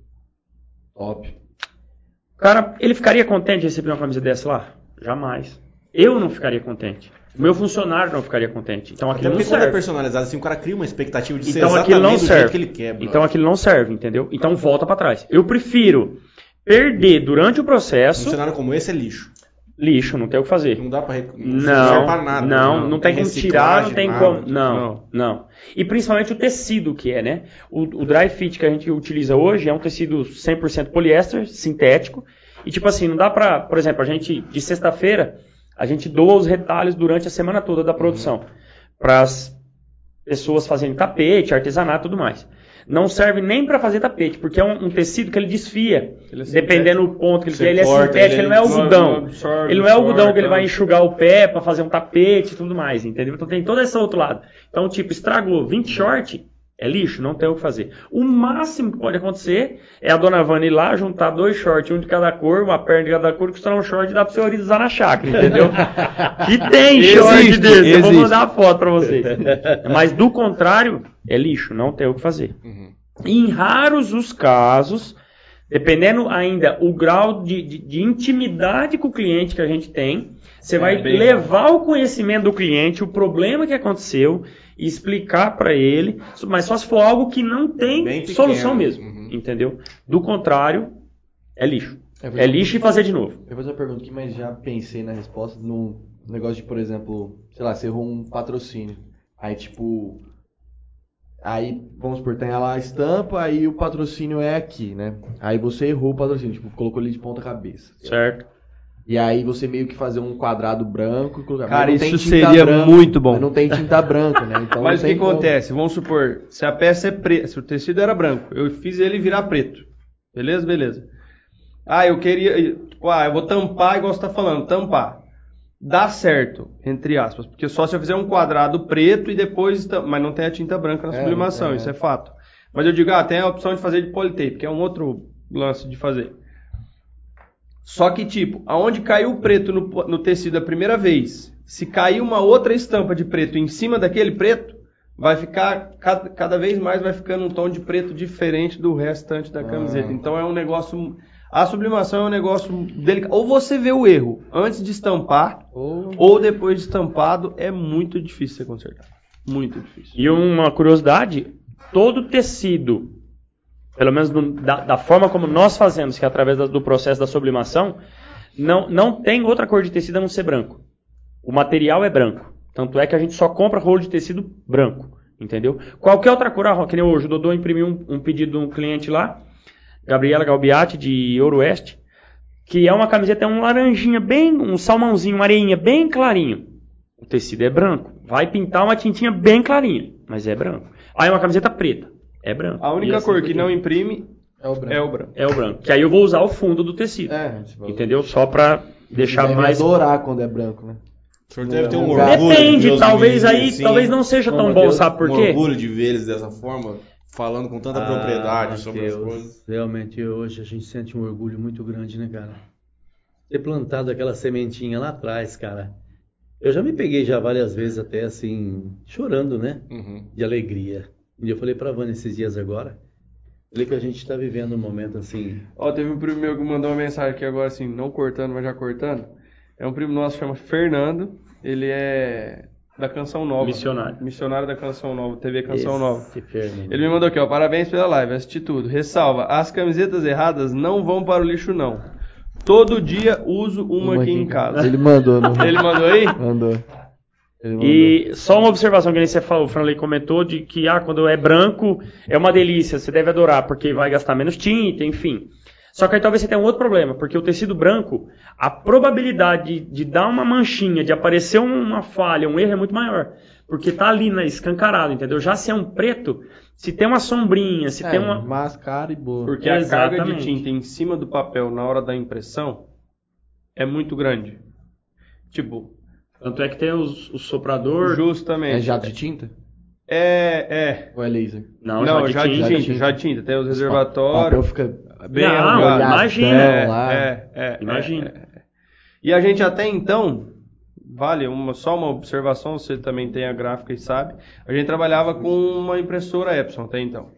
Top. O cara, ele ficaria contente de receber uma camisa dessa lá? Jamais. Eu não ficaria contente. O meu funcionário não ficaria contente. Então Até aquilo não porque quando é serve. personalizado, assim, o cara cria uma expectativa de ser Então exatamente aquilo não do jeito serve. que ele quer. brother. Então aquilo não serve, entendeu? Então volta para trás. Eu prefiro perder durante o Um processo cenário como esse é lixo. Lixo, não tem o que fazer. Não dá pra... rec- Não, pra nada. não, não, tem como tirar, não tem nada. como, não, não, E principalmente o tecido que é, né? O, o dry fit que a gente utiliza hoje é um tecido 100% poliéster, sintético. E tipo assim, não dá pra, por exemplo, a gente de sexta-feira, a gente doa os retalhos durante a semana toda da produção para as pessoas fazerem tapete, artesanato, e tudo mais. Não serve nem para fazer tapete, porque é um, um tecido que ele desfia, Ele dependendo do ponto que ele quer. Ele é sintético, ele não é algodão. absorve, Ele não é algodão absorve, que ele vai enxugar o pé para fazer um tapete e tudo mais, entendeu? Então tem todo esse outro lado. Então, tipo, estragou 20 short, é lixo, não tem o que fazer. O máximo que pode acontecer é a dona Vana ir lá, juntar dois shorts, um de cada cor, uma perna de cada cor, costurar um short e dá pra você usar na chácara, entendeu? que tem short Existe, desse, eu vou existe. mandar a foto pra vocês. Mas do contrário, é lixo, não tem o que fazer. Em raros os casos, dependendo ainda o grau de, de- de intimidade com o cliente que a gente tem, você vai bem levar o conhecimento do cliente, o problema que aconteceu, e explicar para ele, mas só se for algo que não tem Bem pequeno. solução mesmo, Uhum. entendeu? Do contrário, é lixo. É, É lixo e fazer de novo. Eu vou fazer uma pergunta aqui, mas já pensei na resposta no negócio de, por exemplo, sei lá, você errou um patrocínio. Aí, tipo. Aí, vamos supor, tem lá a estampa, aí o patrocínio é aqui, né? Aí você errou o patrocínio, tipo, colocou ele de ponta cabeça. Certo? E aí você meio que fazer um quadrado branco e colocar. Cara, isso seria branca, muito bom. Mas não tem tinta branca, né? Então Mas o que como. acontece? Vamos supor, se a peça é preta, se o tecido era branco, eu fiz ele virar preto. Beleza? Beleza. Ah, eu queria. tipo, Ah, eu vou tampar igual você tá falando, tampar. Dá certo, entre aspas, porque só se eu fizer um quadrado preto e depois, mas não tem a tinta branca na É, sublimação, é. isso é fato. Mas eu digo, ah, tem a opção de fazer de politape, que é um outro lance de fazer. Só que, tipo, aonde caiu o preto no, no tecido a primeira vez, se cair uma outra estampa de preto em cima daquele preto, vai ficar, cada, cada vez mais vai ficando um tom de preto diferente do restante da camiseta. Então é um negócio. A sublimação é um negócio delicado. Ou você vê o erro antes de estampar, Ou- ou depois de estampado, é muito difícil você consertar. Muito difícil. E uma curiosidade, todo tecido, pelo menos do- da, da forma como nós fazemos, que é através da- do processo da sublimação, não, não tem outra cor de tecido a não ser branco. O material é branco. Tanto é que a gente só compra rolo de tecido branco, entendeu? Qualquer outra cor, ah, que nem hoje, o Dodô imprimiu um, um pedido de um cliente lá, Gabriela Galbiati, de Ouro Oeste, que é uma camiseta, é um laranjinha bem, um salmãozinho, uma areinha bem clarinho. O tecido é branco. Vai pintar uma tintinha bem clarinha, mas é branco. Aí uma camiseta preta, é branco. A única assim cor por que não imprime É o branco. é o branco. é o branco. Que aí eu vou usar o fundo do tecido. É, Entendeu? Só pra deixar Deve mais. adorar quando é branco, né? O senhor deve ter um orgulho. de Depende, os talvez meninos aí, assim, talvez não seja tão bom, Deus, sabe por um quê? orgulho de ver eles dessa forma, falando com tanta Ah, propriedade sobre as Mateus, coisas. Realmente hoje a gente sente um orgulho muito grande, né, cara? Ter plantado aquela sementinha lá atrás, cara. Eu já me peguei já várias vezes até assim, chorando, né? Uhum. De alegria. E eu falei pra Vânia esses dias agora, falei que a gente tá vivendo um momento assim, Ó, teve um primo meu que mandou uma mensagem aqui agora, assim, não cortando, mas já cortando. É um primo nosso, chama Fernando. Ele é da Canção Nova. Missionário. Missionário da Canção Nova, TV Canção Nova. esse Fernando. Ele me mandou aqui, ó, parabéns pela live, assisti tudo. Ressalva, as camisetas erradas não vão para o lixo, não. Todo dia uso uma, aqui em casa. Ele mandou, não Ele mandou aí? Mandou. E só uma observação que nem você falou, o Franley comentou, de que ah, quando é branco é uma delícia, você deve adorar, porque vai gastar menos tinta, enfim. Só que aí talvez você tenha um outro problema, porque o tecido branco, a probabilidade de, de dar uma manchinha, de aparecer uma falha, um erro é muito maior. Porque tá ali na, escancarado, entendeu? Já se é um preto, se tem uma sombrinha, se É, tem uma. Mascara e boa. Porque a carga de Exatamente. tinta em cima do papel na hora da impressão é muito grande. Tipo, Tanto é que tem os, o soprador. justamente. É jato de tinta? É, é. Ou é laser? Não, Não, já já de de tinta. tinta, já de tinta. Tem os O papel reservatórios. fica bem Não, imagina. É, lá. é, é, Imagina. é, é. E a gente até então, vale uma, só uma observação, você também tem a gráfica e sabe, a gente trabalhava com uma impressora Epson até então.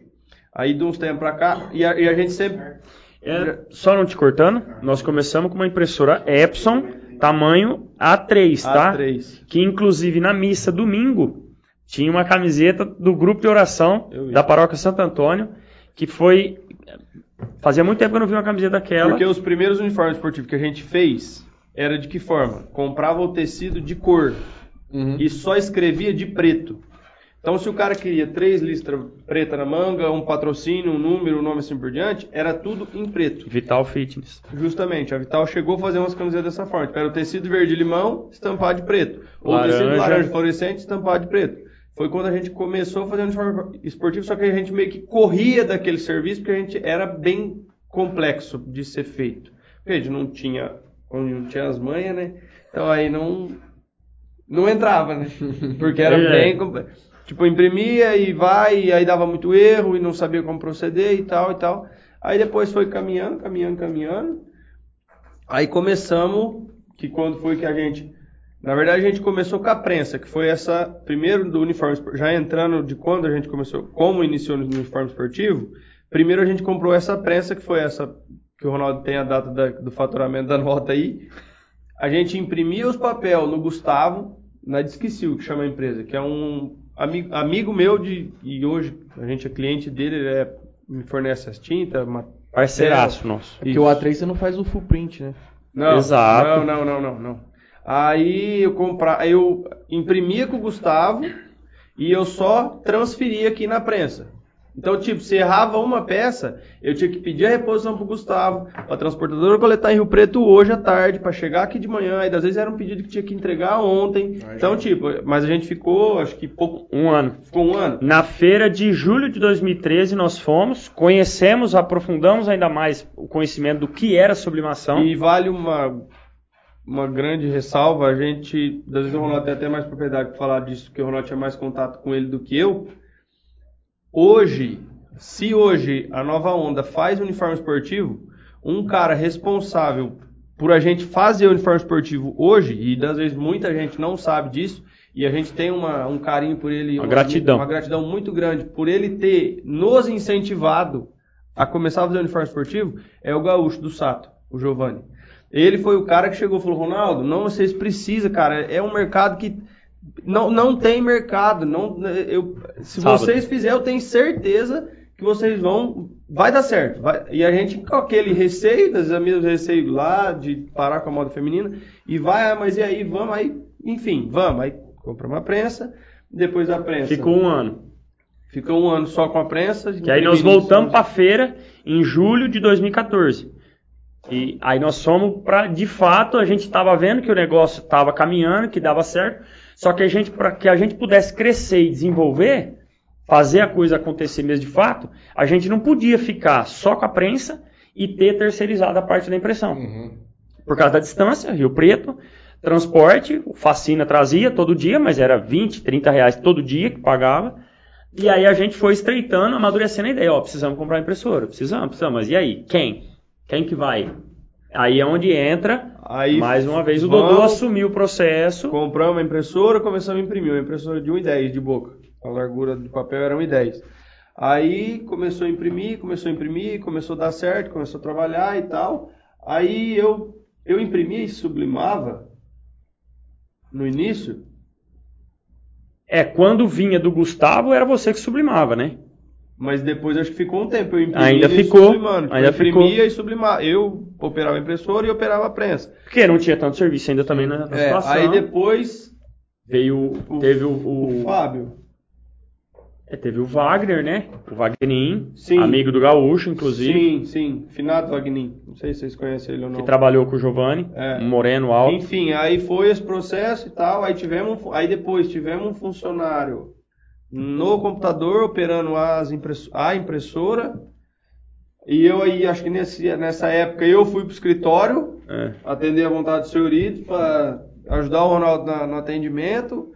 Aí de uns tempos pra cá, e a, e a gente sempre... É, só não te cortando, nós começamos com uma impressora Epson, tamanho A3, tá? A3. Que inclusive na missa domingo tinha uma camiseta do grupo de oração da paróquia Santo Antônio, que foi. Fazia muito tempo que eu não vi uma camiseta daquela. Porque os primeiros uniformes esportivos que a gente fez, era de que forma? Comprava o tecido de cor Uhum. e só escrevia de preto. Então, se o cara queria três listras preta na manga, um patrocínio, um número, um nome assim por diante, era tudo em preto. Vital Fitness. Justamente, a Vital chegou a fazer umas camisetas dessa forma. Era o tecido verde-limão estampado de preto. Ou o tecido laranja fluorescente estampado de preto. Foi quando a gente começou a fazer um uniforme esportivo, só que a gente meio que corria daquele serviço, porque a gente era bem complexo de ser feito. Porque a gente não tinha, não tinha as manhas, né? Então aí não, não entrava, né? Porque era É. bem complexo. Tipo, imprimia e vai, e aí dava muito erro e não sabia como proceder e tal e tal. Aí depois foi caminhando, caminhando, caminhando. Aí começamos, que quando foi que a gente. Na verdade, a gente começou com a prensa, que foi essa. Primeiro do uniforme Já entrando de quando a gente começou, como iniciou no uniforme esportivo, primeiro a gente comprou essa prensa, que foi essa. Que o Ronaldo tem a data da- do faturamento da nota aí. A gente imprimia os papel no Gustavo, na Disquecil, que chama a empresa, que é um amigo, amigo meu de. E hoje a gente é cliente dele, ele é- me fornece as tintas, Parceiraço nosso. Porque o A3 você não faz o full print, né? não, Exato. Não, não, não, não, não. Aí eu compra, eu imprimia com o Gustavo e eu só transferia aqui na prensa. Então, tipo, se errava uma peça, eu tinha que pedir a reposição pro Gustavo, pra transportadora coletar em Rio Preto hoje à tarde, pra chegar aqui de manhã. E às vezes era um pedido que tinha que entregar ontem. Então, tipo, mas a gente ficou, acho que pouco, Um ano. ficou um ano. Na feira de julho de 2013 nós fomos, conhecemos, aprofundamos ainda mais o conhecimento do que era sublimação. E vale uma uma grande ressalva. A gente, às vezes o Ronaldo tem até mais propriedade para falar disso, porque o Ronaldo tinha mais contato com ele do que eu. Hoje, se hoje a nova onda faz uniforme esportivo, um cara responsável por a gente fazer uniforme esportivo hoje, e das vezes muita gente não sabe disso, e a gente tem uma, um carinho por ele, Uma gratidão. uma gratidão muito grande por ele ter nos incentivado a começar a fazer uniforme esportivo, é o gaúcho do Sato, o Giovanni. Ele foi o cara que chegou e falou, Ronaldo, não, vocês precisam, cara, é um mercado que não, não tem mercado, não, eu, se Sábado. vocês fizerem, eu tenho certeza que vocês vão, vai dar certo. vai- e a gente com aquele receio, das amigos receio lá, de parar com a moda feminina, e vai, ah, mas e aí, vamos, aí, enfim, vamos, aí compramos a prensa, depois da prensa. Ficou um ano. Ficou um ano só com a prensa. Que aí nós voltamos para a feira em julho de 2014. E aí nós fomos para, de fato, a gente estava vendo que o negócio estava caminhando, que dava certo. Só que a gente, para que a gente pudesse crescer e desenvolver, fazer a coisa acontecer mesmo de fato, a gente não podia ficar só com a prensa e ter terceirizado a parte da impressão. Por causa da distância, Rio Preto, transporte, o Facina trazia todo dia, mas era 20, 30 reais todo dia que pagava. E aí a gente foi estreitando, amadurecendo a ideia. Ó, precisamos comprar impressora, precisamos, precisamos. Mas e aí? Quem? Quem que vai? Aí é onde entra, Aí, mais uma vez, o Dodô assumiu o processo. Compramos uma impressora, começamos a imprimir. Uma impressora de 1,10 de boca. A largura do papel era 1,10. Aí começou a imprimir, começou a imprimir, começou a dar certo, começou a trabalhar e tal. Aí eu, eu imprimia e sublimava no início. É, quando vinha do Gustavo, era você que sublimava, né? Mas depois acho que ficou um tempo. Eu imprimia Ainda e ficou, sublimando. ainda eu imprimia ficou. e sublimava. Eu operava a impressora e operava a prensa. Porque não tinha tanto serviço ainda também na, na É, situação. aí depois Veio, o- teve o, o o- Fábio. é, teve o Wagner, né? O Wagnerin, Sim. amigo do Gaúcho, inclusive, Sim, sim. Finado Wagnin. Não sei se vocês conhecem ele ou não. que trabalhou com o Giovanni, É. um moreno alto. Enfim, aí foi esse processo e tal. Aí tivemos, aí depois tivemos um funcionário no computador operando as impresso- a impressora. E eu aí, acho que nesse, nessa época eu fui pro escritório É. atender a vontade do senhor Ito para ajudar o Ronaldo na- no atendimento,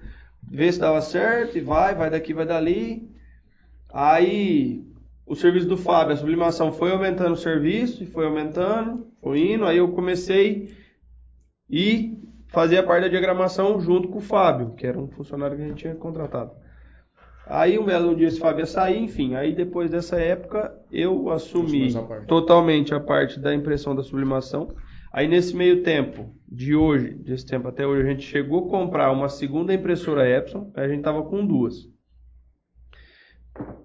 ver se dava certo, e vai, vai daqui, vai dali. Aí o serviço do Fábio, a sublimação foi aumentando o serviço, e foi aumentando, foi indo, aí eu comecei e fazia parte da diagramação junto com o Fábio, que era um funcionário que a gente tinha contratado. Aí um belo dia esse Fábio ia sair, enfim, aí depois dessa época eu assumi totalmente a parte da impressão da sublimação. Aí nesse meio tempo, de hoje, desse tempo até hoje, a gente chegou a comprar uma segunda impressora Epson, aí a gente tava com duas.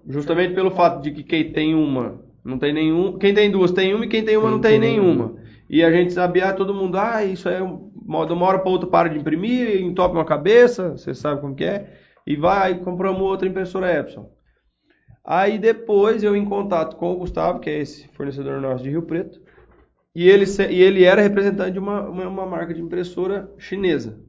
Justamente pelo fato de que quem tem uma não tem nenhum, quem tem duas tem uma e quem tem uma não tem nenhuma. E a gente sabia, ah, todo mundo, ah, isso é de uma hora para outra para de imprimir, entope uma cabeça, você sabe como que é, e vai, compramos outra impressora Epson. Aí depois eu em contato com o Gustavo, que é esse fornecedor nosso de Rio Preto, e ele, e ele era representante de uma, uma, uma marca de impressora chinesa.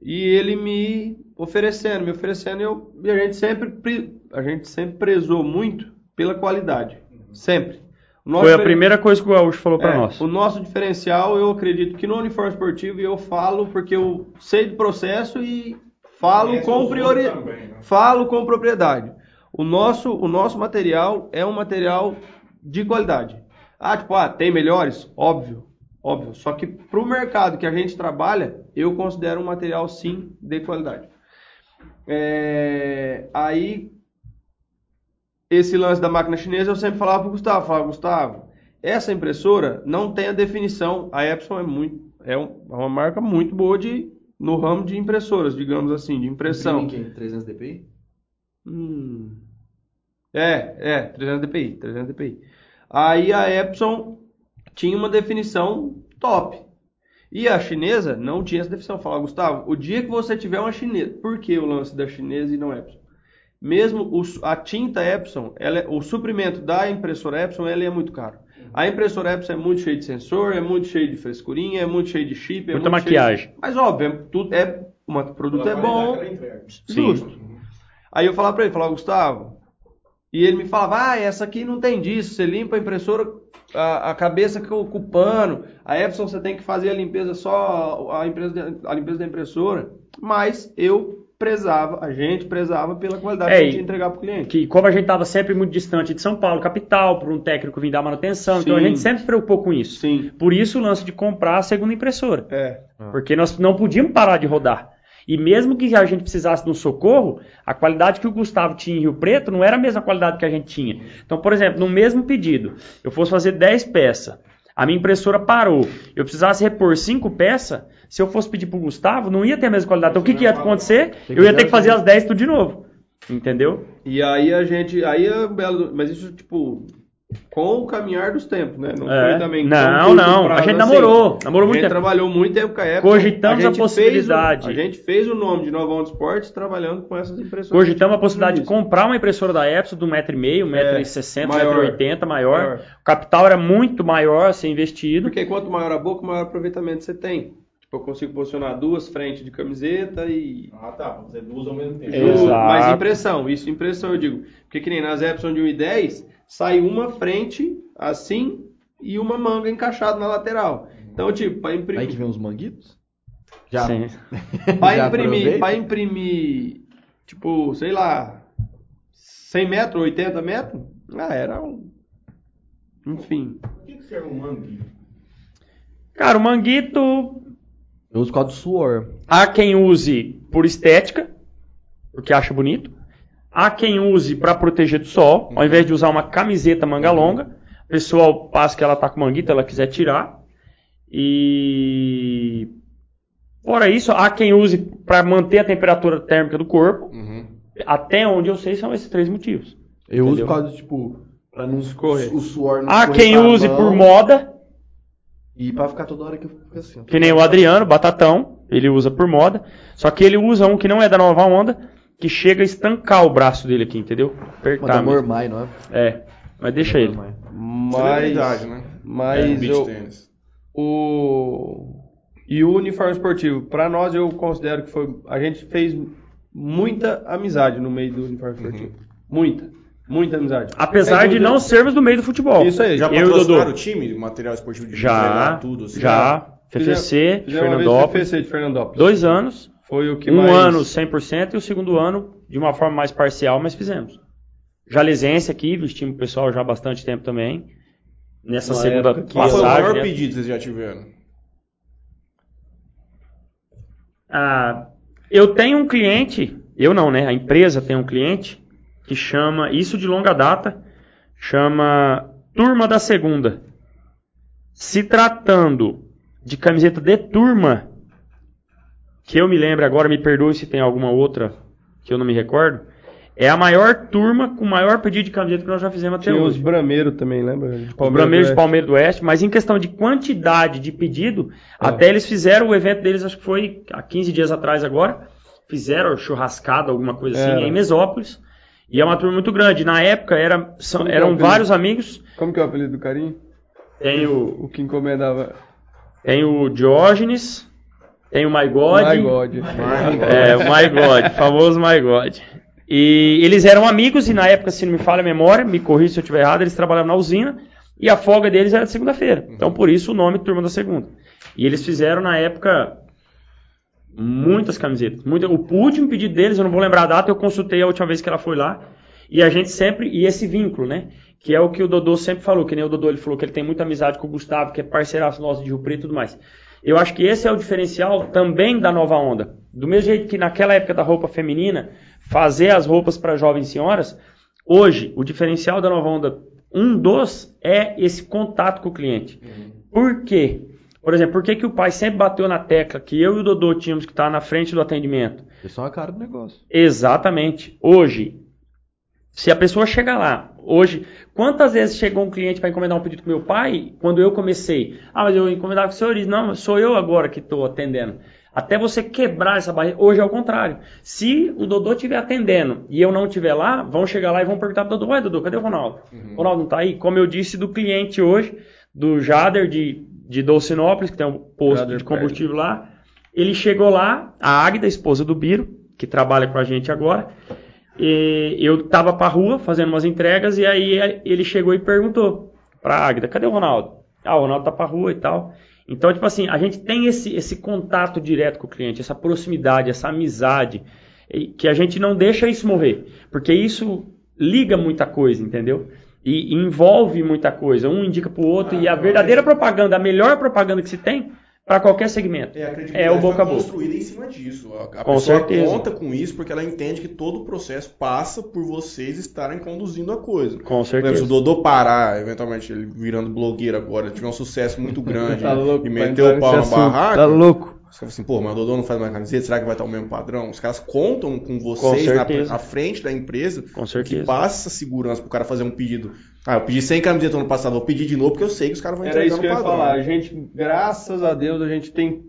E ele me oferecendo, me oferecendo, eu, e a gente sempre pre- a gente sempre prezou muito pela qualidade, sempre. Nosso Foi a primeira coisa que o Gaúcho falou pra é, nós. O nosso diferencial, eu acredito que no uniforme esportivo, e eu falo porque eu sei do processo e falo com priori... também, né? falo com propriedade. O nosso, o nosso material é um material de qualidade. Ah, tipo, ah, tem melhores? Óbvio, óbvio. Só que para o mercado que a gente trabalha, eu considero um material sim de qualidade. É, aí esse lance da máquina chinesa eu sempre falava para o Gustavo, falava, Gustavo, essa impressora não tem a definição. A Epson é muito, é é uma marca muito boa de no ramo de impressoras, digamos assim, de impressão. Imprime em quem? 300 dpi? Hum. É, é, 300 dpi, 300 dpi. Aí a Epson tinha uma definição top. E a chinesa não tinha essa definição. Fala, Gustavo, o dia que você tiver uma chinesa, por que o lance da chinesa e não Epson? Mesmo o a tinta Epson, ela é- o suprimento da impressora Epson, ele é muito caro. A impressora Epson é muito cheia de sensor, é muito cheia de frescurinha, é muito cheia de chip, é Muita muito cheia de- maquiagem. Mas óbvio, é, tudo é, uma- o produto é bom. Justo. Aí eu falava pra ele, falava, Gustavo. E ele me falava, ah, essa aqui não tem disso, você limpa a impressora a, a cabeça com, com o pano. A Epson você tem que fazer a limpeza só a, empresa, a limpeza da impressora. Mas eu prezava, a gente prezava pela qualidade É, que a gente e- ia entregar pro cliente. que como a gente estava sempre muito distante de São Paulo, capital, para um técnico vir dar manutenção, então a Sim. gente sempre se preocupou com isso. Sim. Por isso o lance de comprar a segunda impressora. É. Porque nós não podíamos parar de rodar. E mesmo que a gente precisasse de um socorro, a qualidade que o Gustavo tinha em Rio Preto não era a mesma qualidade que a gente tinha. Então, por exemplo, no mesmo pedido, eu fosse fazer 10 peças, a minha impressora parou, eu precisasse repor 5 peças, se eu fosse pedir pro Gustavo, não ia ter a mesma qualidade. Então, o que, que ia acontecer? Eu ia ter que fazer as 10 tudo de novo. Entendeu? E aí a gente. Aí é belo. Mas isso, tipo. Com o caminhar dos tempos, né? Não É. foi também. Não, não, a gente namorou, namorou muito a gente tempo. trabalhou muito tempo com a Epson. Cogitamos a gente possibilidade. O, a gente fez o nome de Nova Onda Esportes trabalhando com essas impressoras. Cogitamos a possibilidade de comprar uma impressora da Epson de 1,5m, 1,60m, maior. 1,80m, maior. Maior. O capital era muito maior a ser investido. Porque quanto maior a boca, maior aproveitamento você tem. Tipo, eu consigo posicionar duas frentes de camiseta e. Ah, tá. Vamos fazer duas ao mesmo tempo. Exato. Mais impressão. Isso, impressão, eu digo. Porque que nem nas Epson de 1,10, sai uma frente assim e uma manga encaixada na lateral. Então, tipo, para Aí que imprimir. vem os manguitos? Já. Sim. Para Já imprimir, pra imprimir, tipo, sei lá, 100 metros, 80 metros, ah, era um. Enfim. Por que que serve um mangue? Cara, o manguito, Eu uso do suor. há quem use por estética, porque acha bonito. Há quem use para proteger do sol, ao invés de usar uma camiseta manga longa. O pessoal passa que ela tá com manguito, ela quiser tirar. E fora isso, há quem use para manter a temperatura térmica do corpo. Uhum. Até onde eu sei são esses três motivos. Eu uso Entendeu? por causa, tipo, pra não Escorrer. o suor não Há quem use mão por moda, E pra ficar toda hora que eu fico assim. que nem o Adriano, Batatão, ele usa por moda. Só que ele usa um que não é da nova onda, que chega a estancar o braço dele aqui, entendeu? Mas Apertar. mesmo. Mormai, não é? É, mas deixa ele. Mas. Celebridade, né? Mas Beach eu, o e o uniforme esportivo, pra nós eu considero que foi a gente fez muita amizade no meio do uniforme esportivo. Muita, muita amizade. Apesar É, de não sermos do meio do futebol. Isso aí. Já e patrocinaram Dodô. o time, material esportivo de Já, tudo? Assim, já. FFC, fizemos Fernandópolis. FFC de Fernandópolis. Dois anos. Foi o que um mais ano 100% e o segundo ano de uma forma mais parcial, mas fizemos. Jalesense aqui, vestimos o pessoal já há bastante tempo também. Nessa Uma segunda que- Qual foi o passagem. maior né? pedido que vocês já tiveram? Ah, eu tenho um cliente, eu não, né? A empresa tem um cliente que chama, isso de longa data, chama Turma da Segunda. Se tratando de camiseta de turma, que eu me lembro agora, me perdoe se tem alguma outra que eu não me recordo, é a maior turma com o maior pedido de camiseta que nós já fizemos até tinha os hoje. Brameiro também, lembra? De O Brameiro de do Palmeiras do Oeste, mas em questão de quantidade de pedido, É. até eles fizeram o evento deles, acho que foi há 15 dias atrás agora, fizeram churrascada, alguma coisa assim, Era. em Mesópolis, e é uma turma muito grande. Na época era, são- é eram o apelido? vários amigos. Como que é o apelido do carinho? tem o, O que encomendava. tem o Diógenes, tem o My God, My God. É, o My God, famoso My God. E eles eram amigos e na época, se não me falha a memória, me corrija se eu estiver errado, eles trabalhavam na usina e a folga deles era de segunda-feira. Então por isso o nome Turma da Segunda. E eles fizeram na época muitas camisetas. Muita, o último pedido deles, eu não vou lembrar a data, eu consultei a última vez que ela foi lá. E a gente sempre, e esse vínculo, né? Que é o que o Dodô sempre falou, que nem o Dodô ele falou que ele tem muita amizade com o Gustavo, que é parceiraço nosso de Rio Preto e tudo mais. Eu acho que esse é o diferencial também da nova onda. Do mesmo jeito que naquela época da roupa feminina, fazer as roupas para jovens senhoras, hoje o diferencial da nova onda, um dos, é esse contato com o cliente. Por quê? Por exemplo, por que, que o pai sempre bateu na tecla que eu e o Dodô tínhamos que estar na frente do atendimento? Eles são a cara do negócio. Exatamente. Hoje, se a pessoa chega lá, hoje, quantas vezes chegou um cliente para encomendar um pedido com meu pai, quando eu comecei? Ah, mas eu encomendava com o senhor, não, sou eu agora que estou atendendo. Até você quebrar essa barreira. Hoje é o contrário. Se o Dodô estiver atendendo e eu não estiver lá, vão chegar lá e vão perguntar pro Dodô, ué, Dodô, cadê o Ronaldo? O Ronaldo não está aí? Como eu disse do cliente hoje, do Jader de, de Dolcinópolis, que tem um posto Jader de combustível lá, ele chegou lá, a Águida, esposa do Biro, que trabalha com a gente agora, e eu tava pra rua fazendo umas entregas e aí ele chegou e perguntou: pra Águida, cadê o Ronaldo? Ah, o Ronaldo tá pra rua e tal. Então, tipo assim, a gente tem esse, esse contato direto com o cliente, essa proximidade, essa amizade, que a gente não deixa isso morrer, porque isso liga muita coisa, entendeu? E, e envolve muita coisa, um indica pro outro, e a verdadeira propaganda, a melhor propaganda que se tem, para qualquer segmento, É, a é credibilidade o boca a boca. construída em cima disso. A, a Com pessoa certeza. conta com isso porque ela entende que todo o processo passa por vocês estarem conduzindo a coisa. Com Por exemplo, se certeza. o Dodô parar, eventualmente ele virando blogueiro agora, tiver um sucesso muito grande Tá louco e entrar o pau na barraca, Tá louco? Os caras assim, pô, mas o Dodô não faz mais camiseta, será que vai estar o mesmo padrão? Os caras contam com vocês na, certeza. à frente da empresa Com que certeza. passa essa segurança pro cara fazer um pedido. Ah, eu pedi 100 camisetas no ano passado, vou pedir de novo porque eu sei que os caras vão Era entregar isso que eu no ia padrão. falar. A gente, graças a Deus, a gente tem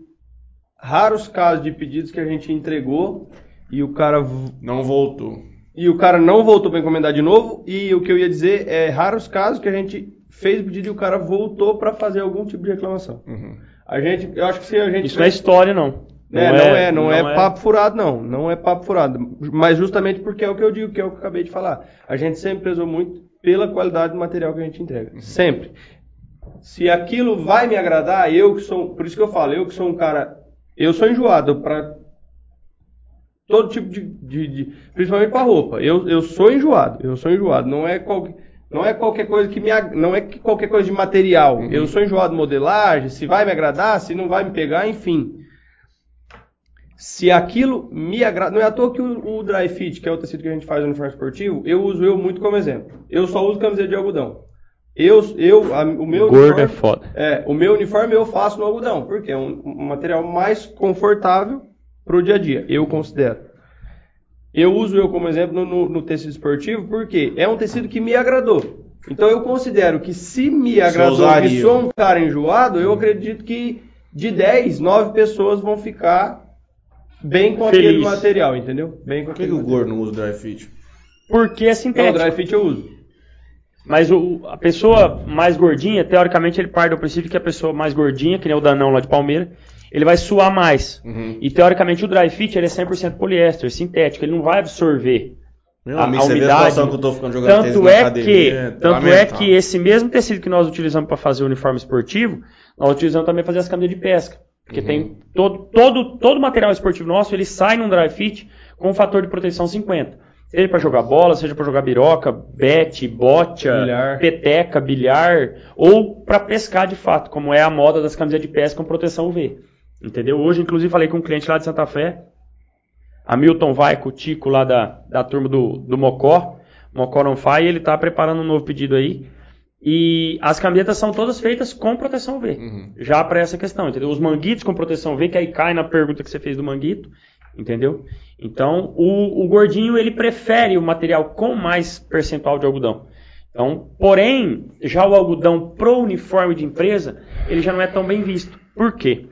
raros casos de pedidos que a gente entregou e o cara Não voltou. e o cara não voltou para encomendar de novo. E o que eu ia dizer é raros casos que a gente fez o pedido e o cara voltou para fazer algum tipo de reclamação. Uhum. A gente, eu acho que se a gente Isso não é história, não. É, não, é, não, é, papo furado, não. Não é papo furado. Mas justamente porque é o que eu digo, que é o que eu acabei de falar. A gente sempre prezou muito pela qualidade do material que a gente entrega. Sempre. Se aquilo vai me agradar, eu que sou. Por isso que eu falo, eu que sou um cara. Eu sou enjoado para todo tipo de. de- de- principalmente para roupa. Eu, eu sou enjoado. Eu sou enjoado. Não é qualquer. Não é qualquer coisa que me não é que qualquer coisa de material. Eu sou enjoado de modelagem, se vai me agradar, se não vai me pegar, enfim. Se aquilo me agrada, não é à toa que o, o dry fit, que é o tecido que a gente faz no uniforme esportivo, eu uso eu muito como exemplo. Eu só uso camiseta de algodão. Eu, eu, a- o meu Gordo é foda. é, o meu uniforme eu faço no algodão, porque é um, um material mais confortável pro dia a dia, eu considero. Eu uso eu como exemplo no, no- tecido esportivo, porque é um tecido que me agradou. Então eu considero que se me agradou e sou um cara enjoado, eu acredito que de 10, 9 pessoas vão ficar bem com aquele Feliz. material, entendeu? Bem com Por que, aquele que o material. gordo não usa dry fit? Porque é Não, o sintético. dry fit eu uso. Mas o, a pessoa mais gordinha, teoricamente, ele parte do princípio que a pessoa mais gordinha, que nem o Danão lá de Palmeira, ele vai suar mais. Uhum. E teoricamente o dry fit ele é 100% poliéster, sintético, ele não vai absorver. Meu A- amigo, a você vê a umidade- situação que eu tô ficando jogando tênis Tanto na é academia, que, tanto é lamentável. que esse mesmo tecido que nós utilizamos para fazer o uniforme esportivo, nós utilizamos também para fazer as camisas de pesca. Porque Uhum. tem todo, todo, todo material esportivo nosso, ele sai num dry fit com um fator de proteção 50. Seja para jogar bola, seja para jogar biroca, bete, bocha, Bilhar. peteca, bilhar, ou para pescar de fato, como é a moda das camisas de pesca com proteção UV. Entendeu? Hoje, inclusive, falei com um cliente lá de Santa Fé, Hamilton vai com o Tico lá da, da turma do, do Mocó, Mocó não faz, e ele está preparando um novo pedido aí. E as camisetas são todas feitas com proteção UV. Uhum. Já para essa questão, entendeu? Os manguitos com proteção UV, que aí cai na pergunta que você fez do manguito, entendeu? Então, o, o gordinho, ele prefere o material com mais percentual de algodão. Então, porém, já o algodão pro uniforme de empresa, ele já não é tão bem visto. Por quê?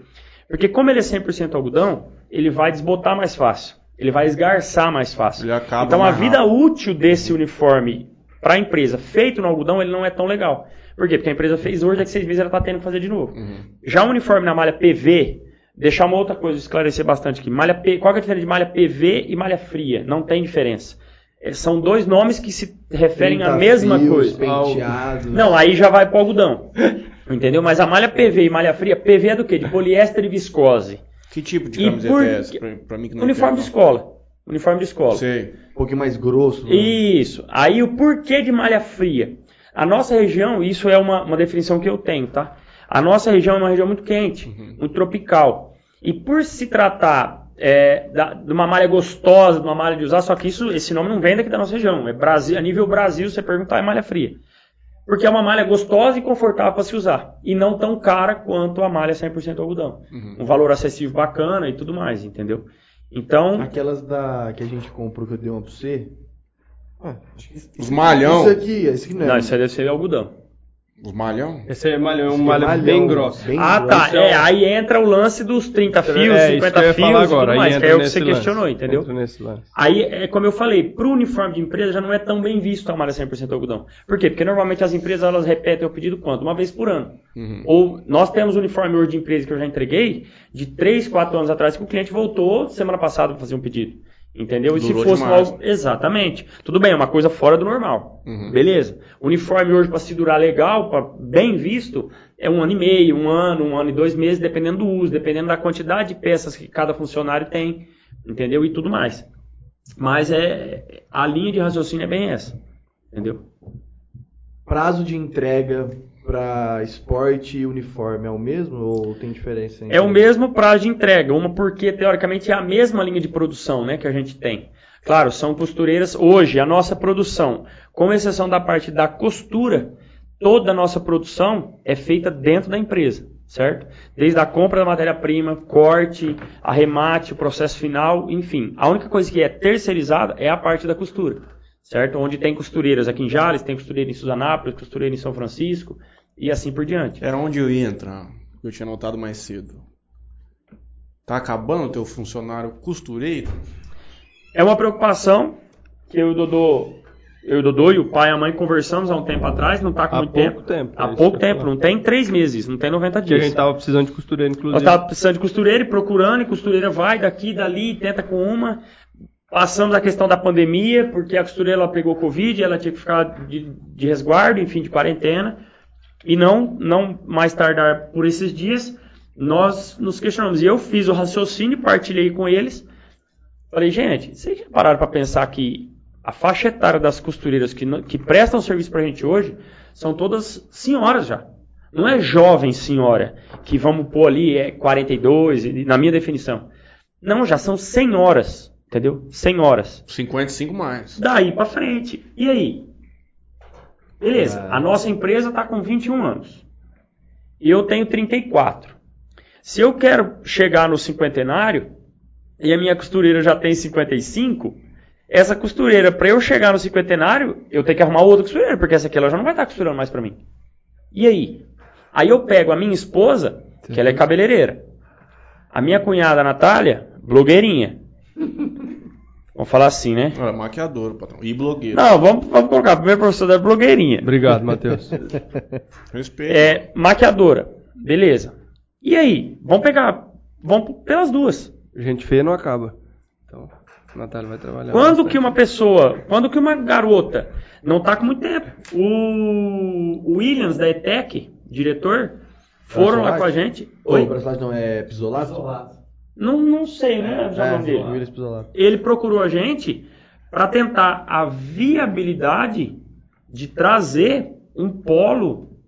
Porque como ele é 100% algodão, ele vai desbotar mais fácil. Ele vai esgarçar mais fácil. Então, a vida rápido. útil desse uniforme para a empresa feito no algodão, ele não é tão legal. Por quê? Porque a empresa fez hoje, daqui a seis meses ela está tendo que fazer de novo. Uhum. Já o uniforme na malha PV, deixar uma outra coisa, esclarecer bastante aqui. Malha P, qual que é a diferença de malha PV e malha fria? Não tem diferença. É, São dois nomes que se referem à mesma Fios, coisa. Penteados. Não, aí já vai pro algodão. Entendeu? Mas a malha PV e malha fria, PV é do quê? De poliéster e viscose. Que tipo de camiseta por é essa? Pra, pra mim que não Uniforme de escola. Uniforme de escola. Sei. Um pouquinho mais grosso. né? Isso. Aí o porquê de malha fria? A nossa região, isso é uma, uma definição que eu tenho, tá? A nossa região é uma região muito quente, muito tropical. E por se tratar é, da- de uma malha gostosa, de uma malha de usar, só que isso, esse nome não vem daqui da nossa região. É Brasil, a nível Brasil, você perguntar, é malha fria. Porque é uma malha gostosa e confortável para se usar. E não tão cara quanto a malha 100% algodão. Um valor acessível bacana e tudo mais, entendeu? Então, Aquelas da que a gente comprou que eu dei uma pra você. Ah, acho que isso Os malhão. aqui, esse aqui não é. não, isso aí deve ser algodão. Os malhão? Esse é malha, é um malha malhão, bem grosso. bem Ah, tá. grosso. É, aí entra o lance dos 30 fios, É, isso 50 que eu ia fios e agora. mais, que é o que você lance. questionou, entendeu? Entra nesse lance. Aí, é como eu falei, para o uniforme de empresa já não é tão bem visto a malha 100% algodão. Por quê? Porque normalmente as empresas elas repetem o pedido quanto? Uma vez por ano. Uhum. Ou nós temos um uniforme hoje de empresa que eu já entreguei de 3, 4 anos atrás que o cliente voltou semana passada para fazer um pedido. Entendeu? E se fosse demais. algo. Exatamente. Tudo bem, é uma coisa fora do normal. Uhum. Beleza. Uniforme hoje para se durar legal, pra, bem visto, é um ano e meio, um ano, um ano e dois meses, dependendo do uso, dependendo da quantidade de peças que cada funcionário tem, entendeu? E tudo mais. Mas é a linha de raciocínio é bem essa, entendeu? Prazo de entrega para esporte e uniforme é o mesmo ou tem diferença? entre- É o mesmo prazo de entrega, uma porque teoricamente é a mesma linha de produção, né, que a gente tem. Claro, são costureiras. Hoje a nossa produção, com exceção da parte da costura, toda a nossa produção é feita dentro da empresa, certo? Desde a compra da matéria-prima, corte, arremate, o processo final, enfim. A única coisa que é terceirizada é a parte da costura, certo? Onde tem costureiras aqui em Jales, tem costureira em Suzanápolis, costureira em São Francisco e assim por diante. Era onde eu ia entrar. Eu tinha notado mais cedo. Tá acabando o teu funcionário costureiro? É uma preocupação que eu e o Dodô, eu e o Dodô e o pai e a mãe conversamos há um tempo atrás, não está com Há muito pouco tempo. tempo, é Há isso pouco que tempo, não tem três meses, não tem 90 Que a dias. gente tava precisando de costureira, Nós inclusive. estávamos precisando de costureira e procurando, e costureira vai daqui, dali, tenta com uma. Passamos a questão da pandemia, porque a costureira ela pegou Covid, ela tinha que ficar de, de resguardo, enfim, de quarentena. E não, não mais tardar por esses dias, nós nos questionamos. E eu fiz o raciocínio, partilhei com eles. Falei, gente, vocês já pararam para pensar que a faixa etária das costureiras que, que prestam serviço para a gente hoje são todas senhoras já. Não é jovem senhora, que vamos pôr ali é 42, e- na minha definição. Não, já são senhoras, entendeu? Senhoras. 55 mais. Daí para frente. E aí? Beleza, Ah. a nossa empresa está com 21 anos. E eu tenho 34. Se eu quero chegar no cinquentenário e a minha costureira já tem 55, essa costureira, para eu chegar no cinquentenário, eu tenho que arrumar outra costureira, porque essa aqui ela já não vai estar costurando mais para mim. E aí? Aí eu pego a minha esposa, que ela é cabeleireira. A minha cunhada, Natália, blogueirinha. Vamos falar assim, né? Olha, maquiador, patrão. E blogueiro. Não, vamos, vamos colocar. Primeiro professor da blogueirinha. Obrigado, Matheus. Respeito. É, maquiadora. Beleza. E aí? Vamos pegar. Vamos pelas duas. Gente feia não acaba. Então, a Natália vai trabalhar. Quando bastante. que uma pessoa, quando que uma garota não tá com muito tempo? O Williams da ETEC, diretor, foram lá com a gente. Oi, Oi? Braçolate não é pisolato? Não, não sei, né? Já o nome dele. Willis Pisolato. ele procurou a gente para tentar a viabilidade de trazer um polo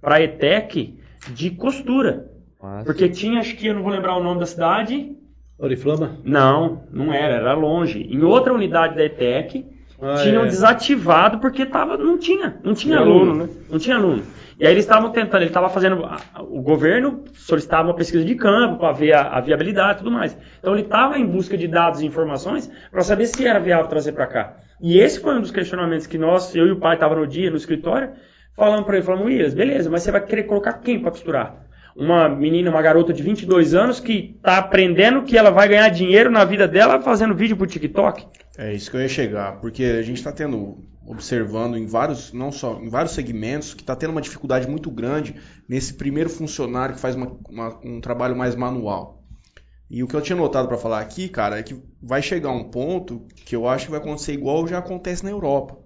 para a ETEC de costura. Massa. Porque tinha, acho que eu não vou lembrar o nome da cidade. Oriflama? Não, não era, era longe. Em outra unidade da ETEC, Ah, tinham é. desativado porque tava, não tinha, não tinha aluno, aluno, né? Não tinha aluno. E aí eles estavam tentando, ele estava fazendo, o governo solicitava uma pesquisa de campo para ver a, a viabilidade e tudo mais. Então ele estava em busca de dados e informações para saber se era viável trazer para cá. E esse foi um dos questionamentos que nós, eu e o pai tava no dia no escritório, falando para ele, falando, Williams, beleza, mas você vai querer colocar quem para costurar? Uma menina, uma garota de 22 anos que está aprendendo que ela vai ganhar dinheiro na vida dela fazendo vídeo pro TikTok? É isso que eu ia chegar, porque a gente está tendo, observando em vários, não só em vários segmentos, que está tendo uma dificuldade muito grande nesse primeiro funcionário que faz uma- uma- um trabalho mais manual. E o que eu tinha notado para falar aqui, cara, é que vai chegar um ponto que eu acho que vai acontecer igual já acontece na Europa.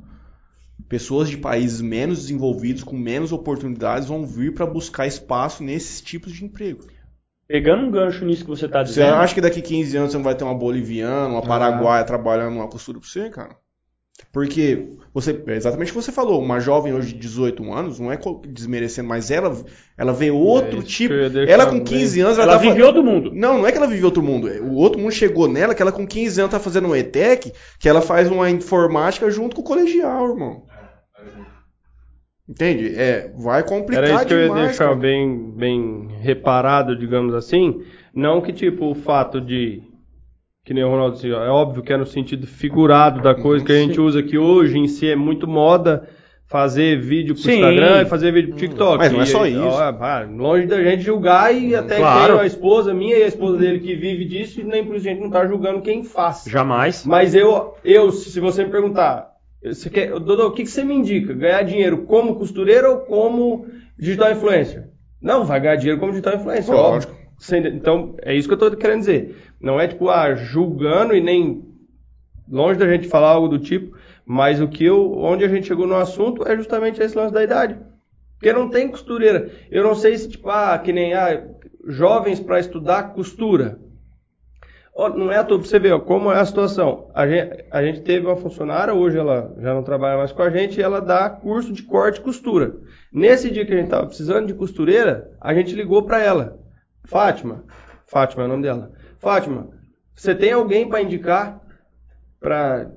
Pessoas de países menos desenvolvidos, com menos oportunidades, vão vir para buscar espaço nesses tipos de emprego. Pegando um gancho nisso que você está Você dizendo. acha que daqui 15 anos você não vai ter uma boliviana, uma paraguaia trabalhando numa costura pra você, cara? Porque você, é exatamente o que você falou, uma jovem hoje de 18 anos, não é desmerecendo, mas ela, ela vê outro É tipo. Ela com bem- 15 anos, Ela tá vive fa- outro mundo. Não, não é que ela vive outro mundo. é, O outro mundo chegou nela, que ela com 15 anos tá fazendo um ETEC, que ela faz uma informática junto com o colegial, irmão. Entende? É, vai complicar Era isso que eu ia demais. deixar cara. bem, bem reparado, digamos assim. Não que, tipo, o fato de. Que nem o Ronaldo disse, é óbvio que é no sentido figurado da coisa que a gente usa, que hoje em si é muito moda fazer vídeo pro Sim. Instagram e fazer vídeo pro TikTok. Mas não é só isso. ó, ah, longe da gente julgar e até Claro. a esposa minha e a esposa dele que vive disso, e nem por isso a gente não tá julgando quem faz. Jamais. Mas eu, eu, se você me perguntar, você quer, Dodô, o que, que você me indica? Ganhar dinheiro como costureiro ou como digital influencer? Não, vai ganhar dinheiro como digital influencer, Lógico. óbvio. Então, é isso que eu tô querendo dizer. Não é tipo, ah, julgando e nem longe da gente falar algo do tipo, mas o que eu, onde a gente chegou no assunto é justamente esse lance da idade. Porque não tem costureira. Eu não sei se, tipo, ah, que nem ah, jovens para estudar costura. Não é pra você ver ó, como é a situação. A gente, a gente teve uma funcionária, hoje ela já não trabalha mais com a gente, e ela dá curso de corte e costura. Nesse dia que a gente estava precisando de costureira, a gente ligou para ela. Fátima, Fátima é o nome dela. Fátima, você tem alguém para indicar para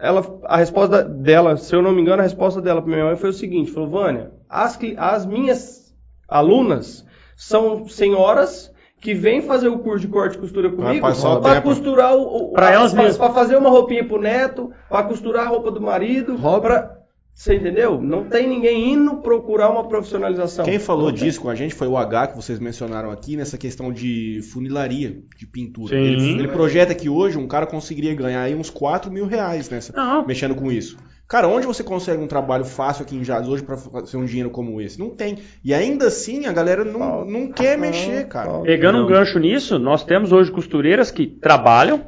ela a resposta dela, se eu não me engano, a resposta dela para minha mãe foi o seguinte, falou: "Vânia, as, as minhas alunas são senhoras que vêm fazer o curso de corte e costura comigo para costurar o, o Pra elas mesmas. para fazer uma roupinha pro neto, para costurar a roupa do marido, pra... você entendeu? Não tem ninguém indo procurar uma profissionalização. Quem falou disso com a gente foi o H, que vocês mencionaram aqui, nessa questão de funilaria, de pintura. Ele, ele projeta que hoje um cara conseguiria ganhar aí uns 4 mil reais nessa, Não. mexendo com isso. Cara, onde você consegue um trabalho fácil aqui em Jales hoje pra fazer um dinheiro como esse? Não tem. E ainda assim a galera não, não quer mexer, cara. Pegando um gancho nisso, nós temos hoje costureiras que trabalham,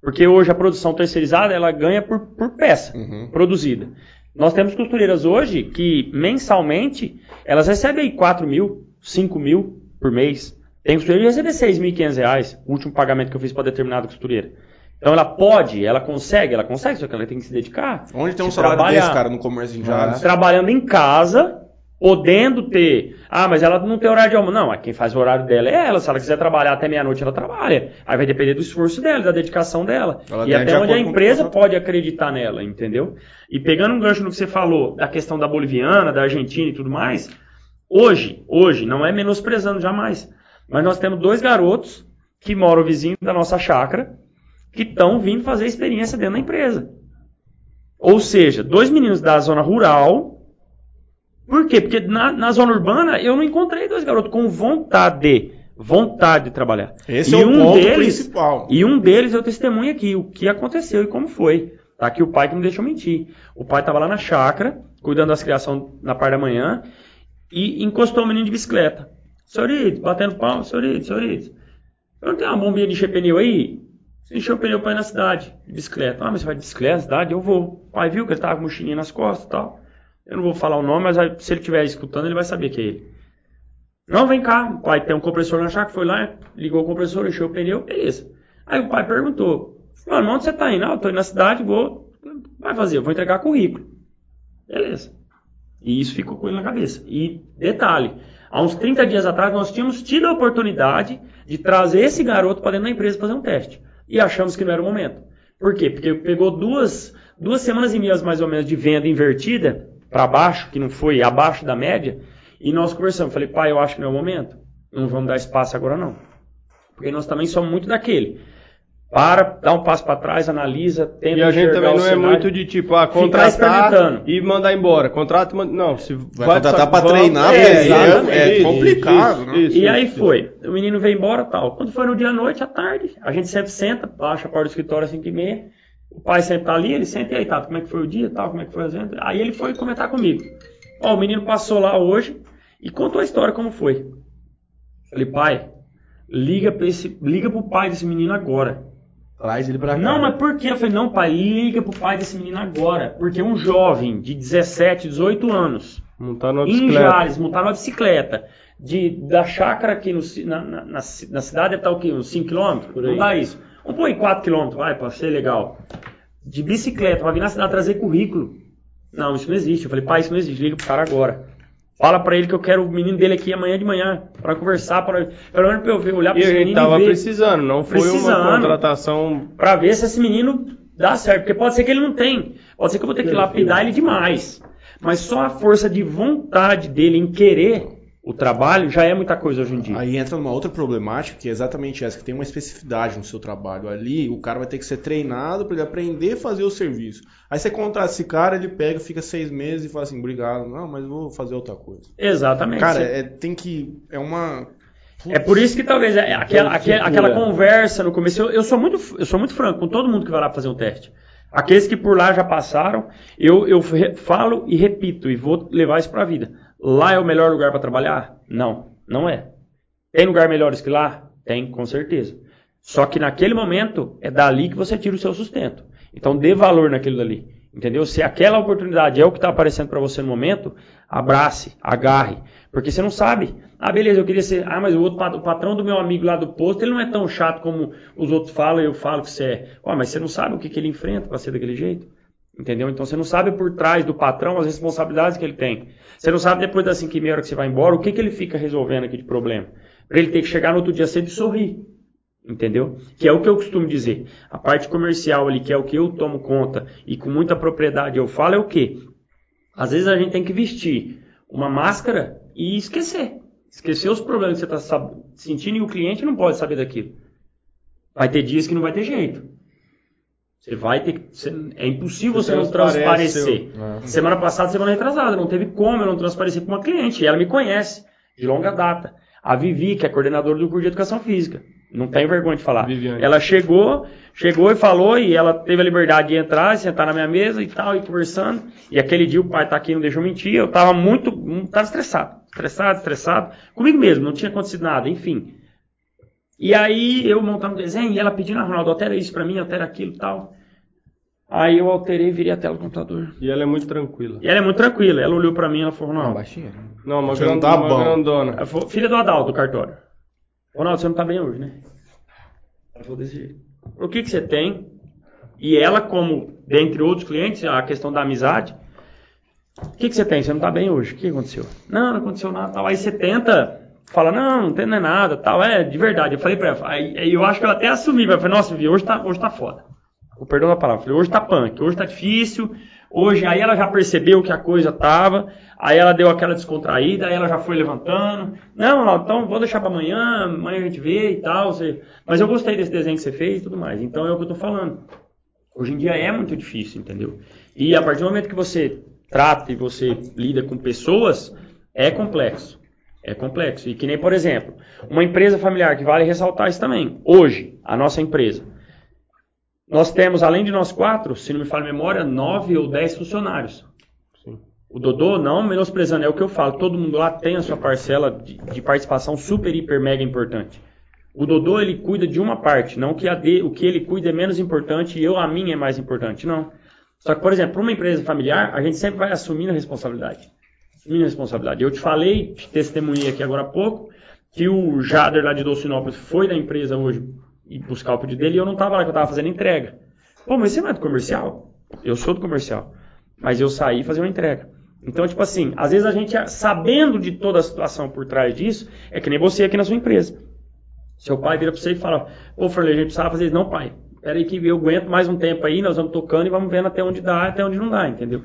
porque hoje a produção terceirizada ela ganha por, por peça Uhum. produzida. Nós temos costureiras hoje que mensalmente elas recebem aí 4 mil, 5 mil por mês. Tem costureira que recebe 6.500 reais, o último pagamento que eu fiz para determinada costureira. Então ela pode, ela consegue, ela consegue, só que ela tem que se dedicar. Onde tem um salário trabalhar- desse, cara, no comércio em Jales? trabalhando em casa, podendo ter. Ah, mas ela não tem horário de almoço. Não, quem faz o horário dela é ela. Se ela quiser trabalhar até meia-noite, ela trabalha. Aí vai depender do esforço dela, da dedicação dela. Ela e até onde a empresa pode acreditar nela, entendeu? E pegando um gancho no que você falou, da questão da boliviana, da Argentina e tudo mais, hoje, hoje, não é menosprezando jamais, mas nós temos dois garotos que moram vizinho da nossa chácara, que estão vindo fazer experiência dentro da empresa. Ou seja, dois meninos da zona rural. Por quê? Porque na, na zona urbana eu não encontrei dois garotos com vontade, vontade de trabalhar. Esse E é o um ponto deles- principal. E um deles eu testemunho aqui, o que aconteceu e como foi. Tá aqui o pai que não deixou mentir. O pai estava lá na chácara, cuidando das criações na parte da manhã, e encostou o menino de bicicleta. Senhorito, batendo palma, senhorito, senhorito. Eu não tenho uma bombinha de encher pneu aí? Você encheu o ir na cidade, de bicicleta. Ah, mas você vai de bicicleta na cidade? Eu vou. O pai viu que ele tava com mochilinha nas costas e tal. Eu não vou falar o nome, mas aí, se ele estiver escutando, ele vai saber que é ele. Não, vem cá. O pai tem um compressor na chácara, foi lá, ligou o compressor, encheu o pneu, beleza. Aí o pai perguntou, mano, onde você tá indo? Ah, eu tô indo na cidade, vou... Vai fazer, eu vou entregar currículo. Beleza. E isso ficou com ele na cabeça. E detalhe, há uns 30 dias atrás nós tínhamos tido a oportunidade de trazer esse garoto para dentro da empresa fazer um teste. E achamos que não era o momento. Por quê? Porque pegou duas, duas semanas e meias mais ou menos de venda invertida para baixo, que não foi abaixo da média, e nós conversamos. Falei, pai, eu acho que não é o momento. Não vamos dar espaço agora não. Porque nós também somos muito daquele. Para, dá um passo para trás, analisa, tenta E a gente também o não é cenário. muito de tipo, ah, Ficar contratar experimentando. e mandar embora. Contrato e. Não, se Vai contratar pra vamos- treinar, é, é- é complicado, isso, né? isso, E aí isso. foi. O menino veio embora tal. Quando foi no dia à noite, à tarde, a gente sempre senta, baixa a porta do escritório às 5 e meia. O pai sempre tá ali, ele senta e aí, tá, como é que foi o dia tal, como é que foi a venda. Aí ele foi comentar comigo. Ó, o menino passou lá hoje e contou a história como foi. Falei, pai, liga, pra esse, liga pro pai desse menino agora. Traz ele pra cá. Não, mas por quê? Eu falei, não, pai, liga pro pai desse menino agora. Porque um jovem de 17, 18 anos, Montar numa em bicicleta. Jales, montaram uma bicicleta. De, da chácara aqui no, na, na, na cidade deve estar o quê? Uns 5 km? Não dá isso. Vamos pôr em 4 km, vai, pra ser legal. De bicicleta, pra vir na cidade trazer currículo. Não, isso não existe. Eu falei, pai, isso não existe. Liga pro cara agora. Fala pra ele que eu quero o menino dele aqui amanhã de manhã. Pra conversar, pra, pelo menos pra eu ver, olhar pra E a esse menino tava e ver. precisando, não foi Precisando. uma contratação Pra ver se esse menino dá certo. Porque pode ser que ele não tem. Pode ser que eu vou ter que lapidar ele demais. Mas só a força de vontade dele em querer o trabalho já é muita coisa hoje em dia. Aí entra numa outra problemática, que é exatamente essa, que tem uma especificidade no seu trabalho. Ali, o cara vai ter que ser treinado para ele aprender a fazer o serviço. Aí você contrata esse cara, ele pega, fica seis meses e fala assim, obrigado, não, mas vou fazer outra coisa. Exatamente. Cara, é, tem que. É uma. É por isso que talvez é, aquela, aquela, aquela conversa no começo. Eu, eu sou muito, eu sou muito franco com todo mundo que vai lá fazer um teste. Aqueles que por lá já passaram, eu, eu falo e repito e vou levar isso para a vida. Lá é o melhor lugar para trabalhar? Não, não é. Tem lugar melhores que lá? Tem, com certeza. Só que naquele momento é dali que você tira o seu sustento. Então dê valor naquilo dali. Entendeu? Se aquela oportunidade é o que está aparecendo para você no momento, abrace, agarre. Porque você não sabe. Ah, beleza, eu queria ser. Ah, mas o, outro, o patrão do meu amigo lá do posto, ele não é tão chato como os outros falam e eu falo que você é. Ó, mas você não sabe o que, que ele enfrenta para ser daquele jeito. Entendeu? Então você não sabe por trás do patrão as responsabilidades que ele tem. Você não sabe depois das 5 e meia que você vai embora o que, que ele fica resolvendo aqui de problema. Para ele ter que chegar no outro dia cedo e sorrir. Entendeu? Que é o que eu costumo dizer. A parte comercial ali, que é o que eu tomo conta e com muita propriedade eu falo, é o quê? Às vezes a gente tem que vestir uma máscara e esquecer. Esquecer os problemas que você está sentindo e o cliente não pode saber daquilo. Vai ter dias que não vai ter jeito. Você vai ter que. é impossível Você não transparece transparecer. Semana passada, semana retrasada, não teve como eu não transparecer para uma cliente. E ela me conhece, de longa data. A Vivi, que é coordenadora do curso de educação física. Não tenho vergonha de falar. Viviane. Ela chegou, chegou e falou, e ela teve a liberdade de entrar, sentar na minha mesa e tal, e conversando. E aquele dia o pai tá aqui, não deixou mentir, eu tava muito, muito tava estressado. Estressado, estressado. Comigo mesmo, não tinha acontecido nada, enfim. E aí eu montando o desenho, e ela pedindo, ah, Ronaldo, altera isso pra mim, altera aquilo e tal. Aí eu alterei e virei a tela do computador. E ela é muito tranquila. E ela é muito tranquila, ela olhou pra mim e ela falou, Não, não, baixinha. Não, uma, não tá uma bom. grandona. ela falou, filha do Adalto, do cartório. Ronaldo, você não tá bem hoje, né? Ela falou desse jeito. O que que você tem? E ela, como, dentre outros clientes, a questão da amizade, o que que você tem? Você não tá bem hoje. O que aconteceu? Não, não aconteceu nada. Tal. Aí você tenta, fala, não, não tem não é nada, tal. É, de verdade. Eu falei pra ela, aí, eu acho que eu até assumi, eu falei, nossa, Vi, hoje tá, hoje tá foda. O perdão da palavra. Eu falei, hoje tá punk, hoje tá difícil. Hoje, aí ela já percebeu que a coisa tava, aí ela deu aquela descontraída, aí ela já foi levantando. Não, então vou deixar pra amanhã, amanhã a gente vê e tal. Mas eu gostei desse desenho que você fez e tudo mais. Então é o que eu tô falando. Hoje em dia é muito difícil, entendeu? E a partir do momento que você trata e você lida com pessoas, é complexo. É complexo. E que nem, por exemplo, uma empresa familiar, que vale ressaltar isso também. Hoje, a nossa empresa. Nós temos, além de nós quatro, se não me falha a memória, nove ou dez funcionários. O Dodô, não menosprezando, é o que eu falo, todo mundo lá tem a sua parcela de, de participação super, hiper, mega importante. O Dodô, ele cuida de uma parte, não que a de, o que ele cuida é menos importante e eu, a minha, é mais importante, não. Só que, por exemplo, para uma empresa familiar, a gente sempre vai assumindo a responsabilidade. Assumindo a responsabilidade. Eu te falei, te testemunhei aqui agora há pouco, que o Jader lá de Dolcinópolis foi da empresa hoje e buscar o pedido dele e eu não estava lá, que eu estava fazendo entrega. Pô, mas você não é do comercial? Eu sou do comercial. Mas eu saí fazer uma entrega. Então, tipo assim, às vezes a gente, sabendo de toda a situação por trás disso, é que nem você aqui na sua empresa. Seu pai vira pra você e fala, pô, Franley, a gente precisava fazer isso. Não, pai, peraí que eu aguento mais um tempo aí, nós vamos tocando e vamos vendo até onde dá, até onde não dá, entendeu?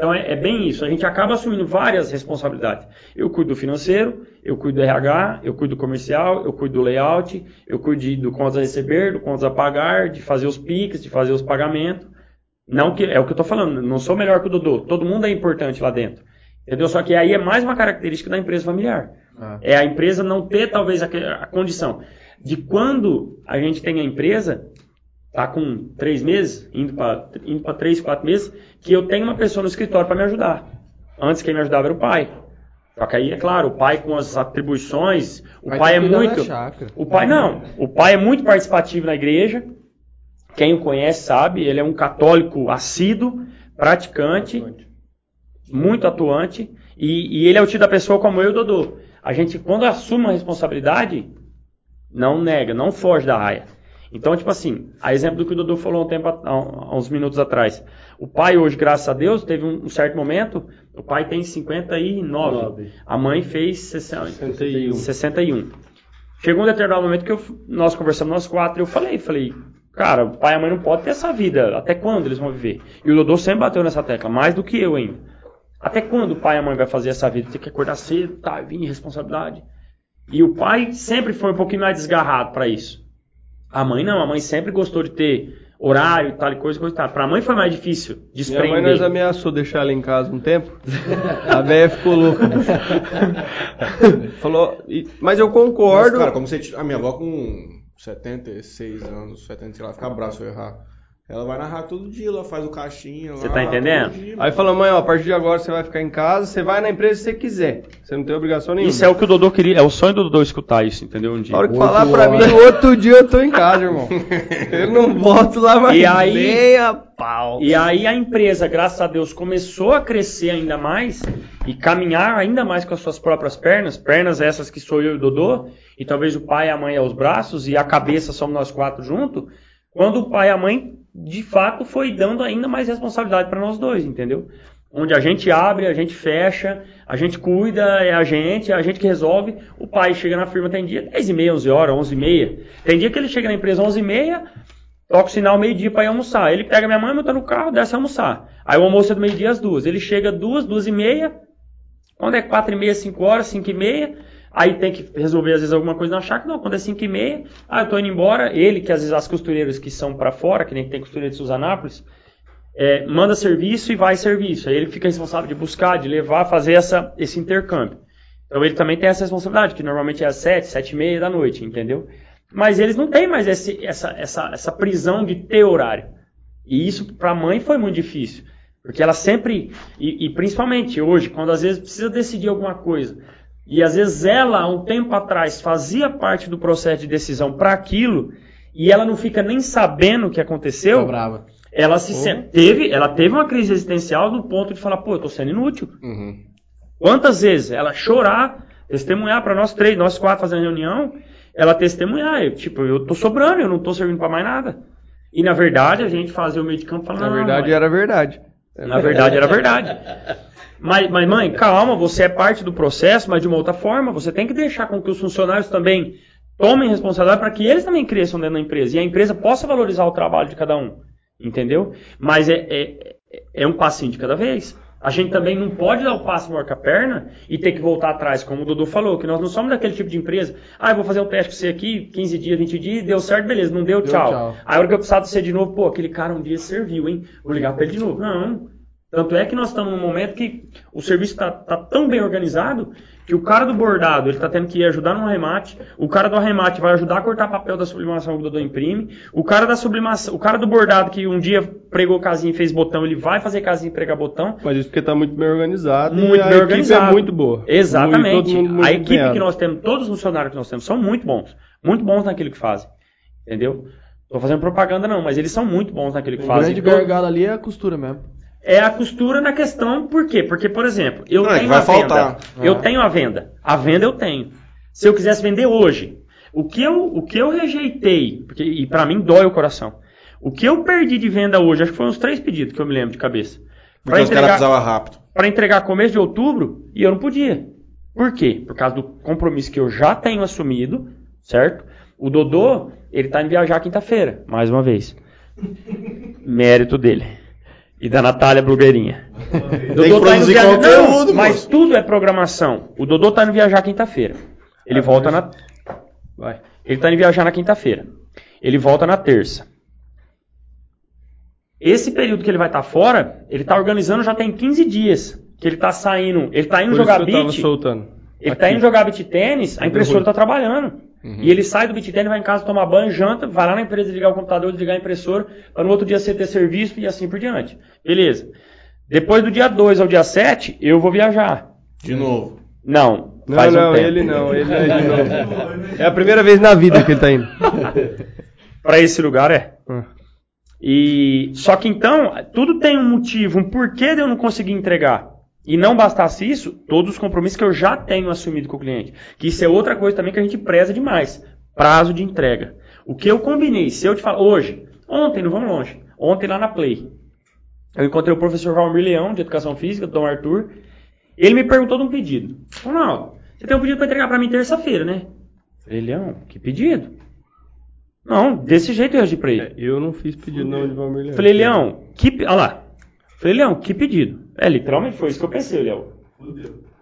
Então é, é bem isso, a gente acaba assumindo várias responsabilidades. Eu cuido do financeiro, eu cuido do RH, eu cuido do comercial, eu cuido do layout, eu cuido de- do contas a receber, do contas a pagar, de fazer os piques, de fazer os pagamentos. Não que é o que eu tô falando, não sou melhor que o Dodô, todo mundo é importante lá dentro. Entendeu? Só que aí é mais uma característica da empresa familiar. Ah. É a empresa não ter talvez a, a condição de quando a gente tem a empresa, tá com três meses, indo para indo três, quatro meses, que eu tenho uma pessoa no escritório para me ajudar. Antes quem me ajudava era o pai. Só que aí, é claro, o pai com as atribuições, o Vai pai é muito. O pai não. O pai é muito participativo na igreja. Quem o conhece sabe, ele é um católico assíduo, praticante, muito atuante. E, e ele é o tipo da pessoa como eu e o Dodô. A gente, quando assume uma responsabilidade, não nega, não foge da raia. Então, tipo assim, a exemplo do que o Dodô falou um tempo, há uns minutos atrás. O pai hoje, graças a Deus, teve um, certo momento, o pai tem 59, a mãe fez 60 61. 61. Chegou um determinado momento que eu- nós conversamos nós quatro, e eu falei, falei, cara, o pai e a mãe não podem ter essa vida, até quando eles vão viver? E o Dodô sempre bateu nessa tecla, mais do que eu ainda. Até quando o pai e a mãe vai fazer essa vida? Tem que acordar cedo, tá, vir responsabilidade. E o pai sempre foi um pouquinho mais desgarrado para isso. A mãe não, a mãe sempre gostou de ter horário, tal e coisa, coisa e tal. Pra mãe foi mais difícil Minha desprender. mãe nós ameaçou deixar ela em casa um tempo. A velha ficou louca. Falou, mas eu Mas, concordo. cara, como você. A minha avó com 76 anos, 70, sei lá, fica bravo se eu errar. Ela vai narrar todo dia, ela faz o caixinha. Você tá entendendo? dia, Aí fala, mãe, ó, a partir de agora você vai ficar em casa, você vai na empresa se você quiser. Você não tem obrigação nenhuma. Isso é o que o Dodô queria, é o sonho do Dodô escutar isso, entendeu? Um dia. Hora que falar pra mim, outro dia eu tô em casa, irmão. Eu não volto lá mais E aí- nem a pau. E aí a empresa, graças a Deus, começou a crescer ainda mais e caminhar ainda mais com as suas próprias pernas, pernas essas que sou eu e o Dodô, e talvez o pai e a mãe aos braços e a cabeça somos nós quatro juntos, quando o pai e a mãe, de fato, foi dando ainda mais responsabilidade para nós dois, entendeu? Onde a gente abre, a gente fecha, a gente cuida, é a gente, é a gente que resolve. O pai chega na firma, tem dia 10 e meia, 11 horas, 11 e meia. Tem dia que ele chega na empresa 11 e meia, toca o sinal meio-dia para ir almoçar. Ele pega minha mãe, monta no carro, desce almoçar. Aí o almoço é do meio-dia às duas. Ele chega duas, duas e meia. Quando é quatro e meia, cinco horas, cinco e meia. Aí tem que resolver às vezes alguma coisa na chácara. Não, quando é cinco e meia, ah, eu tô indo embora. Ele, que às vezes as costureiras que são para fora, que nem tem costureira de Suzanápolis, é, manda serviço e vai serviço. Aí ele fica responsável de buscar, de levar, fazer essa, esse intercâmbio. Então ele também tem essa responsabilidade, que normalmente é às sete, sete e meia da noite, entendeu? Mas eles não têm mais esse- essa, essa, essa prisão de ter horário. E isso para a mãe foi muito difícil. Porque ela sempre, e, e principalmente hoje, quando às vezes precisa decidir alguma coisa, e às vezes ela, há um tempo atrás, fazia parte do processo de decisão para aquilo, e ela não fica nem sabendo o que aconteceu, ela se sen- teve, ela teve uma crise existencial no ponto de falar, pô, eu tô sendo inútil. Uhum. Quantas vezes ela chorar, testemunhar para nós três, nós quatro fazendo reunião, ela testemunhar, eu, tipo, eu tô sobrando, eu não tô servindo para mais nada. E na verdade a gente fazia o meio de campo falando, Na "Não, verdade mãe, era verdade. na verdade era verdade. Mas, mas, mãe, calma, você é parte do processo, mas de uma outra forma, você tem que deixar com que os funcionários também tomem responsabilidade para que eles também cresçam dentro da empresa e a empresa possa valorizar o trabalho de cada um. Entendeu? Mas é, é, é um passinho de cada vez. A gente também não pode dar o passo maior que a perna e ter que voltar atrás, como o Dudu falou, que nós não somos daquele tipo de empresa. Ah, eu vou fazer um teste com você aqui, 15 dias, 20 dias, deu certo, beleza, não deu, Deu, tchau. tchau. Aí a hora que eu precisar de você de novo, pô, aquele cara um dia serviu, hein? Vou ligar pra ele de novo. Não. Tanto é que nós estamos num momento que o serviço está tão bem organizado que o cara do bordado ele está tendo que ir ajudar no arremate, o cara do arremate vai ajudar a cortar papel da sublimação que o Dodô imprime, o cara da sublimação, o cara do bordado que um dia pregou casinha e fez botão, ele vai fazer casinha e pregar botão. Mas isso porque tá muito bem organizado e Muito a bem equipe organizado. é muito boa. Exatamente. Muito- muito a equipe empenhado. que nós temos, todos os funcionários que nós temos, são muito bons. Muito bons naquilo que fazem. Entendeu? Tô fazendo propaganda não, mas eles são muito bons naquilo que O fazem. grande Todo- gargalo ali é a costura mesmo. É a costura na questão, por quê? Porque, por exemplo, eu Não, é que tenho vai a venda. faltar. Eu Ah. tenho a venda. A venda eu tenho. Se eu quisesse vender hoje, o que eu, o que eu rejeitei, porque, e pra mim dói o coração, o que eu perdi de venda hoje, acho que foram uns três pedidos que eu me lembro de cabeça. Porque Pra os caras entregar, precisavam rápido. pra entregar começo de outubro, e eu não podia. Por quê? Por causa do compromisso que eu já tenho assumido, certo? O Dodô, ele tá indo viajar quinta-feira, mais uma vez. Mérito dele. E da Natália Blogueirinha. Tem que produzir conteúdo, Não, mas moço. tudo é programação. O Dodô tá indo viajar quinta-feira. Ele volta na. Vai. Ele tá indo viajar na quinta-feira. Ele volta na terça. Esse período que ele vai estar fora, ele tá organizando já tem 15 dias. Que ele tá saindo. Ele tá indo Por jogar beat. Ele Aqui. tá indo jogar beat tênis, a impressora tá trabalhando. E ele sai do beat tênis, vai em casa tomar banho, janta, vai lá na empresa desligar o computador, desligar a impressora, para no outro dia você ter serviço e assim por diante. Beleza. Depois do dia 2 ao dia 7, eu vou viajar. De novo. Não, Não, faz um não, tempo. ele não, ele é de novo. É a primeira vez na vida que ele tá indo. Para esse lugar é. Ah. E só que então, tudo tem um motivo, um porquê de eu não conseguir entregar. E não bastasse isso, todos os compromissos que eu já tenho assumido com o cliente. Que isso é outra coisa também que a gente preza demais. Prazo de entrega. O que eu combinei, se eu te falar hoje, ontem, não vamos longe, ontem lá na Play, eu encontrei o professor Valmir Leão, de Educação Física, do Dom Arthur, ele me perguntou de um pedido. Ronaldo, você tem um pedido para entregar para mim terça-feira, né? Falei, Leão, que pedido? Não, desse jeito eu agi para ele. É, Eu não fiz pedido não de Valmir Leão. Falei, Leão, que. Olha lá. Falei, Leão, que pedido? É, literalmente foi isso que eu pensei, Leão.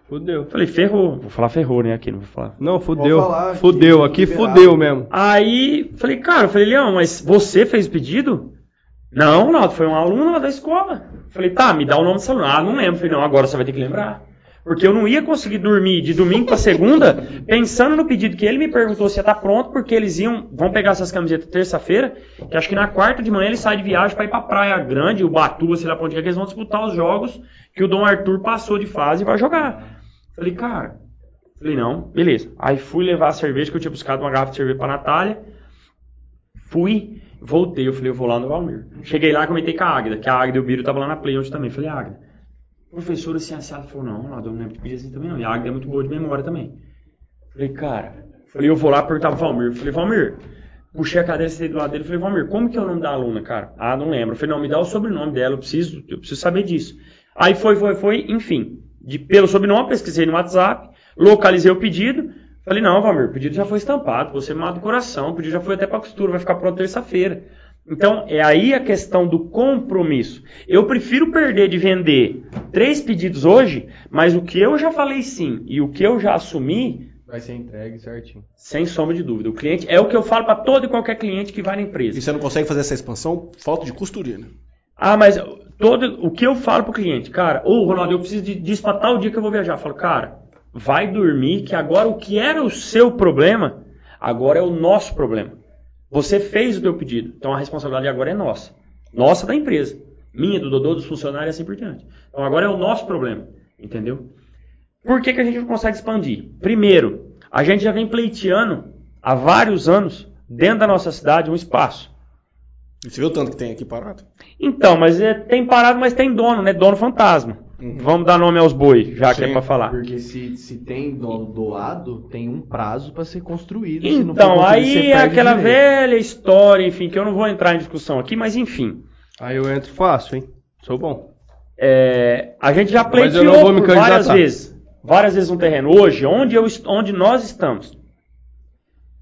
Fudeu. Falei, ferrou. Vou falar ferrou, né? Aqui, não vou falar. Não, fudeu. falar Fudeu, aqui liberado. fudeu mesmo. Aí, falei, cara, eu falei, Leão, mas você fez o pedido? Não, Ronaldo, foi um aluno lá da escola. Falei, tá, me dá o nome desse aluno. Ah, não lembro. Falei, não, agora você vai ter que lembrar. Porque eu não ia conseguir dormir de domingo para segunda pensando no pedido que ele me perguntou se ia estar pronto, porque eles iam, vão pegar essas camisetas terça-feira, que acho que na quarta de manhã ele sai de viagem para ir para Praia Grande, o Batuba, sei lá pra onde é que eles vão disputar os jogos que o Dom Arthur passou de fase e vai jogar. Falei, cara, falei, não, beleza. Aí fui levar a cerveja, que eu tinha buscado uma garrafa de cerveja pra Natália. Fui, voltei, eu falei, eu vou lá no Valmir. Cheguei lá, comentei com a Águida, que a Águida e o Biro estavam lá na Play ontem também. Falei, Águida, professor assim, ela falou, não, não lembro de pedir assim também não. E a Águida é muito boa de memória também. Falei, cara, falei, eu vou lá perguntar pro Valmir. Falei, Valmir, puxei a cadeira, do lado dele, falei, Valmir, como que é o nome da aluna, cara? Ah, não lembro. falei, não, me dá o sobrenome dela, eu preciso, eu preciso saber disso. Aí foi, foi, foi, enfim. De, pelo sobrenome, pesquisei no WhatsApp, localizei o pedido. Falei, não, Valmir, o pedido já foi estampado, você me mata o coração, o pedido já foi até para costura, vai ficar pronto terça-feira. Então, é aí a questão do compromisso. Eu prefiro perder de vender três pedidos hoje, mas o que eu já falei sim e o que eu já assumi, Vai ser entregue certinho. sem sombra de dúvida. O cliente é o que eu falo para todo e qualquer cliente que vai na empresa. E você não consegue fazer essa expansão? Falta de costureira. Ah, mas todo o que eu falo pro cliente, cara, ô Ronaldo, eu preciso de, disso pra tal dia que eu vou viajar. Eu falo, cara, vai dormir que agora o que era o seu problema, agora é o nosso problema. Você fez o teu pedido, então a responsabilidade agora é nossa. Nossa da empresa. Minha, do Dodô, dos funcionários e assim por diante. Então agora é o nosso problema, entendeu? Por que, que a gente não consegue expandir? Primeiro, a gente já vem pleiteando há vários anos, dentro da nossa cidade, um espaço. Você viu o tanto que tem aqui parado? Então, mas é, tem parado, mas tem dono, né? Dono fantasma. Vamos dar nome aos bois, já que é Sim. pra falar. Porque se, se tem dono doado, tem um prazo para ser construído. se não for Então, aí é aquela direito. velha história, enfim, que eu não vou entrar em discussão aqui, mas enfim. Aí eu entro fácil, hein? Sou bom. É, a gente já Mas pleiteou eu não vou me por várias vezes. Várias vezes um terreno. Hoje, onde, eu, onde nós estamos,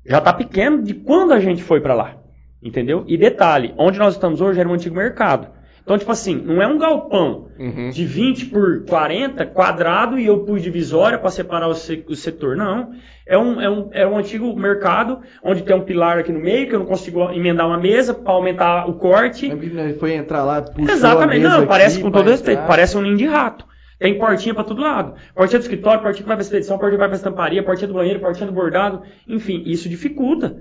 já está pequeno de quando a gente foi para lá. Entendeu? E detalhe, onde nós estamos hoje era um antigo mercado. Então, tipo assim, não é um galpão Uhum. de 20 por 40 quadrado e eu pus divisória para separar o, se- o setor. Não. É um, é, um, é um antigo mercado onde tem um pilar aqui no meio que eu não consigo emendar uma mesa para aumentar o corte. Foi entrar lá, puxou Exatamente, não, parece aqui com pra todo respeito, parece um ninho de rato. Tem portinha pra todo lado. Portinha do escritório, portinha que vai pra expedição, portinha que vai pra estamparia, portinha do banheiro, portinha do bordado. Enfim, isso dificulta.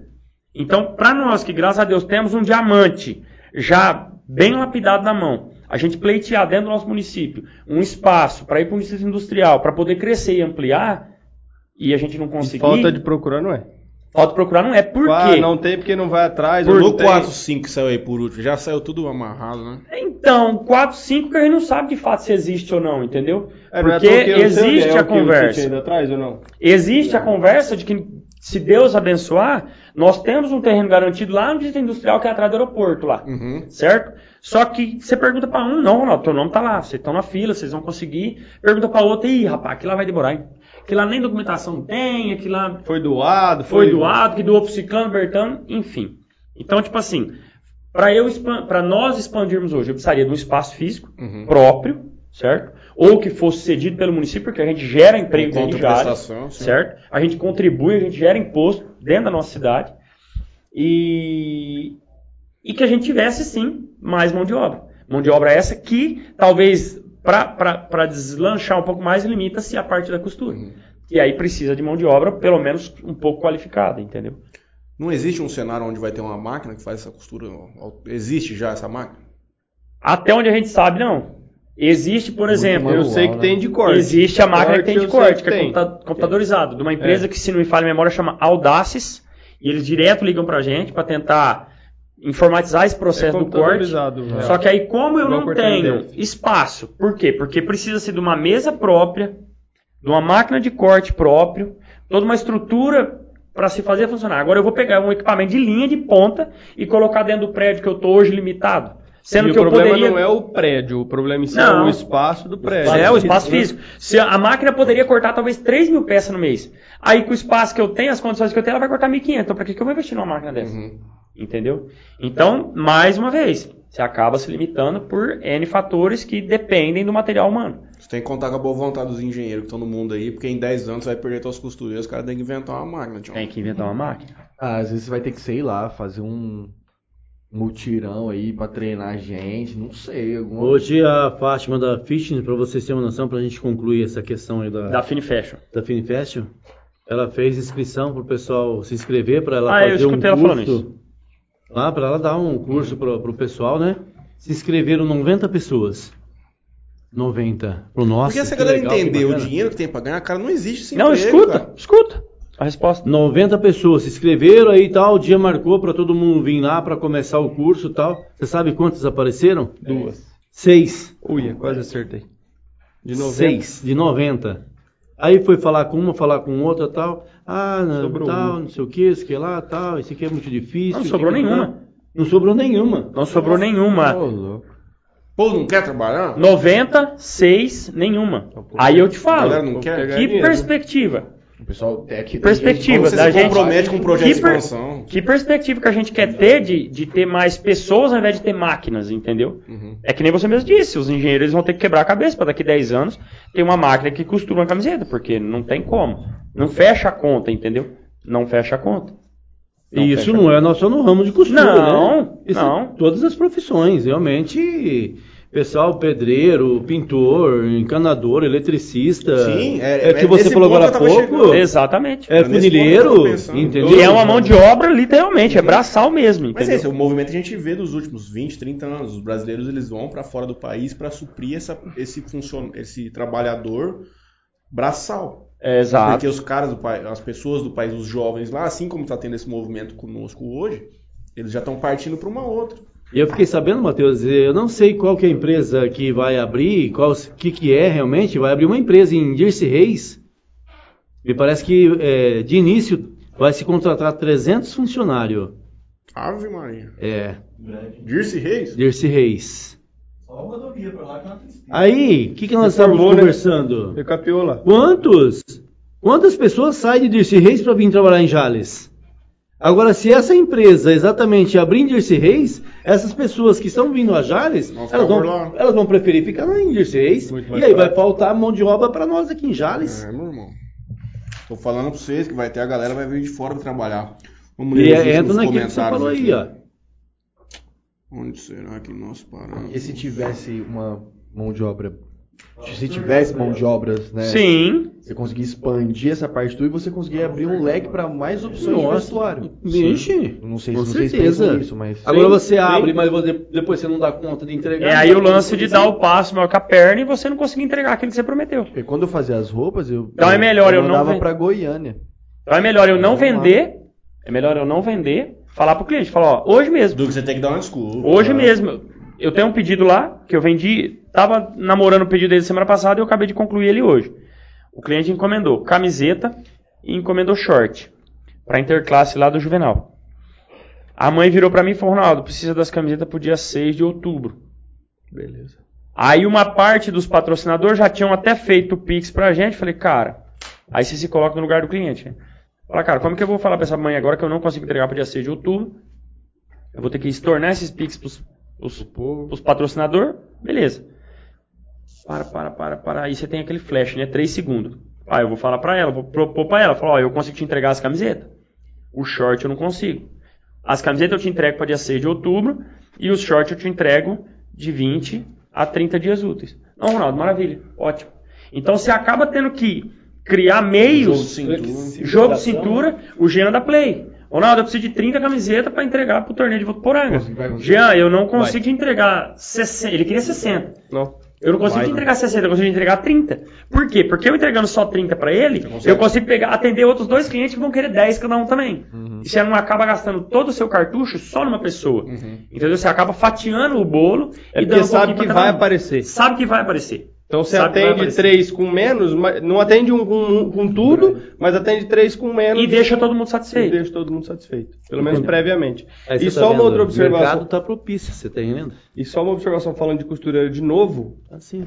Então, pra nós que, graças a Deus, temos um diamante já bem lapidado na mão, a gente pleitear dentro do nosso município um espaço para ir para um distrito industrial, para poder crescer e ampliar, e a gente não conseguir, Falta de procurar não é. falta procurar não é. Por ah, quê? não tem porque não vai atrás. Por no tem. 4, 5 que saiu aí por último, já saiu tudo amarrado, né? Então, 4, 5 que a gente não sabe de fato se existe ou não, entendeu? É, não é Porque existe é a o conversa. Atrás ou não? Existe a conversa de que, se Deus abençoar, nós temos um terreno garantido lá no distrito industrial que é atrás do aeroporto lá. Uhum. Certo? Só que você pergunta pra um, não, Ronaldo, teu nome tá lá, vocês estão na fila, vocês vão conseguir. Pergunta pra outro, ih, rapaz, aquilo lá vai demorar, hein? Aquilo lá nem documentação tem, aquilo lá Foi doado, foi doado, que doou pro Ciclano, Bertano, enfim. Então, tipo assim, para eu para nós expandirmos hoje, eu precisaria de um espaço físico Uhum. próprio, certo? Ou que fosse cedido pelo município, porque a gente gera emprego sim. certo? A gente contribui, a gente gera imposto dentro da nossa cidade e e que a gente tivesse sim mais mão de obra. Mão de obra essa que talvez para deslanchar um pouco mais limita-se a parte da costura. Uhum. E aí precisa de mão de obra pelo menos um pouco qualificada, entendeu? Não existe um cenário onde vai ter uma máquina que faz essa costura? Existe já essa máquina? Até onde a gente sabe, não. Existe, por exemplo, Eu manual, sei que né? tem de corte. existe a máquina que tem de eu corte, que é tem. computa- computadorizado, de uma empresa É. que, se não me falha a memória, chama Audaces, e eles direto ligam pra gente para tentar informatizar esse processo É do corte. computadorizado, é. Só que aí, como eu não cortar tenho espaço, por quê? Porque precisa-se de uma mesa própria, de uma máquina de corte próprio, toda uma estrutura para se fazer funcionar. Agora eu vou pegar um equipamento de linha de ponta e colocar dentro do prédio que eu estou hoje limitado. Sendo e que o problema poderia. não é o prédio, o problema em si Não. é o espaço do prédio. É, o espaço físico. Se a máquina poderia cortar talvez 3 mil peças no mês. Aí com o espaço que eu tenho, as condições que eu tenho, ela vai cortar 1.500. Então pra que que eu vou investir numa máquina dessa? Uhum. Entendeu? Então, mais uma vez, você acaba se limitando por N fatores que dependem do material humano. Você tem que contar com a boa vontade dos engenheiros que estão no mundo aí, porque em 10 anos você vai perder suas costureiras, os caras têm que inventar uma máquina, tio. Tem que inventar uma máquina. Ah, às vezes você vai ter que, sei lá, fazer um, mutirão aí pra treinar a gente, não sei. Alguma... Hoje a Fátima da Fishing, pra vocês terem uma noção, pra gente concluir essa questão aí da, Da Fini Fashion. da Finifest, ela fez inscrição pro pessoal se inscrever pra ela Ah, eu fazer um escutei ela falando curso. Lá, pra ela dar um curso pro, pro pessoal, né? Se inscreveram 90 pessoas. 90. Pro nosso. Porque se a galera entender entendeu o dinheiro que tem pra ganhar, cara, não existe esse Não, emprego, escuta, cara. escuta a resposta. 90 pessoas se inscreveram aí e tal, o dia marcou pra todo mundo vir lá pra começar o curso e tal. Você sabe quantas apareceram? Duas. Seis. Uia, quase acertei. De 90. Seis, de 90. Aí foi falar com uma, falar com outra e tal. Ah, não, Sobrou tal, uma. não sei o que, isso que lá, tal, isso aqui é muito difícil. Não sobrou aqui nenhuma. tá. Não sobrou nenhuma. Não sobrou nenhuma. Louco. Pô, não quer trabalhar? 96, nenhuma. Aí eu te A falo. galera não quer? Que perspectiva. O pessoal tem aqui. Perspectiva Você da gente. compromete com um projeto de Que per- expansão. Que perspectiva que a gente quer ter de, de ter mais pessoas ao invés de ter máquinas, entendeu? Uhum. É que nem você mesmo disse, os engenheiros vão ter que quebrar a cabeça para daqui 10 anos ter uma máquina que costura uma camiseta, porque não tem como. Não fecha a conta, entendeu? Não fecha a conta. Não E isso não é nós só no ramo de costura, Não, né? Isso não. é Todas as profissões, realmente. Pessoal, pedreiro, pintor, encanador, eletricista. Sim, é- é que é você falou agora há pouco. chegando. Exatamente. É que tava pensando. entendeu? E é uma mão de obra, literalmente, é braçal mesmo, Mas entendeu? esse é o movimento que a gente vê dos últimos 20, 30 anos. Os brasileiros eles vão pra fora do país pra suprir essa, esse, funcion... esse trabalhador braçal. É, exato. Porque os caras do país, as pessoas do país, os jovens lá, assim como está tendo esse movimento conosco hoje, eles já estão partindo para uma outra. E eu fiquei sabendo, Matheus, eu não sei qual que é a empresa que vai abrir, qual que, que é realmente, vai abrir uma empresa em Jersey Reis. Me parece que é, de início vai se contratar 300 funcionários. Ave Maria. É, Dirce Reis? Jersey Reis. Só uma rodovia pra lá que é. Aí, o que, que nós estamos né? conversando? Lá. Quantos? Quantas pessoas saem de Dirce Reis para vir trabalhar em Jales? Agora, se essa empresa exatamente abrir em Dirce Reis, essas pessoas que estão vindo a Jales, elas vão, elas vão preferir ficar em Dirce Reis. Muito E aí vai prático. faltar mão de obra para nós aqui em Jales. É, meu irmão. Tô falando pra vocês que vai ter a galera vai vir de fora pra trabalhar. Vamos E ler os é, entra naquilo que você comentários falou aqui. aí, ó. Onde será que nós paramos? E se tivesse uma mão de obra. Se tivesse mão de obras, né? Sim. Você conseguir expandir essa parte tudo e você conseguir abrir um leque para mais opções de Nossa. vestuário. Vixe, Eu Não sei, com se vocês certeza. pensam nisso, mas. Agora você abre, mas depois você não dá conta de entregar. É aí o lance de dar o passo maior que a perna e você não conseguir entregar aquilo que você prometeu. Porque quando eu fazia as roupas, eu. Então é melhor eu não mandava ven- pra Goiânia. Então é melhor eu não vender, é melhor eu não vender, falar pro cliente, falar, ó, hoje mesmo, Do que você tem que dar uma desculpa. hoje mesmo, eu tenho um pedido lá, que eu vendi, tava namorando o pedido dele semana passada e eu acabei de concluir ele hoje. O cliente encomendou camiseta e encomendou short, pra interclasse lá do Juvenal. A mãe virou pra mim e falou, Ronaldo, precisa das camisetas pro dia 6 de outubro. Beleza. Aí uma parte dos patrocinadores já tinham até feito o Pix pra gente. Falei, cara, aí você se coloca no lugar do cliente. Né? Fala, cara, como que eu vou falar pra essa mãe agora que eu não consigo entregar pro dia 6 de outubro? Eu vou ter que estornar esses Pix pros, pros, pros patrocinadores? Beleza. Para, para, para, para. Aí você tem aquele flash, né? 3 segundos. Aí eu vou falar pra ela, vou propor pra ela. Falar, ó, eu consigo te entregar as camisetas. O short eu não consigo. As camisetas eu te entrego para dia 6 de outubro e os shorts eu te entrego de 20 a 30 dias úteis. Não, Ronaldo, maravilha, ótimo. Então você acaba tendo que criar Jogo de meios, cintura. jogo de cintura, o Jean da Play. Ronaldo, eu preciso de 30 camisetas para entregar pro torneio de Votuporanga. Vai. Jean, eu não consigo te entregar 60. Ele queria 60. Não. Eu não consigo Vai, te entregar 60, eu consigo te entregar 30. Por quê? Porque eu entregando só 30 para ele, eu consigo pegar, atender outros dois clientes que vão querer 10 cada um também. E você não acaba gastando todo o seu cartucho só numa pessoa. Entendeu? Você acaba fatiando o bolo É e dando sabe que vai um. aparecer. Sabe que vai aparecer. Então você Sabe atende três com menos, mas não atende um com, com tudo, mas atende três com menos. E deixa todo mundo e satisfeito. deixa todo mundo satisfeito. Pelo menos previamente. Aí E tá só uma vendo, outra O observação. mercado tá propício, você tá entendendo? E só uma observação falando de costureira de novo, Assim.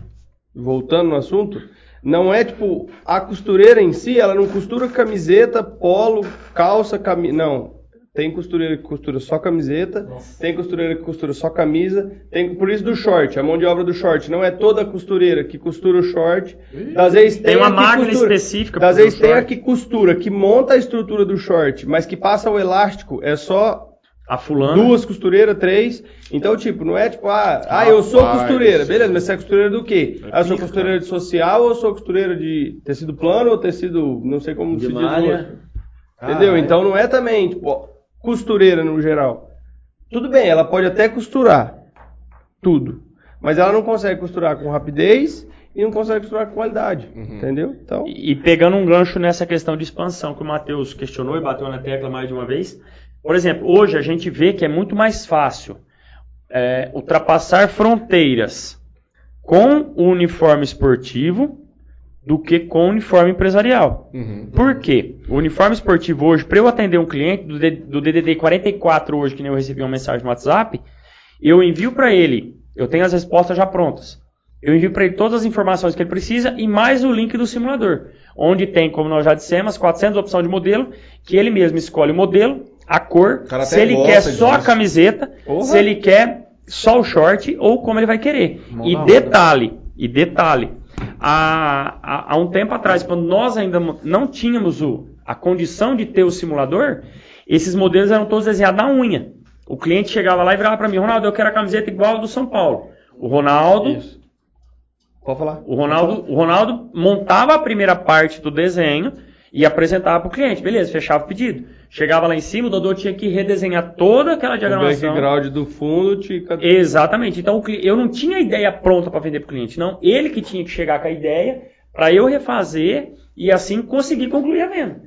voltando no assunto, não é tipo a costureira em si, ela não costura camiseta, polo, calça, camisa, não. Tem costureira que costura só camiseta, tem costureira que costura só camisa, tem por isso do short, a mão de obra do short não é toda costureira que costura o short. Das vezes Tem uma a que máquina costura- específica Das pro vezes tem a que costura, que monta a estrutura do short, mas que passa o elástico, é só A fulana. duas costureiras, três. Então, tipo, não é tipo, ah, ah eu sou costureira. Beleza, mas você é costureira do quê? É Ah, eu sou costureira de social ou eu sou costureira de tecido plano ou tecido, não sei como De se diz hoje. Entendeu? Então não é também, tipo, costureira no geral. Tudo bem, ela pode até costurar. Tudo. Mas ela não consegue costurar com rapidez e não consegue costurar com qualidade. Entendeu? Então. E e pegando um gancho nessa questão de expansão que o Matheus questionou e bateu na tecla mais de uma vez. Por exemplo, hoje a gente vê que é muito mais fácil é, ultrapassar fronteiras com o uniforme esportivo do que com o uniforme empresarial. Uhum. Por quê? O uniforme esportivo hoje, para eu atender um cliente do, D- do DDD 44 hoje, que nem eu recebi uma mensagem no WhatsApp, eu envio para ele, eu tenho as respostas já prontas. Eu envio para ele todas as informações que ele precisa e mais o link do simulador, onde tem, como nós já dissemos, 400 opções de modelo, que ele mesmo escolhe o modelo, a cor, se ele quer só a camiseta, Porra. se ele quer só o short ou como ele vai querer. Mão E detalhe, e detalhe, há, há, há um tempo atrás, quando nós ainda não tínhamos o, a condição de ter o simulador, esses modelos eram todos desenhados na unha. O cliente chegava lá e virava para mim, Ronaldo, eu quero a camiseta igual a do São Paulo. O Ronaldo, Isso. Pode falar. o Ronaldo, o Ronaldo montava a primeira parte do desenho e apresentava para o cliente. Beleza, fechava o pedido. Chegava lá em cima, o Dodô tinha que redesenhar toda aquela O diagramação. background do fundo te. Exatamente. Então o eu não tinha a ideia pronta para vender para o cliente, não. Ele que tinha que chegar com a ideia para eu refazer e assim conseguir concluir a venda.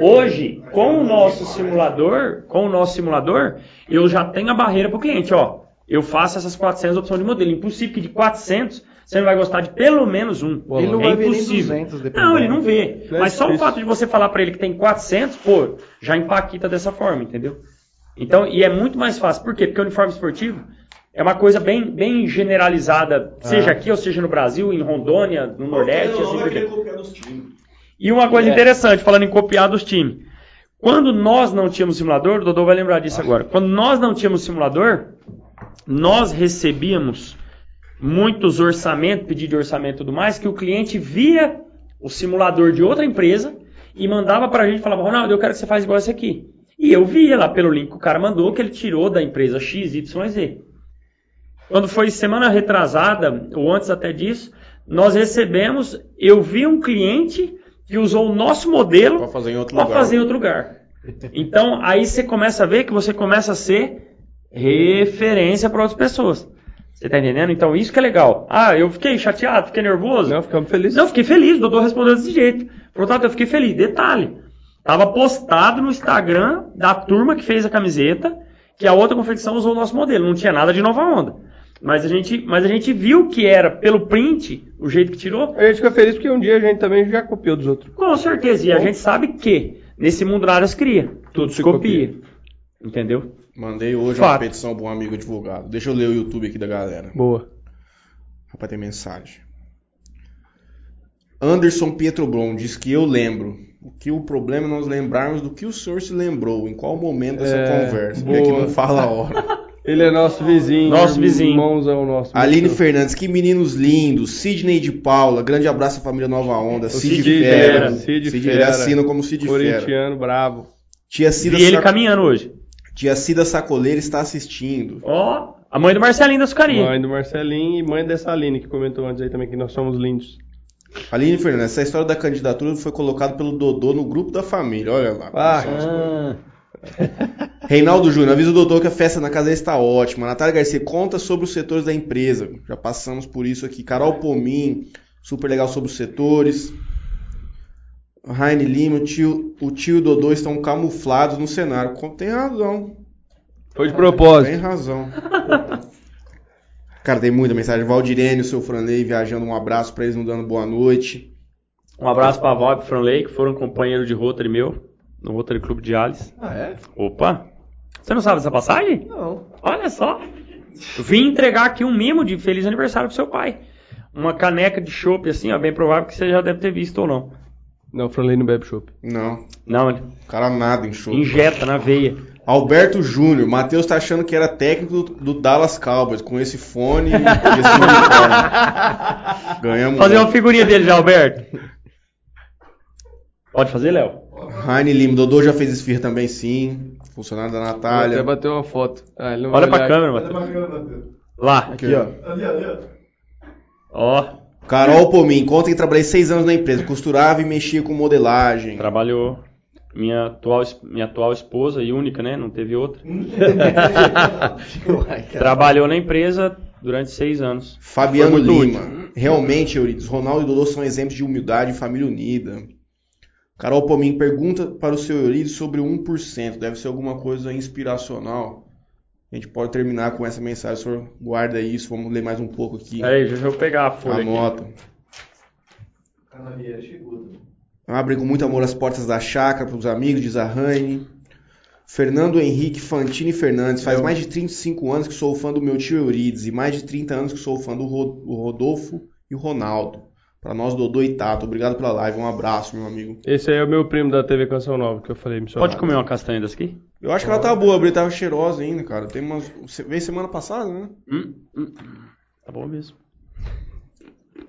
Hoje, com o nosso simulador, com o nosso simulador, eu já tenho a barreira para o cliente, ó. Eu faço essas 400 opções de modelo. Impossível que de 400 você não vai gostar de pelo menos um. Ele não é vai ver nem impossível. 200, dependendo. não, ele não vê. Não é Mas só o fato de você falar para ele que tem 400, pô, já impacta dessa forma, entendeu? Então, e é muito mais fácil. Por quê? Porque o uniforme esportivo é uma coisa bem, bem generalizada, seja aqui ou seja no Brasil, em Rondônia, no Nordeste, assim por diante. E uma coisa interessante, falando em copiar dos times. Quando nós não tínhamos simulador, o Dodô vai lembrar disso agora. Quando nós não tínhamos simulador, nós recebíamos muitos orçamentos, pedido de orçamento e tudo mais, que o cliente via o simulador de outra empresa e mandava pra gente e falava, Ronaldo, eu quero que você faça igual esse aqui. E eu via lá pelo link que o cara mandou que ele tirou da empresa XYZ. Quando foi semana retrasada, ou antes até disso, nós recebemos, eu vi um cliente que usou o nosso modelo Pra fazer em outro para lugar. fazer em outro lugar. Então, aí você começa a ver que você começa a ser referência para outras pessoas. Você tá entendendo? Então, isso que é legal. Ah, eu fiquei chateado, fiquei nervoso. Não, ficamos felizes. Não, fiquei feliz, o doutor respondeu desse jeito. Portanto, eu fiquei feliz. Detalhe, tava postado no Instagram da turma que fez a camiseta, que a outra confecção usou o nosso modelo. Não tinha nada de nova onda. Mas a gente, mas a gente viu que era, pelo print, o jeito que tirou, A gente fica feliz porque um dia a gente também já copiou dos outros. com certeza. E a gente sabe que nesse mundo nada se cria. Tudo se copia. Entendeu? Mandei hoje uma Fato. petição para um amigo advogado. Deixa eu ler o YouTube aqui da galera. Boa. Rapaz, tem mensagem. Anderson Pietroblom diz que eu lembro. O que o problema é nós lembrarmos do que o senhor se lembrou, em qual momento dessa É, conversa. boa. Porque aqui não fala a hora. Ele é nosso vizinho. Nosso vizinho. Irmãozão nosso. Aline. Fernandes, que meninos lindos. Sidney de Paula, grande abraço à família Nova Onda. Cid, Cid Fera. Fera, Cid Cid, Fera. ele assina como Cid Fera. Corintiano, bravo. Tia Cida, Vi ele Sac- caminhando hoje. Tia Cida Sacoleira está assistindo. Ó, a mãe do Marcelinho da Sucaria. Mãe do Marcelinho e mãe dessa Aline que comentou antes aí também que nós somos lindos. Aline Fernandes, essa história da candidatura foi colocada pelo Dodô no grupo da família. Olha lá. Ah, Ah, Reinaldo Júnior, avisa o Dodô que a festa na casa está ótima. Natália Garcia, conta sobre os setores da empresa. Já passamos por isso aqui. Carol Pomim, super legal sobre os setores. Raine Lima, o tio, o tio e o Dodô estão camuflados no cenário. Com- Tem razão. foi de Tem propósito. razão. Cara, tem muita mensagem. Valdirene, o seu Franley viajando. Um abraço pra eles, não dando boa noite. Um abraço pra Val e pro Franley, que foram companheiro de Rotary meu, no Rotary Clube de Alice. Ah, é? Opa! Você não sabe dessa passagem? Não. Olha só. Vim entregar aqui um mimo de feliz aniversário pro seu pai. Uma caneca de chopp, assim, ó, bem provável que você já deve ter visto ou não. Não, o Franley não bebe chopp. Não, Não, ele o cara nada em show. injeta na veia. Alberto Júnior, Matheus tá achando que era técnico do, do Dallas Cowboys, com esse fone e esse uniforme. Ganhamos. Fazer uma figurinha dele já, Alberto. Pode fazer, Léo? Raine Lima, Dodô já fez esfirra também, sim. Funcionário da Vou até Natália. bater uma foto. Ah, ele não vai Olha pra olhar. câmera, Olha Matheus. pra câmera, Matheus. Lá. Aqui, ó. Ali, ali, ó. Ó, Carol Pomin, conta que trabalhei seis anos na empresa. Costurava e mexia com modelagem. trabalhou. Minha atual, minha atual esposa e única, né? Não teve outra. Trabalhou na empresa durante seis anos. Fabiano Lima. Realmente, Euridice, Ronaldo e Dodô são exemplos de humildade e família unida. Carol Pomin pergunta para o seu Euridice sobre o 1%. Deve ser alguma coisa inspiracional. A gente pode terminar com essa mensagem. O senhor guarda isso. Vamos ler mais um pouco aqui. Peraí, deixa eu pegar a folha aqui. Anota. O Canavieira chegou. né? Abrem com muito amor as portas da chácara para os amigos de Zahane. Fernando Henrique Fantini Fernandes. Faz mais de 35 anos que sou fã do meu tio Eurides e mais de 30 anos que sou fã do Rodolfo e o Ronaldo. Para nós, Dodô e Tato. Obrigado pela live. Um abraço, meu amigo. Esse aí é o meu primo da TV Canção Nova, que eu falei, missionário. Pode comer uma castanha dessa aqui? Eu acho que ela tá boa. A Bri tava cheirosa ainda, cara. Tem umas... Veio semana passada, né? Hum, hum. Tá bom mesmo.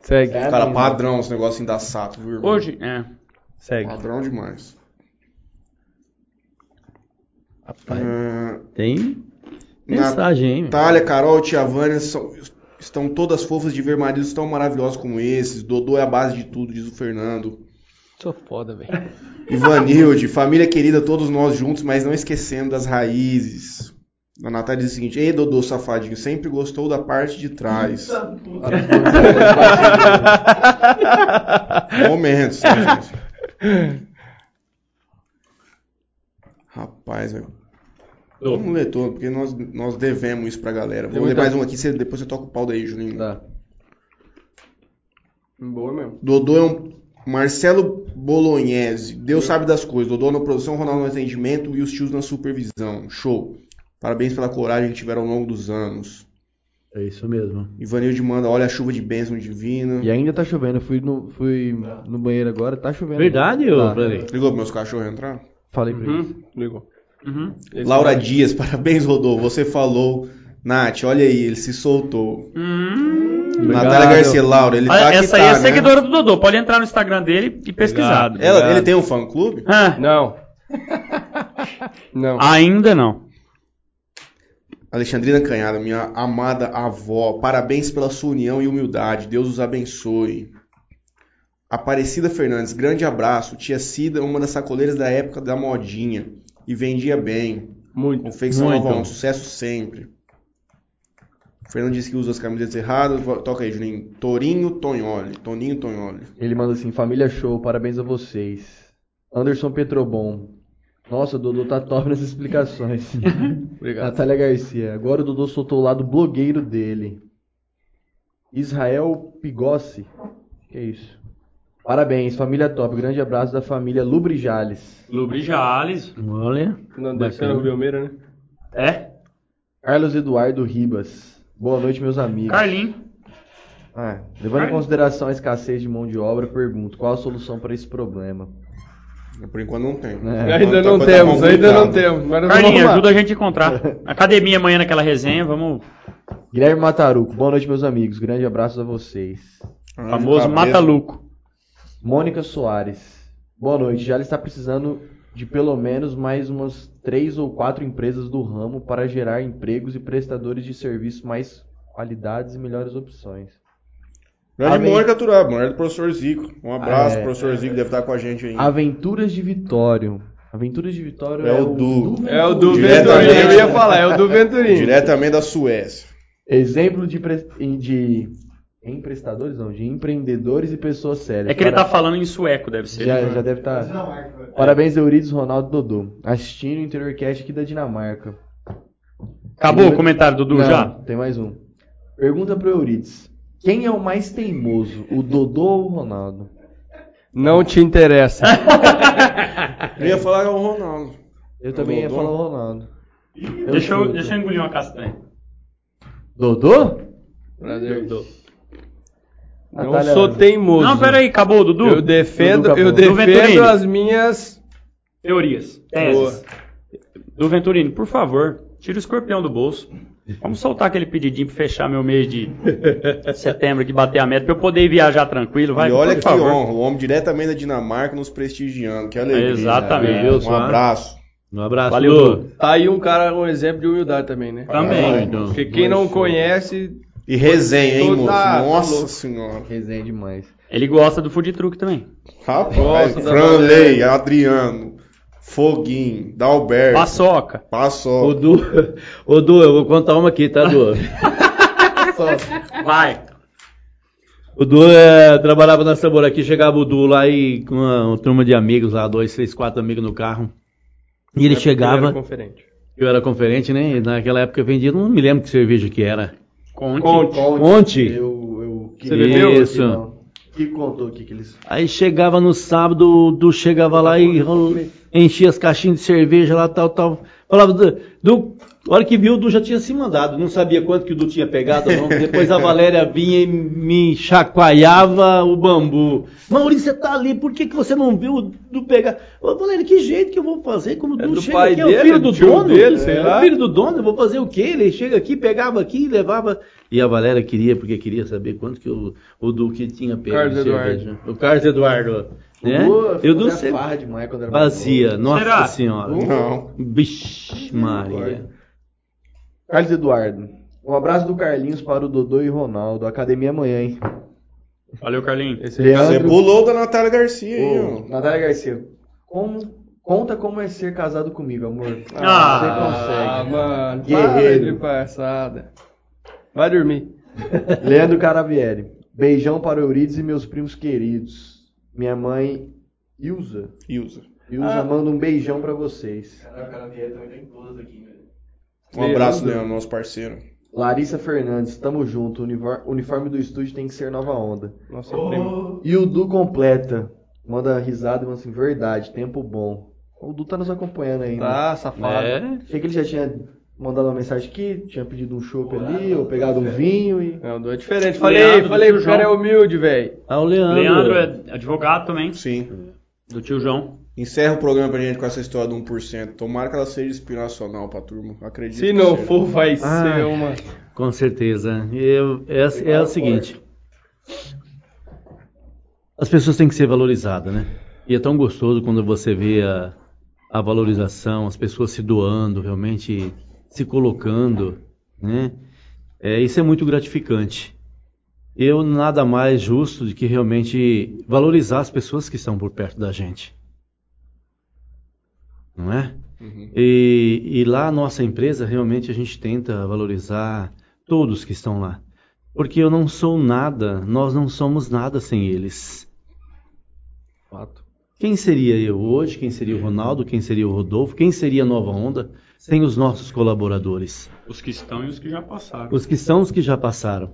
Segue, Cara, padrão esse negócio da Sato, viu, irmão? Hoje, é. segue. Padrão demais. Rapaz, Ah, tem mensagem, hein? Natália, Carol, Tia Vânia são- estão todas fofas de ver maridos tão maravilhosos como esses. Dodô é a base de tudo, diz o Fernando. Sou foda, velho. Ivanilde, família querida, todos nós juntos, mas não esquecendo das raízes. A Natália diz o seguinte: Ei, Dodô safadinho, sempre gostou da parte de trás. Momentos, né, gente? Rapaz, velho. Vamos ler todo, porque nós, nós devemos isso pra galera. Vou ler mais um aqui, você- depois você toca o pau daí, Juninho. Tá. Boa mesmo. Dodô é um. Marcelo Bolognese. Deus sabe das coisas. Dodô na produção, Ronaldo no atendimento e os tios na supervisão. Show. Parabéns pela coragem que tiveram ao longo dos anos. É isso mesmo. Ivanilde manda, olha a chuva de bênção divina. E ainda tá chovendo. Eu fui no, fui no banheiro agora, tá chovendo. Verdade, ô, Tá. Ligou pros meus cachorros entrar? Falei pra eles. Uhum. Ligou. Uhum. Laura Dias, parabéns, Rodô. Você falou. Nath, olha aí, ele se soltou. Hum. Natália Garcia, Laura, ele Olha, tá aqui, essa aí tá, é né? seguidora do Dodô. Pode entrar no Instagram dele e pesquisar. Ela, ele tem um fã clube? Ah, Não. Não. ainda não. Alexandrina Canhada, minha amada avó, parabéns pela sua união e humildade. Deus os abençoe. Aparecida Fernandes, grande abraço. Tia Cida, uma das sacoleiras da época da modinha. E vendia bem. Muito. Confecção Muito. Nova, um sucesso sempre. O Fernando disse que usa as camisetas erradas. Toca aí, Juninho. Torinho Tonholi. Toninho Tonholi. Ele manda assim, família show, parabéns a vocês. Anderson Petrobon. Nossa, o Dodô tá top nas explicações. Obrigado. Natália Garcia. Agora o Dodô soltou o lado blogueiro dele. Israel Pigossi. Que é isso? Parabéns, família top. Grande abraço da família Lubrijales. Lubrijales. Olha. Não o Rubelmeira, né? É. Carlos Eduardo Ribas. Boa noite, meus amigos. Carlinho. Ah, levando em consideração a escassez de mão de obra, pergunto, qual a solução para esse problema? Por enquanto não tem. É. Ainda Tá- não tá temos, ainda não temos. Mas nós vamos Carlinho, ajuda a gente a encontrar. Academia amanhã naquela resenha, vamos. Guilherme Mataruco, boa noite, meus amigos. Grande abraço a vocês. Ah, Famoso cabeça. Mata-Luco. Mônica Soares, boa noite. Já está precisando de pelo menos mais umas três ou quatro empresas do ramo para gerar empregos e prestadores de serviço mais qualidades e melhores opções. Grande Amém. Mônica Turab, mulher do professor Zico. Um abraço, É. professor Zico, deve estar com a gente aí. Aventuras de Vitório. Aventuras de Vitório É o Du. É o do. Venturini, eu ia falar, é o do Venturini. Diretamente da Suécia. Exemplo de, pre- de emprestadores, não, de empreendedores e pessoas sérias. É que ele Para- tá falando em sueco, deve ser. Já, já deve estar. Dinamarca. Parabéns, Eurides, Ronaldo e Dodô. Assistindo o Interior Cast aqui da Dinamarca. Acabou o comentário, Dudu, Não, já? Tem mais um. Pergunta pro Eurides. Quem é o mais teimoso, o Dodô ou o Ronaldo? Não te interessa. Eu ia falar que é o Ronaldo. Eu também ia Dodô? falar o Ronaldo. Deixa eu, deixa eu engolir uma castanha. Dodô? Prazer. Não Natália- sou teimoso. Não, pera aí, acabou, Dudu. Eu defendo, Dudu eu Venturini. defendo as minhas. Teorias, teses. Do Venturini, por favor, tira o escorpião do bolso. Vamos soltar aquele pedidinho pra fechar meu mês de setembro aqui, bater a meta, pra eu poder ir viajar tranquilo. Vai, e olha por que favor. honra, o homem diretamente da Dinamarca nos prestigiando. Que alegria. Exatamente. né? Deus, um abraço. Um abraço, Valeu, Dudu. Dudu. Tá aí um cara, um exemplo de humildade também, né? Também. Então, Porque quem não conhece, E resenha, hein, moço? Nossa louco. senhora. Resenha demais. Ele gosta do food truck também. Rapaz, Franley, Adriano, Foguinho, Dalberto, Paçoca. Passou. Ô, Du, ô, Du, eu vou contar uma aqui, tá, Du? Vai. O Du é, trabalhava na Sabor aqui, chegava o Du lá e com uma, uma turma de amigos lá, dois, três, quatro amigos no carro. E ele Era chegava, conferente. eu era conferente, né? E naquela época eu vendia, não me lembro que cerveja que era. Conte. Conte. Eu, eu, que Você bebeu? Isso. não. Que contou aqui que eles. Aí chegava no sábado, o Du chegava lá e enchia as caixinhas de cerveja lá, tal, tal. Falava, do, Du, a hora que viu, o Du já tinha se mandado. Não sabia quanto que o Du tinha pegado, não. Depois a Valéria vinha e me chacoalhava o bambu. Maurício, você tá ali, por que, que você não viu o Du pegar? Ô, Valéria, que jeito que eu vou fazer? Como o É Du do chega pai aqui, é dele, o filho do dono. dele, sei é lá. o filho do dono, eu vou fazer o quê? Ele chega aqui, pegava aqui, levava. E a Valéria queria, porque queria saber quanto que o, o Duque tinha pego. Carlos Eduardo. O Carlos Eduardo. Né? Boa, eu não sei. farra demais quando era mais Fazia, nossa Será? senhora. Não. Vixe, Maria. Carlos Eduardo. Um abraço do Carlinhos para o Dodô e Ronaldo. Academia amanhã, hein? Valeu, Carlinhos. Esse aí, Você Leandro. pulou da Natália Garcia Ô, ó. Natália Garcia. Como, conta como é ser casado comigo, amor. Ah, Ah, você mano, Guerreiro. para de palhaçada. Vai dormir. consegue. Leandro Caravieri. Beijão para o Eurides e meus primos queridos. Minha mãe, Ilza. Ilza. Ilza manda um beijão pra vocês. Caralho, o cara vier também tem todas aqui, velho. Um abraço, Leandro, nosso parceiro. Larissa Fernandes, tamo junto. Unifor- uniforme do estúdio tem que ser nova onda. Nossa prima. E o Du completa. Manda risada e manda assim, verdade, tempo bom. O Du tá nos acompanhando ainda. Tá, safado. É, Achei que ele já tinha mandado uma mensagem aqui, tinha pedido um chopp ali, ou pegado um vinho e. Não, do é diferente. Falei, Leandro, falei, o cara é humilde, velho. ah, o Leandro. Leandro é advogado também, Sim. do tio João. Encerra o programa pra gente com essa história do 1%. Tomara que ela seja inspiracional pra turma. Acredito Se que não seja. for, vai Ah. ser uma. Com certeza. Eu, é, é o seguinte. As pessoas têm que ser valorizadas, né? E é tão gostoso quando você vê a, a valorização, as pessoas se doando, realmente se colocando, né? É, isso é muito gratificante. Eu nada mais justo do que realmente valorizar as pessoas que estão por perto da gente. Não é? E, e lá a nossa empresa realmente a gente tenta valorizar todos que estão lá. Porque eu não sou nada, nós não somos nada sem eles. Fato. Quem seria eu hoje? Quem seria o Ronaldo? Quem seria o Rodolfo? Quem seria a Nova Onda sem os nossos colaboradores? Os que estão e os que já passaram. Os que são os que já passaram.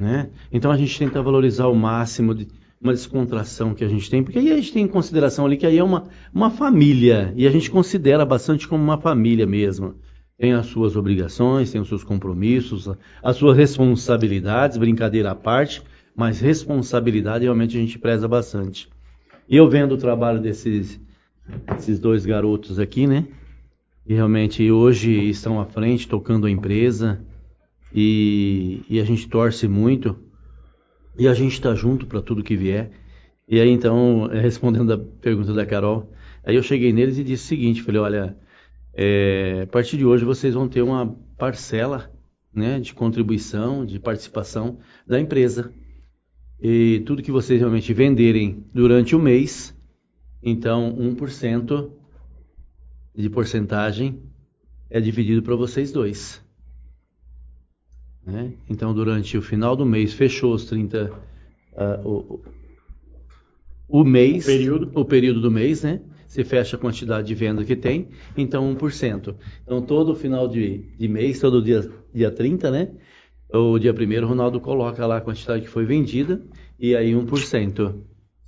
Né? Então a gente tenta valorizar o máximo de uma descontração que a gente tem, porque aí a gente tem em consideração ali que aí é uma, uma família, e a gente considera bastante como uma família mesmo. Tem as suas obrigações, tem os seus compromissos, as suas responsabilidades, brincadeira à parte, mas responsabilidade realmente a gente preza bastante. E eu vendo o trabalho desses, desses dois garotos aqui, né? E realmente hoje estão à frente, tocando a empresa, e, e a gente torce muito, e a gente está junto para tudo que vier. E aí então, eh, respondendo a pergunta da Carol, aí eu cheguei neles e disse o seguinte, falei, olha, eh, a partir de hoje vocês vão ter uma parcela né, de contribuição, de participação da empresa. E tudo que vocês realmente venderem durante o mês, então 1% de porcentagem é dividido para vocês dois. Né? Então, durante o final do mês, fechou os 30. ah, o, o- o mês. O período. O período do mês, né? Se fecha a quantidade de venda que tem, então 1%. Então, todo final de, de mês, todo dia, dia 30, né? O dia 1 o Ronaldo coloca lá a quantidade que foi vendida, e aí 1%.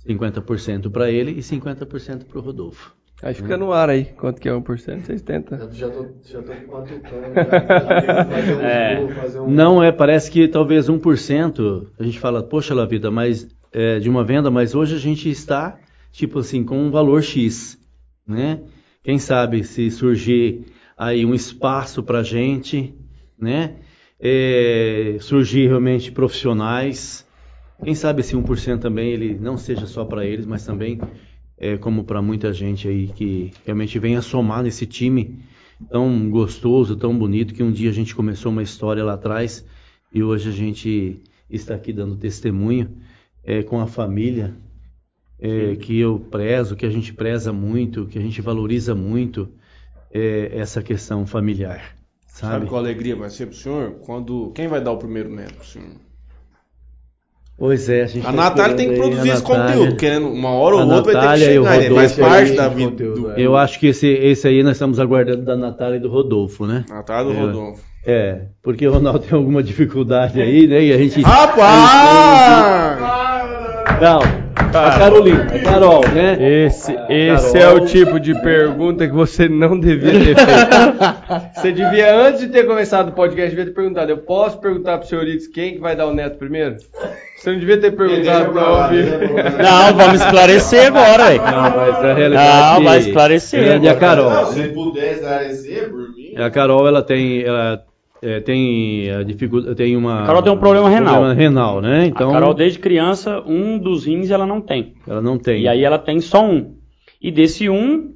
50% para ele e 50% para o Rodolfo. Aí fica no ar aí. Quanto que é 1%? Vocês tentam. Já, já tô, já tô batucando. Já, fazer um É. gol, fazer um. Não é, parece que talvez 1%, a gente fala, poxa lá vida, mas é, de uma venda, mas hoje a gente está, tipo assim, com um valor X, né? Quem sabe se surgir aí um espaço para gente, né? É, surgir realmente profissionais, quem sabe esse 1% também ele não seja só para eles, mas também é, como para muita gente aí que realmente vem somar nesse time tão gostoso, tão bonito, que um dia a gente começou uma história lá atrás e hoje a gente está aqui dando testemunho é, com a família é, que eu prezo, que a gente preza muito, que a gente valoriza muito é, essa questão familiar. Sabe Sabe? qual alegria vai ser pro senhor? Quando. Quem vai dar o primeiro neto pro senhor? Pois é, a gente A tá Natália tem que produzir a esse Natália. conteúdo, querendo uma hora ou A outra vai ter que chegar, né? faz parte da vida conteúdo, do. é. Eu acho que esse, esse aí nós estamos aguardando da Natália e do Rodolfo, né? Natália do Eu- Rodolfo. É, porque o Ronaldo tem alguma dificuldade aí, né? E a gente. Rapaz! Não, a Carolina, a Carol, né? Esse, esse Carol. é o tipo de pergunta que você não devia ter feito. você devia, antes de ter começado o podcast, devia ter perguntado: eu posso perguntar pro senhor Iris quem que vai dar o neto primeiro? Você não devia ter perguntado pra ouvir. Não, vamos esclarecer agora, velho. Não, mas a realidade. Não, vai esclarecer. É a Carol. Se puder esclarecer por mim. A Carol, ela tem. Ela, é, tem a dificuldade. Tem uma. A Carol tem um problema renal. Problema renal, né? Então. a Carol, desde criança, um dos rins ela não tem. Ela não tem. E aí ela tem só um. E desse um,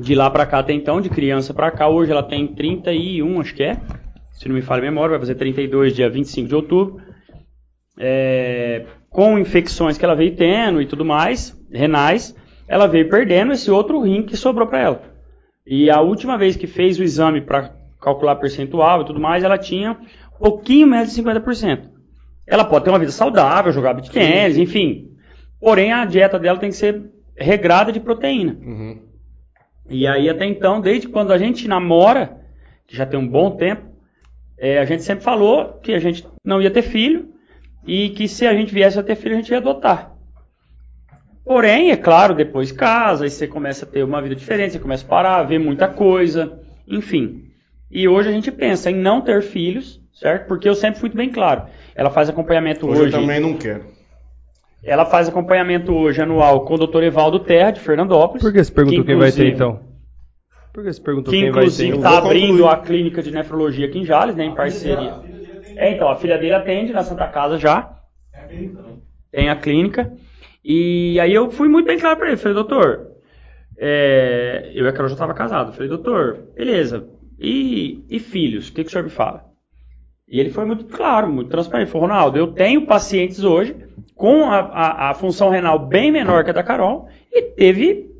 de lá pra cá até então, de criança pra cá, hoje ela tem 31, acho que é. Se não me falha a memória, vai fazer 32 dia 25 de outubro. É, com infecções que ela veio tendo e tudo mais, renais, ela veio perdendo esse outro rim que sobrou pra ela. E a última vez que fez o exame pra calcular percentual e tudo mais, ela tinha um pouquinho menos de 50%. Ela pode ter uma vida saudável, jogar beat tênis, enfim. Porém, a dieta dela tem que ser regrada de proteína. Uhum. E aí, até então, desde quando a gente namora, que já tem um bom tempo, é, a gente sempre falou que a gente não ia ter filho e que se a gente viesse a ter filho, a gente ia adotar. Porém, é claro, depois casa, aí você começa a ter uma vida diferente, você começa a parar, ver muita coisa, enfim. E hoje a gente pensa em não ter filhos, certo? Porque eu sempre fui bem claro. Ela faz acompanhamento Hoje hoje. eu também não quero. Ela faz acompanhamento hoje anual com o Dr. Evaldo Terra, de Fernandópolis. Por que você perguntou que, quem vai ter inclusive- então? Por que você perguntou Que quem vai ter? inclusive Eu está vou abrindo a clínica de nefrologia aqui em Jales, né, em parceria. É, então, a filha dele atende na Santa Casa já. Tem a clínica. E aí eu fui muito bem claro para ele. Falei, doutor, é, eu e a Carol já estava casado. Falei, doutor, beleza. E, e filhos? O que, que o senhor me fala? E ele foi muito claro, muito transparente. Ele falou, Ronaldo, eu tenho pacientes hoje com a, a, a função renal bem menor que a da Carol e teve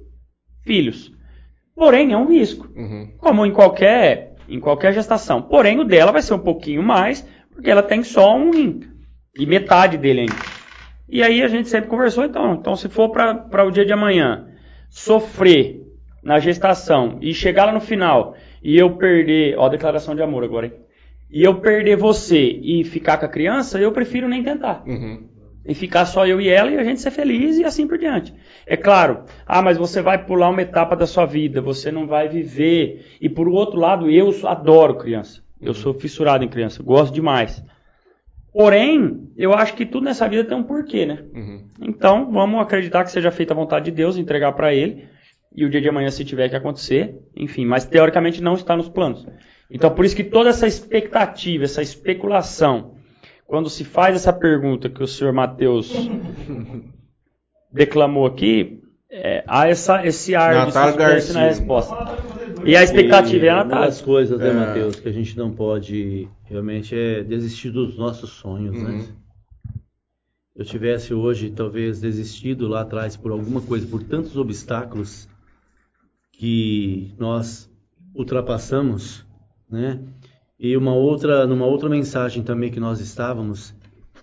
filhos. Porém, é um risco Uhum. como em qualquer, em qualquer gestação. Porém, o dela vai ser um pouquinho mais, porque ela tem só um rim. E metade dele ainda. E aí a gente sempre conversou, então, então se for para o dia de amanhã sofrer na gestação e chegar lá no final e eu perder, ó, declaração de amor agora, hein? E eu perder você e ficar com a criança, eu prefiro nem tentar Uhum. e ficar só eu e ela e a gente ser feliz e assim por diante. É claro, ah, mas você vai pular uma etapa da sua vida, você não vai viver. E por outro lado, eu adoro criança. Eu sou fissurado em criança, gosto demais. Porém, eu acho que tudo nessa vida tem um porquê, né? Uhum. Então, vamos acreditar que seja feita a vontade de Deus, entregar para Ele, e o dia de amanhã, se tiver que acontecer, enfim, mas teoricamente não está nos planos. Então, por isso que toda essa expectativa, essa especulação, quando se faz essa pergunta que o senhor Matheus declamou aqui, é, há essa, esse ar Natália de suspense na resposta. E a expectativa é a Uma Natália. das coisas, né, É. Matheus, que a gente não pode realmente é desistir dos nossos sonhos, né? Uhum. Eu tivesse hoje talvez desistido lá atrás por alguma coisa, por tantos obstáculos que nós ultrapassamos, né? E uma outra, numa outra mensagem também que nós estávamos,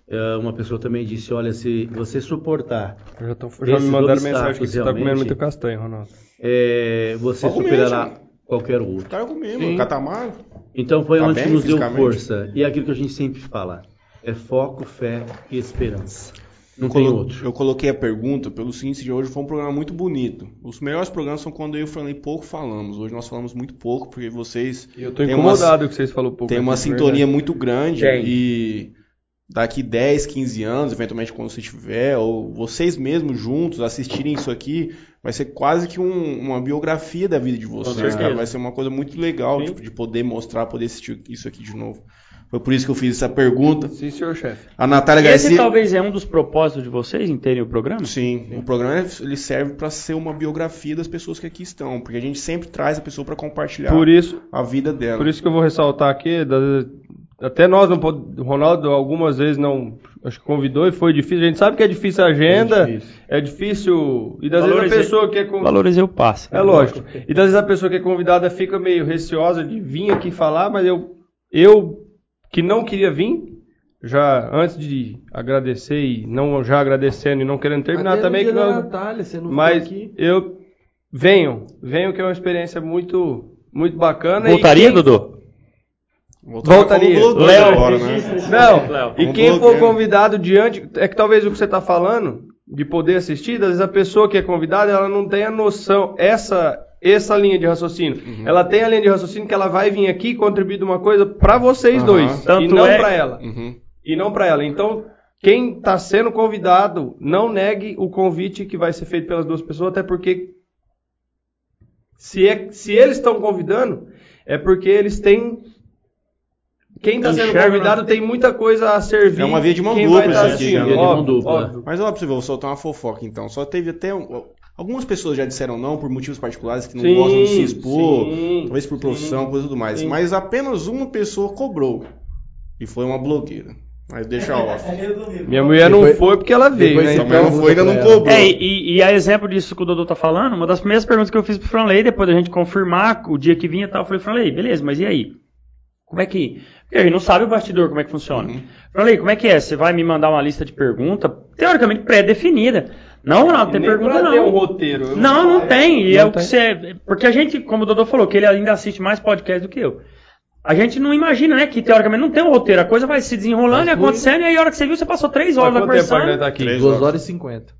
eh, uma pessoa também disse, olha, se você suportar, Já, tão- já me mandaram mensagem que você tá comendo muito castanho, Ronaldo. eh, você superará qualquer outro. Tá comigo, catamar. Então foi Tá onde bem nos deu força. E é aquilo que a gente sempre fala: é foco, fé e esperança. Não tem outro. Eu coloquei a pergunta pelo seguinte de hoje foi um programa muito bonito. Os melhores programas são quando eu e o Franley pouco falamos. Hoje nós falamos muito pouco, porque vocês E eu tô Tem incomodado que vocês falaram pouco. têm uma aqui, de sintonia verdade. muito grande Tem. e daqui 10, 15 anos, eventualmente quando você tiver, ou vocês mesmos juntos assistirem isso aqui, vai ser quase que um- uma biografia da vida de vocês, cara. Vai ser uma coisa muito legal tipo, de poder mostrar, poder assistir isso aqui de novo. Foi por isso que eu fiz essa pergunta. Sim, senhor chefe. A Natália Esse Garcia. talvez é um dos propósitos de vocês em terem o programa? Sim, o programa ele serve para ser uma biografia das pessoas que aqui estão, porque a gente sempre traz a pessoa para compartilhar Por isso, a vida dela. por isso que eu vou ressaltar aqui, até nós não o Ronaldo algumas vezes não acho que convidou e foi difícil. A gente sabe que é difícil a agenda, É difícil. é difícil e das vezes Valorizei- a pessoa que é con- Valorizei o passe. É lógico. E das vezes a pessoa que é convidada fica meio receosa de vir aqui falar, mas eu, eu que não queria vir, já antes de agradecer e não já agradecendo e não querendo terminar também que nós, Natália, você não mas eu venham, venham que é uma experiência muito muito bacana. e Voltaria, quem- Dodô? Voltar Voltaria. Léo, né? Não, Léo. e quem for convidado diante, é que talvez o que você está falando, de poder assistir, às vezes a pessoa que é convidada, ela não tem a noção, essa essa linha de raciocínio. Uhum. Ela tem a linha de raciocínio que ela vai vir aqui contribuir de uma coisa para vocês Aham. dois, e Tanto não é- para ela. Uhum. E não para ela. Então, quem está sendo convidado, não negue o convite que vai ser feito pelas duas pessoas, até porque se, é, se eles estão convidando, é porque eles têm. Quem está sendo Enxerga, convidado tem muita coisa a servir. É uma via de mão dupla tá aqui, assistindo. né? Via de mão Óbvio, dupla. óbvio. Mas ó, pra você ver, vou soltar uma fofoca então. Só teve até. um- Algumas pessoas já disseram não por motivos particulares que não Sim, gostam de se expor, sim, talvez por sim, profissão, coisa e tudo mais. sim. Mas apenas uma pessoa cobrou. E foi uma blogueira. Mas deixa off. Minha mulher não Depois- foi porque ela veio, né? você Também não foi, ainda não pra cobrou. É, e, e a exemplo disso que o Dodô tá falando, uma das primeiras perguntas que eu fiz pro Franley, depois da gente confirmar o dia que vinha e tal, eu falei, Franley, beleza, mas e aí? Como é que. Porque a gente não sabe o bastidor, como é que funciona. Uhum. Falei, como é que é? Você vai me mandar uma lista de perguntas, teoricamente pré-definida. Não, Ronaldo, tem Nem pergunta pra ter um não. roteiro. eu Não, não tem. E Não é o que tem. você. Porque a gente, como o Dodô falou, que ele ainda assiste mais podcast do que eu. A gente não imagina, né? Que teoricamente não tem um roteiro. A coisa vai se desenrolando e acontecendo, e aí a hora que você viu, você passou três horas tempo a conversando. gente tá aqui. Três 2 horas e 50.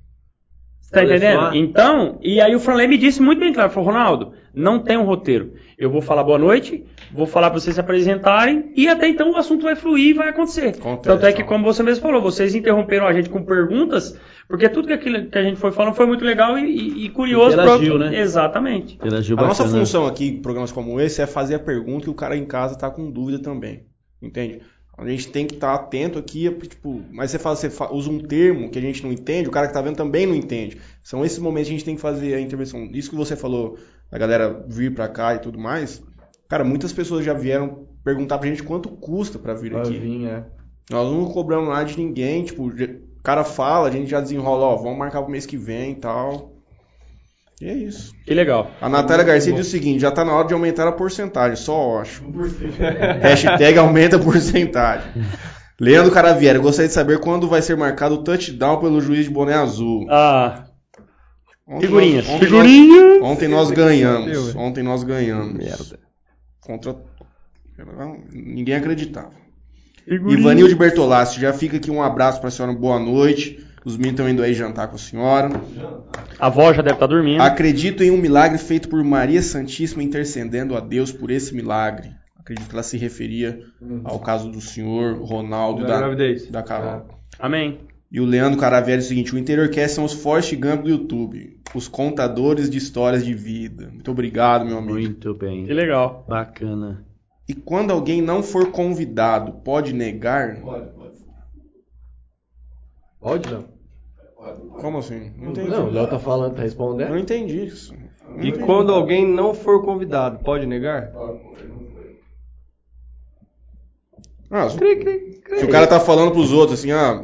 Você tá entendendo? Então, e aí o Franley me disse muito bem claro, falou, Ronaldo, não tem um roteiro. Eu vou falar boa noite, vou falar pra vocês se apresentarem, e até então o assunto vai fluir e vai acontecer. Acontece, Tanto é que, como você mesmo falou, vocês interromperam a gente com perguntas, porque tudo que, aquilo que a gente foi falando foi muito legal e, e- e curioso. Interagiu, pra- né? Exatamente. Interagiu A nossa bacana. função aqui em programas como esse é fazer a pergunta e o cara em casa tá com dúvida também. Entende? A gente tem que estar atento aqui, tipo, mas você, fala, você usa um termo que a gente não entende, o cara que tá vendo também não entende. São esses momentos que a gente tem que fazer a intervenção. Isso que você falou, da galera vir pra cá e tudo mais. Cara, muitas pessoas já vieram perguntar pra gente quanto custa pra vir Vai aqui. vir, é. Nós não cobramos nada de ninguém, tipo, o cara fala, a gente já desenrola, ó, vamos marcar pro mês que vem e tal. E é isso. Que legal. A Natália Garcia diz o seguinte: já tá na hora de aumentar a porcentagem, só acho. Hashtag aumenta a porcentagem. Leandro Caraviera, gostaria de saber quando vai ser marcado o touchdown pelo juiz de boné azul. Ah, Ontem figurinhas. nós- ontem Figurinha! nós- Ontem nós ganhamos. Ontem nós ganhamos. Merda. Contra. Ninguém acreditava. Figurinha. Ivanilde Bertolassi, já fica aqui um abraço pra senhora, boa noite. Os meninos estão indo aí jantar com a senhora. A avó já deve estar dormindo. Acredito em um milagre feito por Maria Santíssima intercedendo a Deus por esse milagre. Acredito que ela se referia ao caso do senhor Ronaldo Da da, gravidez. da Carol. Amém. E o Leandro Caravelli é o seguinte: o Interior Cast são os Forrest Gump do YouTube, os contadores de histórias de vida. Muito obrigado, meu amigo. Muito bem. Que legal. Bacana. E quando alguém não for convidado, pode negar? Pode não? Como assim? Não entendi. Não, o Léo tá falando, tá Eu respondendo. não entendi isso. Não E entendi. quando alguém não for convidado, pode negar? Ah, se, se o cara tá falando pros outros assim, ah,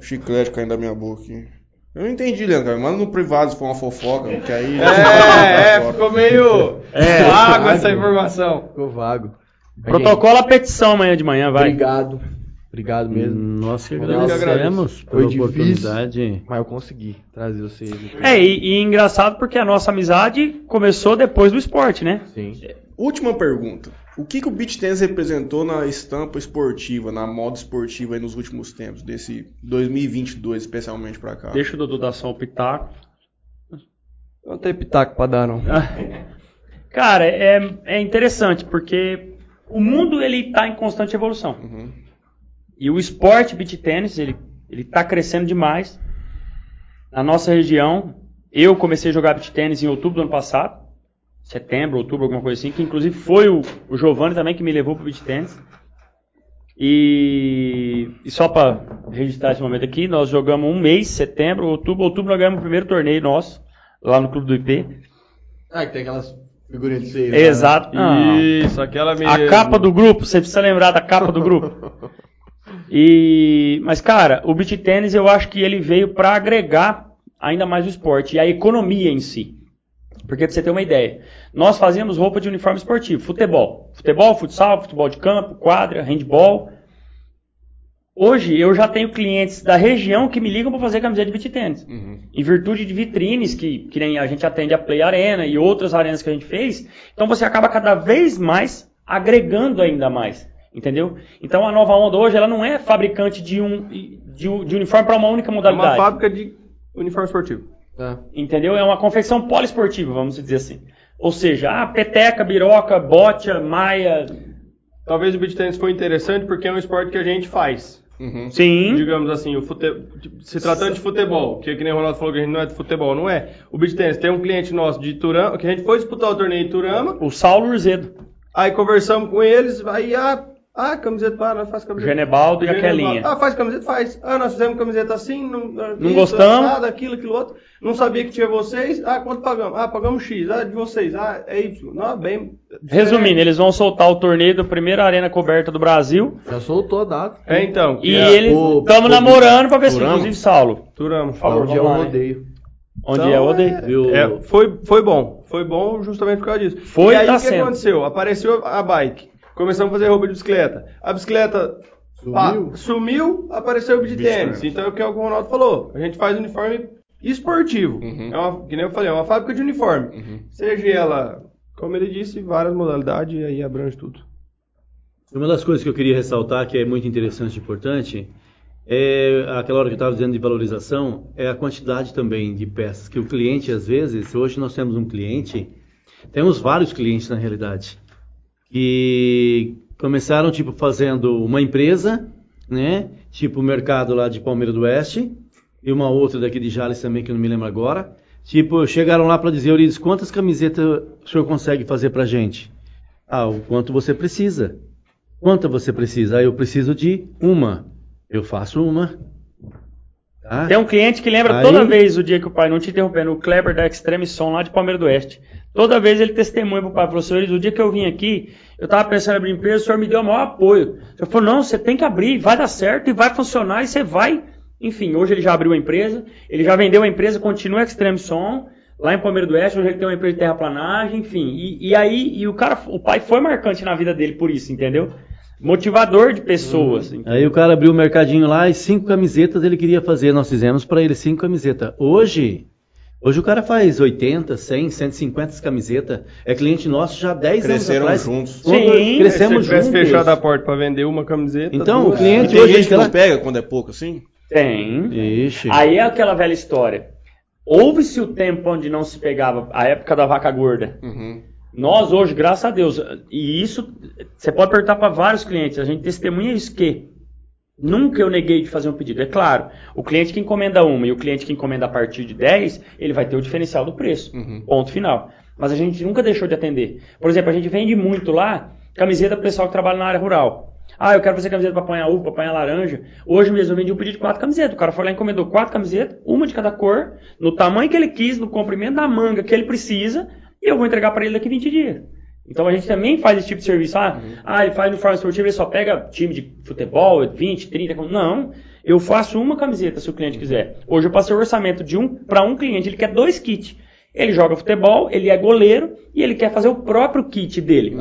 chiclete caindo da minha boca aqui. Eu não entendi, Leandro. cara. Manda no privado se for uma fofoca, que aí. É, é, ficou meio É, vago essa informação. Ficou vago. Mas, Protocolo a petição amanhã de manhã, vai. Obrigado. Obrigado mesmo. Nós que agradecemos Foi pela difícil. oportunidade. Mas eu consegui trazer vocês aqui. É, e, e engraçado porque a nossa amizade começou depois do esporte, né? Sim. Última pergunta. O que, que o beach tennis representou na estampa esportiva, na moda esportiva aí nos últimos tempos, desse 2022 especialmente pra cá? Deixa o Dudu dar só o pitaco. Não tem pitaco pra dar, não. Cara, é, é interessante porque o mundo ele tá em constante evolução. Uhum. E o esporte beach tennis, ele, ele tá crescendo demais. Na nossa região, eu comecei a jogar beach tennis em outubro do ano passado. Setembro, outubro, alguma coisa assim. Que inclusive foi o, o Giovanni também que me levou pro beach tennis. E, e só para registrar esse momento aqui, nós jogamos um mês, setembro, outubro, outubro nós ganhamos o primeiro torneio nosso, lá no Clube do IP. Ah, que tem aquelas figurinhas de seis. Exato. Ah, Isso, aquela mesmo. a capa do grupo, você precisa lembrar da capa do grupo. E, mas cara, o beach tênis eu acho que ele veio para agregar ainda mais o esporte e a economia em si. Porque pra você ter uma ideia, nós fazíamos roupa de uniforme esportivo, futebol. Futebol, futsal, futebol de campo, quadra, handball. Hoje eu já tenho clientes da região que me ligam para fazer camiseta de beach tênis. Em virtude de vitrines que, que nem a gente atende a Play Arena e outras arenas que a gente fez. Então você acaba cada vez mais agregando ainda mais. Entendeu? Então a nova onda hoje ela não é fabricante de um de, de uniforme para uma única É uma modalidade. fábrica de uniforme esportivo. Tá. Entendeu? É uma confecção poliesportiva, vamos dizer assim. Ou seja, ah, peteca, biroca, botia, maia. Talvez o beach tennis foi interessante porque é um esporte que a gente faz. Uhum. Sim. Digamos assim, o fute... se tratando de futebol, que, que nem o Ronaldo falou que a gente não é de futebol, não é. O beach tennis tem um cliente nosso de Turama, que a gente foi disputar o torneio em Turama, O Saulo Urzedo. aí conversamos com eles, aí ah, ah camiseta, ah, nós faz O camiseta. Genebaldo e a Genebaldo. Kelinha. Ah, faz camiseta? Faz. Ah, nós fizemos camiseta assim, não, Não gostamos. Nada, aquilo, aquilo outro. Não sabia que tinha vocês. Ah, quanto pagamos? Ah, pagamos X. Ah, de vocês. Ah, é Y. Não, bem. Resumindo, eles vão soltar o torneio da primeira arena coberta do Brasil. Já soltou a data. É, então. E é, eles estamos namorando pra ver se, inclusive, Saulo. Turama. Por favor, Onde é o lá, rodeio. Onde Então, é o odeio. Viu? É, foi, foi bom. Foi bom justamente por causa disso. Foi e aí tá o que sendo. aconteceu? Apareceu a bike. Começamos a fazer roupa de bicicleta. A bicicleta Sumiu? sumiu, apareceu o Beach tênis. tennis. Então é o que o Ronaldo falou. A gente faz uniforme esportivo. Uhum. É uma, que nem eu falei, é uma fábrica de uniforme. Seja ela, como ele disse, várias modalidades e aí abrange tudo. Uma das coisas que eu queria ressaltar, que é muito interessante e importante, é aquela hora que eu estava dizendo de valorização, é a quantidade também de peças. Que o cliente, às vezes, hoje nós temos um cliente, temos vários clientes na realidade, que começaram, tipo, fazendo uma empresa, né? Tipo o mercado lá de Palmeira do Oeste, e uma outra daqui de Jales também, que eu não me lembro agora. Tipo, chegaram lá para dizer, Eurides, quantas camisetas o senhor consegue fazer pra gente? Ah, o quanto você precisa. Quanta você precisa? Ah, eu preciso de uma. Eu faço uma. Tá? Tem um cliente que lembra Aí- toda vez o dia que o pai, não te interrompendo, o Kleber da Extreme Som lá de Palmeiras do Oeste. Toda vez ele testemunha pro pai, professor, o dia que eu vim aqui, eu tava pensando em abrir empresa, o senhor me deu o maior apoio. O senhor falou, não, você tem que abrir, vai dar certo e vai funcionar e você vai. Enfim, hoje ele já abriu a empresa, ele já vendeu a empresa, continua Extreme Som, lá em Palmeiras do Oeste, hoje ele tem uma empresa de terraplanagem, enfim. E, e aí, e o cara, o pai foi marcante na vida dele por isso, entendeu? Motivador de pessoas. entendeu? Aí o cara abriu o mercadinho lá e cinco camisetas ele queria fazer. Nós fizemos para ele cinco camisetas. Hoje, hoje o cara faz 80, 100, 150 camisetas. É cliente nosso já há 10 Cresceram anos atrás. juntos. Quando Sim, crescemos Se tivesse juntos. fechado a porta para vender uma camiseta. Então, duas, o cliente- E tem hoje gente que ela- não pega quando é pouco assim? Tem. Ixi. Aí é aquela velha história. Houve-se o tempo onde não se pegava, a época da vaca gorda. Uhum. Nós hoje, graças a Deus, e isso você pode perguntar para vários clientes, a gente testemunha isso que nunca eu neguei de fazer um pedido. É claro, o cliente que encomenda uma e o cliente que encomenda a partir de 10, ele vai ter o diferencial do preço. Uhum. Ponto final. Mas a gente nunca deixou de atender. Por exemplo, a gente vende muito lá camiseta pro pessoal que trabalha na área rural. Ah, eu quero fazer camiseta para apanhar uva, para apanhar laranja. Hoje mesmo eu vendi um pedido de quatro camisetas. O cara foi lá e encomendou quatro camisetas, uma de cada cor, no tamanho que ele quis, no comprimento da manga que ele precisa, e eu vou entregar para ele daqui 20 dias. Então a gente também faz esse tipo de serviço. Ah, ah ele faz uniforme esportivo, ele só pega time de futebol, 20, 30. Não, eu faço uma camiseta se o cliente quiser. Hoje eu passei o orçamento de um para um cliente, ele quer dois kits. Ele joga futebol, ele é goleiro e ele quer fazer o próprio kit dele.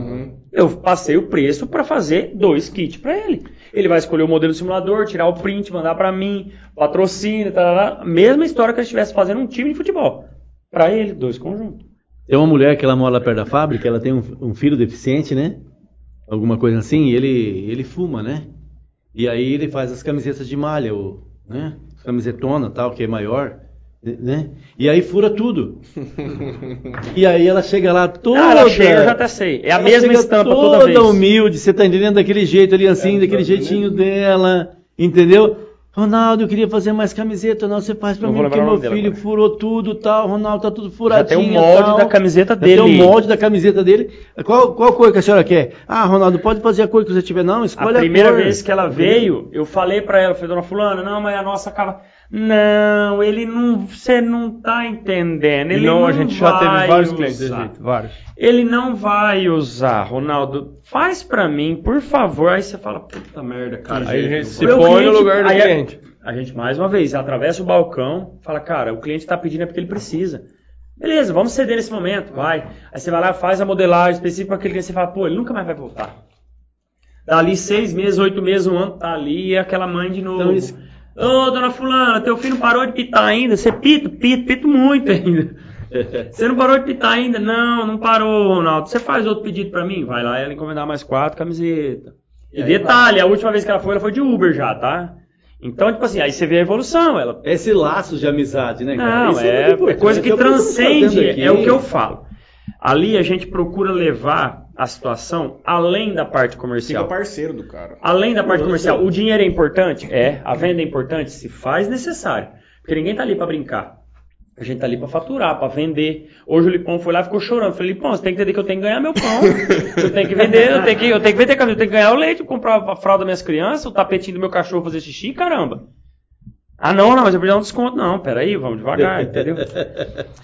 Eu passei o preço para fazer dois kits para ele. Ele vai escolher o modelo do simulador, tirar o print, mandar para mim, patrocínio, tarará. mesma história que ele estivesse fazendo um time de futebol. Para ele, dois conjuntos. Tem uma mulher que ela mora lá perto da fábrica, ela tem um, um filho deficiente, né? Alguma coisa assim, e ele, ele fuma, né? E aí ele faz as camisetas de malha, o, né? Camisetona tal, que é maior, né? E aí fura tudo. e aí ela chega lá toda... Ah, ela chega, eu já até sei. É a ela mesma chega estampa toda toda vez. humilde, você tá entendendo? Daquele jeito ali assim, daquele jeitinho dela, entendeu? Ronaldo, eu queria fazer mais camiseta, não, você faz pra Não mim, porque meu filho agora. furou tudo tal, Ronaldo tá tudo Já furadinho. tem o molde tal. da camiseta Já dele. Tem o molde da camiseta dele. Qual, qual cor que a senhora quer? Ah, Ronaldo, pode fazer a cor que você tiver. Não, A escolha a, primeira cor. vez que ela veio, eu falei pra ela, falei, dona fulana, não, mas a nossa acaba... Não, ele não, você não tá entendendo. Ele não, não a gente já teve vários clientes desse jeito, vários. Ele não vai usar, Ronaldo. Faz pra mim, por favor. Aí você fala, puta merda, cara. Aí a gente se põe O no cliente- lugar do aí a- cliente. A gente, mais uma vez, atravessa o balcão, fala, cara, o cliente tá pedindo é porque ele precisa. Beleza, vamos ceder nesse momento, vai. Aí você vai lá, faz a modelagem específica para aquele cliente, você fala, pô, ele nunca mais vai voltar. Dali seis meses, oito meses, um ano, tá ali, e aquela mãe de novo. Então, isso- Ô, dona fulana, teu filho não parou de pitar ainda? Você pita? Pito, pito muito ainda. Você não parou de pitar ainda? Não, não parou, Ronaldo. Você faz outro pedido pra mim? Vai lá ela encomendar mais quatro camisetas. E, detalhe, a última vez que ela foi, ela foi de Uber já, tá? Então, tipo assim, aí você vê a evolução. Ela Esse laço de amizade, né, cara? não, é, é coisa que estamos transcende, é o que eu falo. Ali a gente procura levar a situação além da parte Fica comercial. parceiro do cara. Além da parte comercial. O dinheiro é importante? É. A venda é importante? Se faz necessário. Porque ninguém tá ali pra brincar. A gente tá ali pra faturar, pra vender. Hoje o Lipão foi lá e ficou chorando. Eu falei, Lipão, você tem que entender que eu tenho que ganhar meu pão. eu tenho que vender, eu tenho que, eu tenho que vender eu tenho que ganhar o leite, comprar a fralda das minhas crianças, o tapetinho do meu cachorro fazer xixi, caramba. Ah, não, não, mas eu preciso dar um desconto. Não, peraí, vamos devagar, entendeu?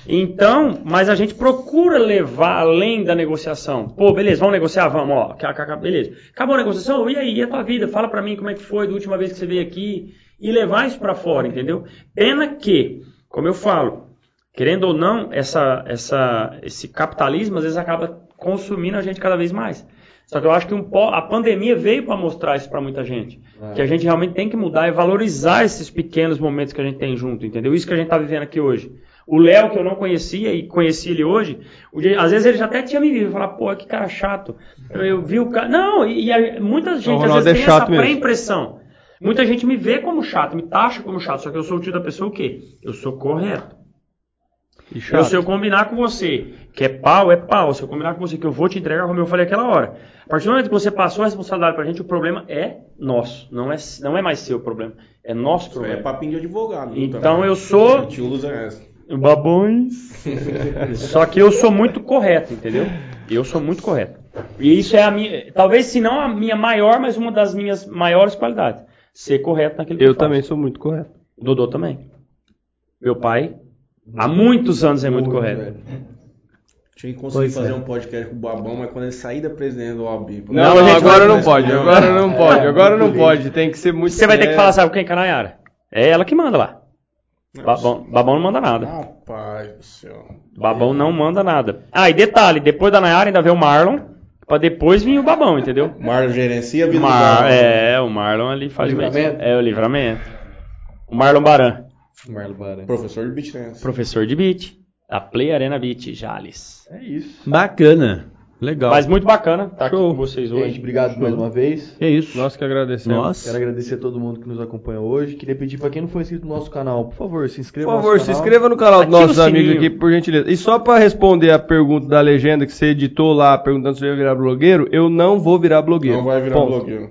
Então, mas a gente procura levar além da negociação. Pô, beleza, vamos negociar? Vamos, ó. Beleza. Acabou a negociação? E aí, e a tua vida? Fala pra mim como é que foi da última vez que você veio aqui. E levar isso pra fora, entendeu? Pena que, como eu falo, querendo ou não, essa, essa, esse capitalismo às vezes acaba consumindo a gente cada vez mais. Só que eu acho que um a pandemia veio para mostrar isso para muita gente. Que a gente realmente tem que mudar e valorizar esses pequenos momentos que a gente tem junto, entendeu? Isso que a gente está vivendo aqui hoje. O Léo, que eu não conhecia e conheci ele hoje, dia- às vezes ele já até tinha me visto e falar, pô, que cara chato. Eu, eu vi o cara. Não, e, e a- muita gente às vezes é tem essa pré-impressão. Muita gente me vê como chato, me taxa como chato, só que eu sou o tipo da pessoa o quê? Eu sou correto. E Eu, se eu combinar com você que é pau, é pau. Se eu combinar com você que eu vou te entregar, como eu falei aquela hora. A partir do momento que você passou a responsabilidade pra gente, o problema é nosso. Não é, não é mais seu problema. É nosso Isso é problema. papinho de advogado. Então também. eu sou- A gente usa essa. Babões. Só que eu sou muito correto, entendeu? Eu sou muito correto. E isso é a minha. Talvez se não a minha maior, mas uma das minhas maiores qualidades. Ser correto naquilo que eu, faço. também sou muito correto. Dodô também. Meu pai, há muitos anos é muito correto. Tinha que conseguir Pois fazer é. um podcast com o Babão, mas quando ele sair da presidência do OAB. Não, Não, agora não pode, agora não pode, agora não pode. Tem que ser muito Você vai ter que falar, sabe quem que é a Nayara? É ela que manda lá. Babão, babão não manda nada. Rapaz do céu. Babão não manda nada. Ah, e detalhe, depois da Nayara ainda veio o Marlon, pra depois vir o babão, entendeu? Marlon gerencia a vida do Mar, Babão. é, o Marlon ali faz o Livramento? É, o livramento. O Marlon Baran, Marlon Baran. Professor de beat dance. professor de beat, da Play Arena Beat, Jales. É isso. Bacana. Legal. Mas muito bacana estar aqui Show. com vocês Gente, hoje. obrigado mais uma vez. É isso. Nós que agradecemos. Nossa. Quero agradecer a todo mundo que nos acompanha hoje. Queria pedir pra quem não for inscrito no nosso canal, por favor, se inscreva Por no favor, nosso se canal. inscreva no canal dos nossos amigos aqui, por gentileza. E só pra responder a pergunta da legenda que você editou lá, perguntando se eu ia virar blogueiro, eu não vou virar blogueiro. Não vai virar Ponto. blogueiro.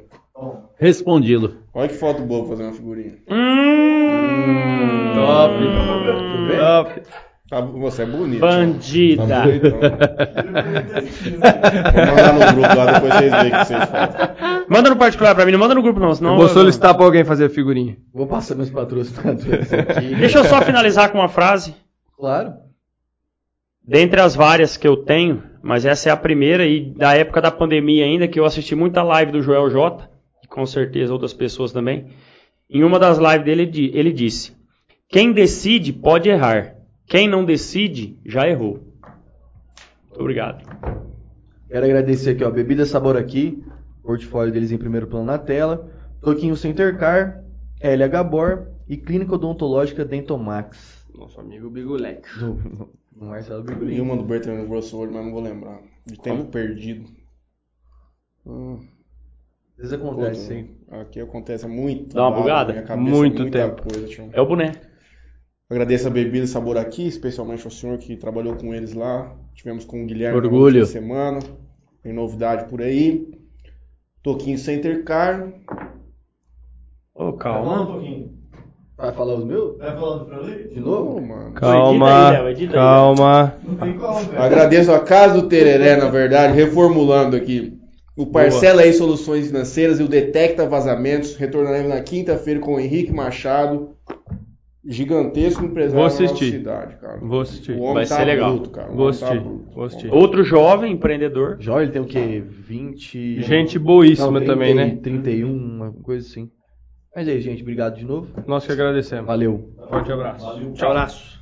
Respondido. Olha que foto boa pra fazer uma figurinha. Hum, Top. Top. Tá, você é bonito. bandida. Tá. Vou mandar no grupo lá, depois vocês veem o que vocês fazem. Manda no particular pra mim, não manda no grupo não, senão... Eu vou solicitar pra alguém fazer a figurinha. Vou passar meus patrocinadores aqui. Deixa eu só finalizar com uma frase. Claro. Dentre as várias que eu tenho, mas essa é a primeira e da época da pandemia ainda, que eu assisti muita live do Joel J, e com certeza outras pessoas também. Em uma das lives dele, ele disse: Quem decide pode errar, quem não decide já errou. Muito obrigado. Quero agradecer aqui, ó, Bebida Sabor aqui, portfólio deles em primeiro plano na tela, Toquinho Center Car, LH Bor e Clínica Odontológica Dentomax. Nosso amigo Bigulete. Do, do Marcelo E Bigulin. uma do Bertrand Grosso mas não vou lembrar. De tempo perdido. Hum, Às vezes acontece, sim. Aqui acontece muito. Dá uma bugada? Muito tempo. Coisa. É o boné. Agradeço a Bebida Sabor aqui, especialmente ao senhor que trabalhou com eles lá. Tivemos com o Guilherme Orgulho. na semana. Tem novidade por aí. Toquinho Center Car. Ô, calma. Vai falar os meus? Vai falando pra ler? De novo? Pô, mano. Calma, Edita aí, edita aí, calma. Não tem como, velho. Agradeço a Casa do Tereré, na verdade, reformulando aqui. O Parcela aí Soluções Financeiras e o Detecta Vazamentos. Retornaremos na quinta-feira com o Henrique Machado. Gigantesco empresário Vou da assistir. cidade, cara. Vou assistir. O homem Vai tá ser legal. bruto, cara. Vou tá assistir, bruto. vou assistir. Outro jovem empreendedor. Jó, ele tem o quê? 20. Gente boíssima Não, também, né? 31, uma coisa assim. Mas é isso, gente. Obrigado de novo. Nós que agradecemos. Valeu. Forte abraço. Valeu. Tchau. Abraço.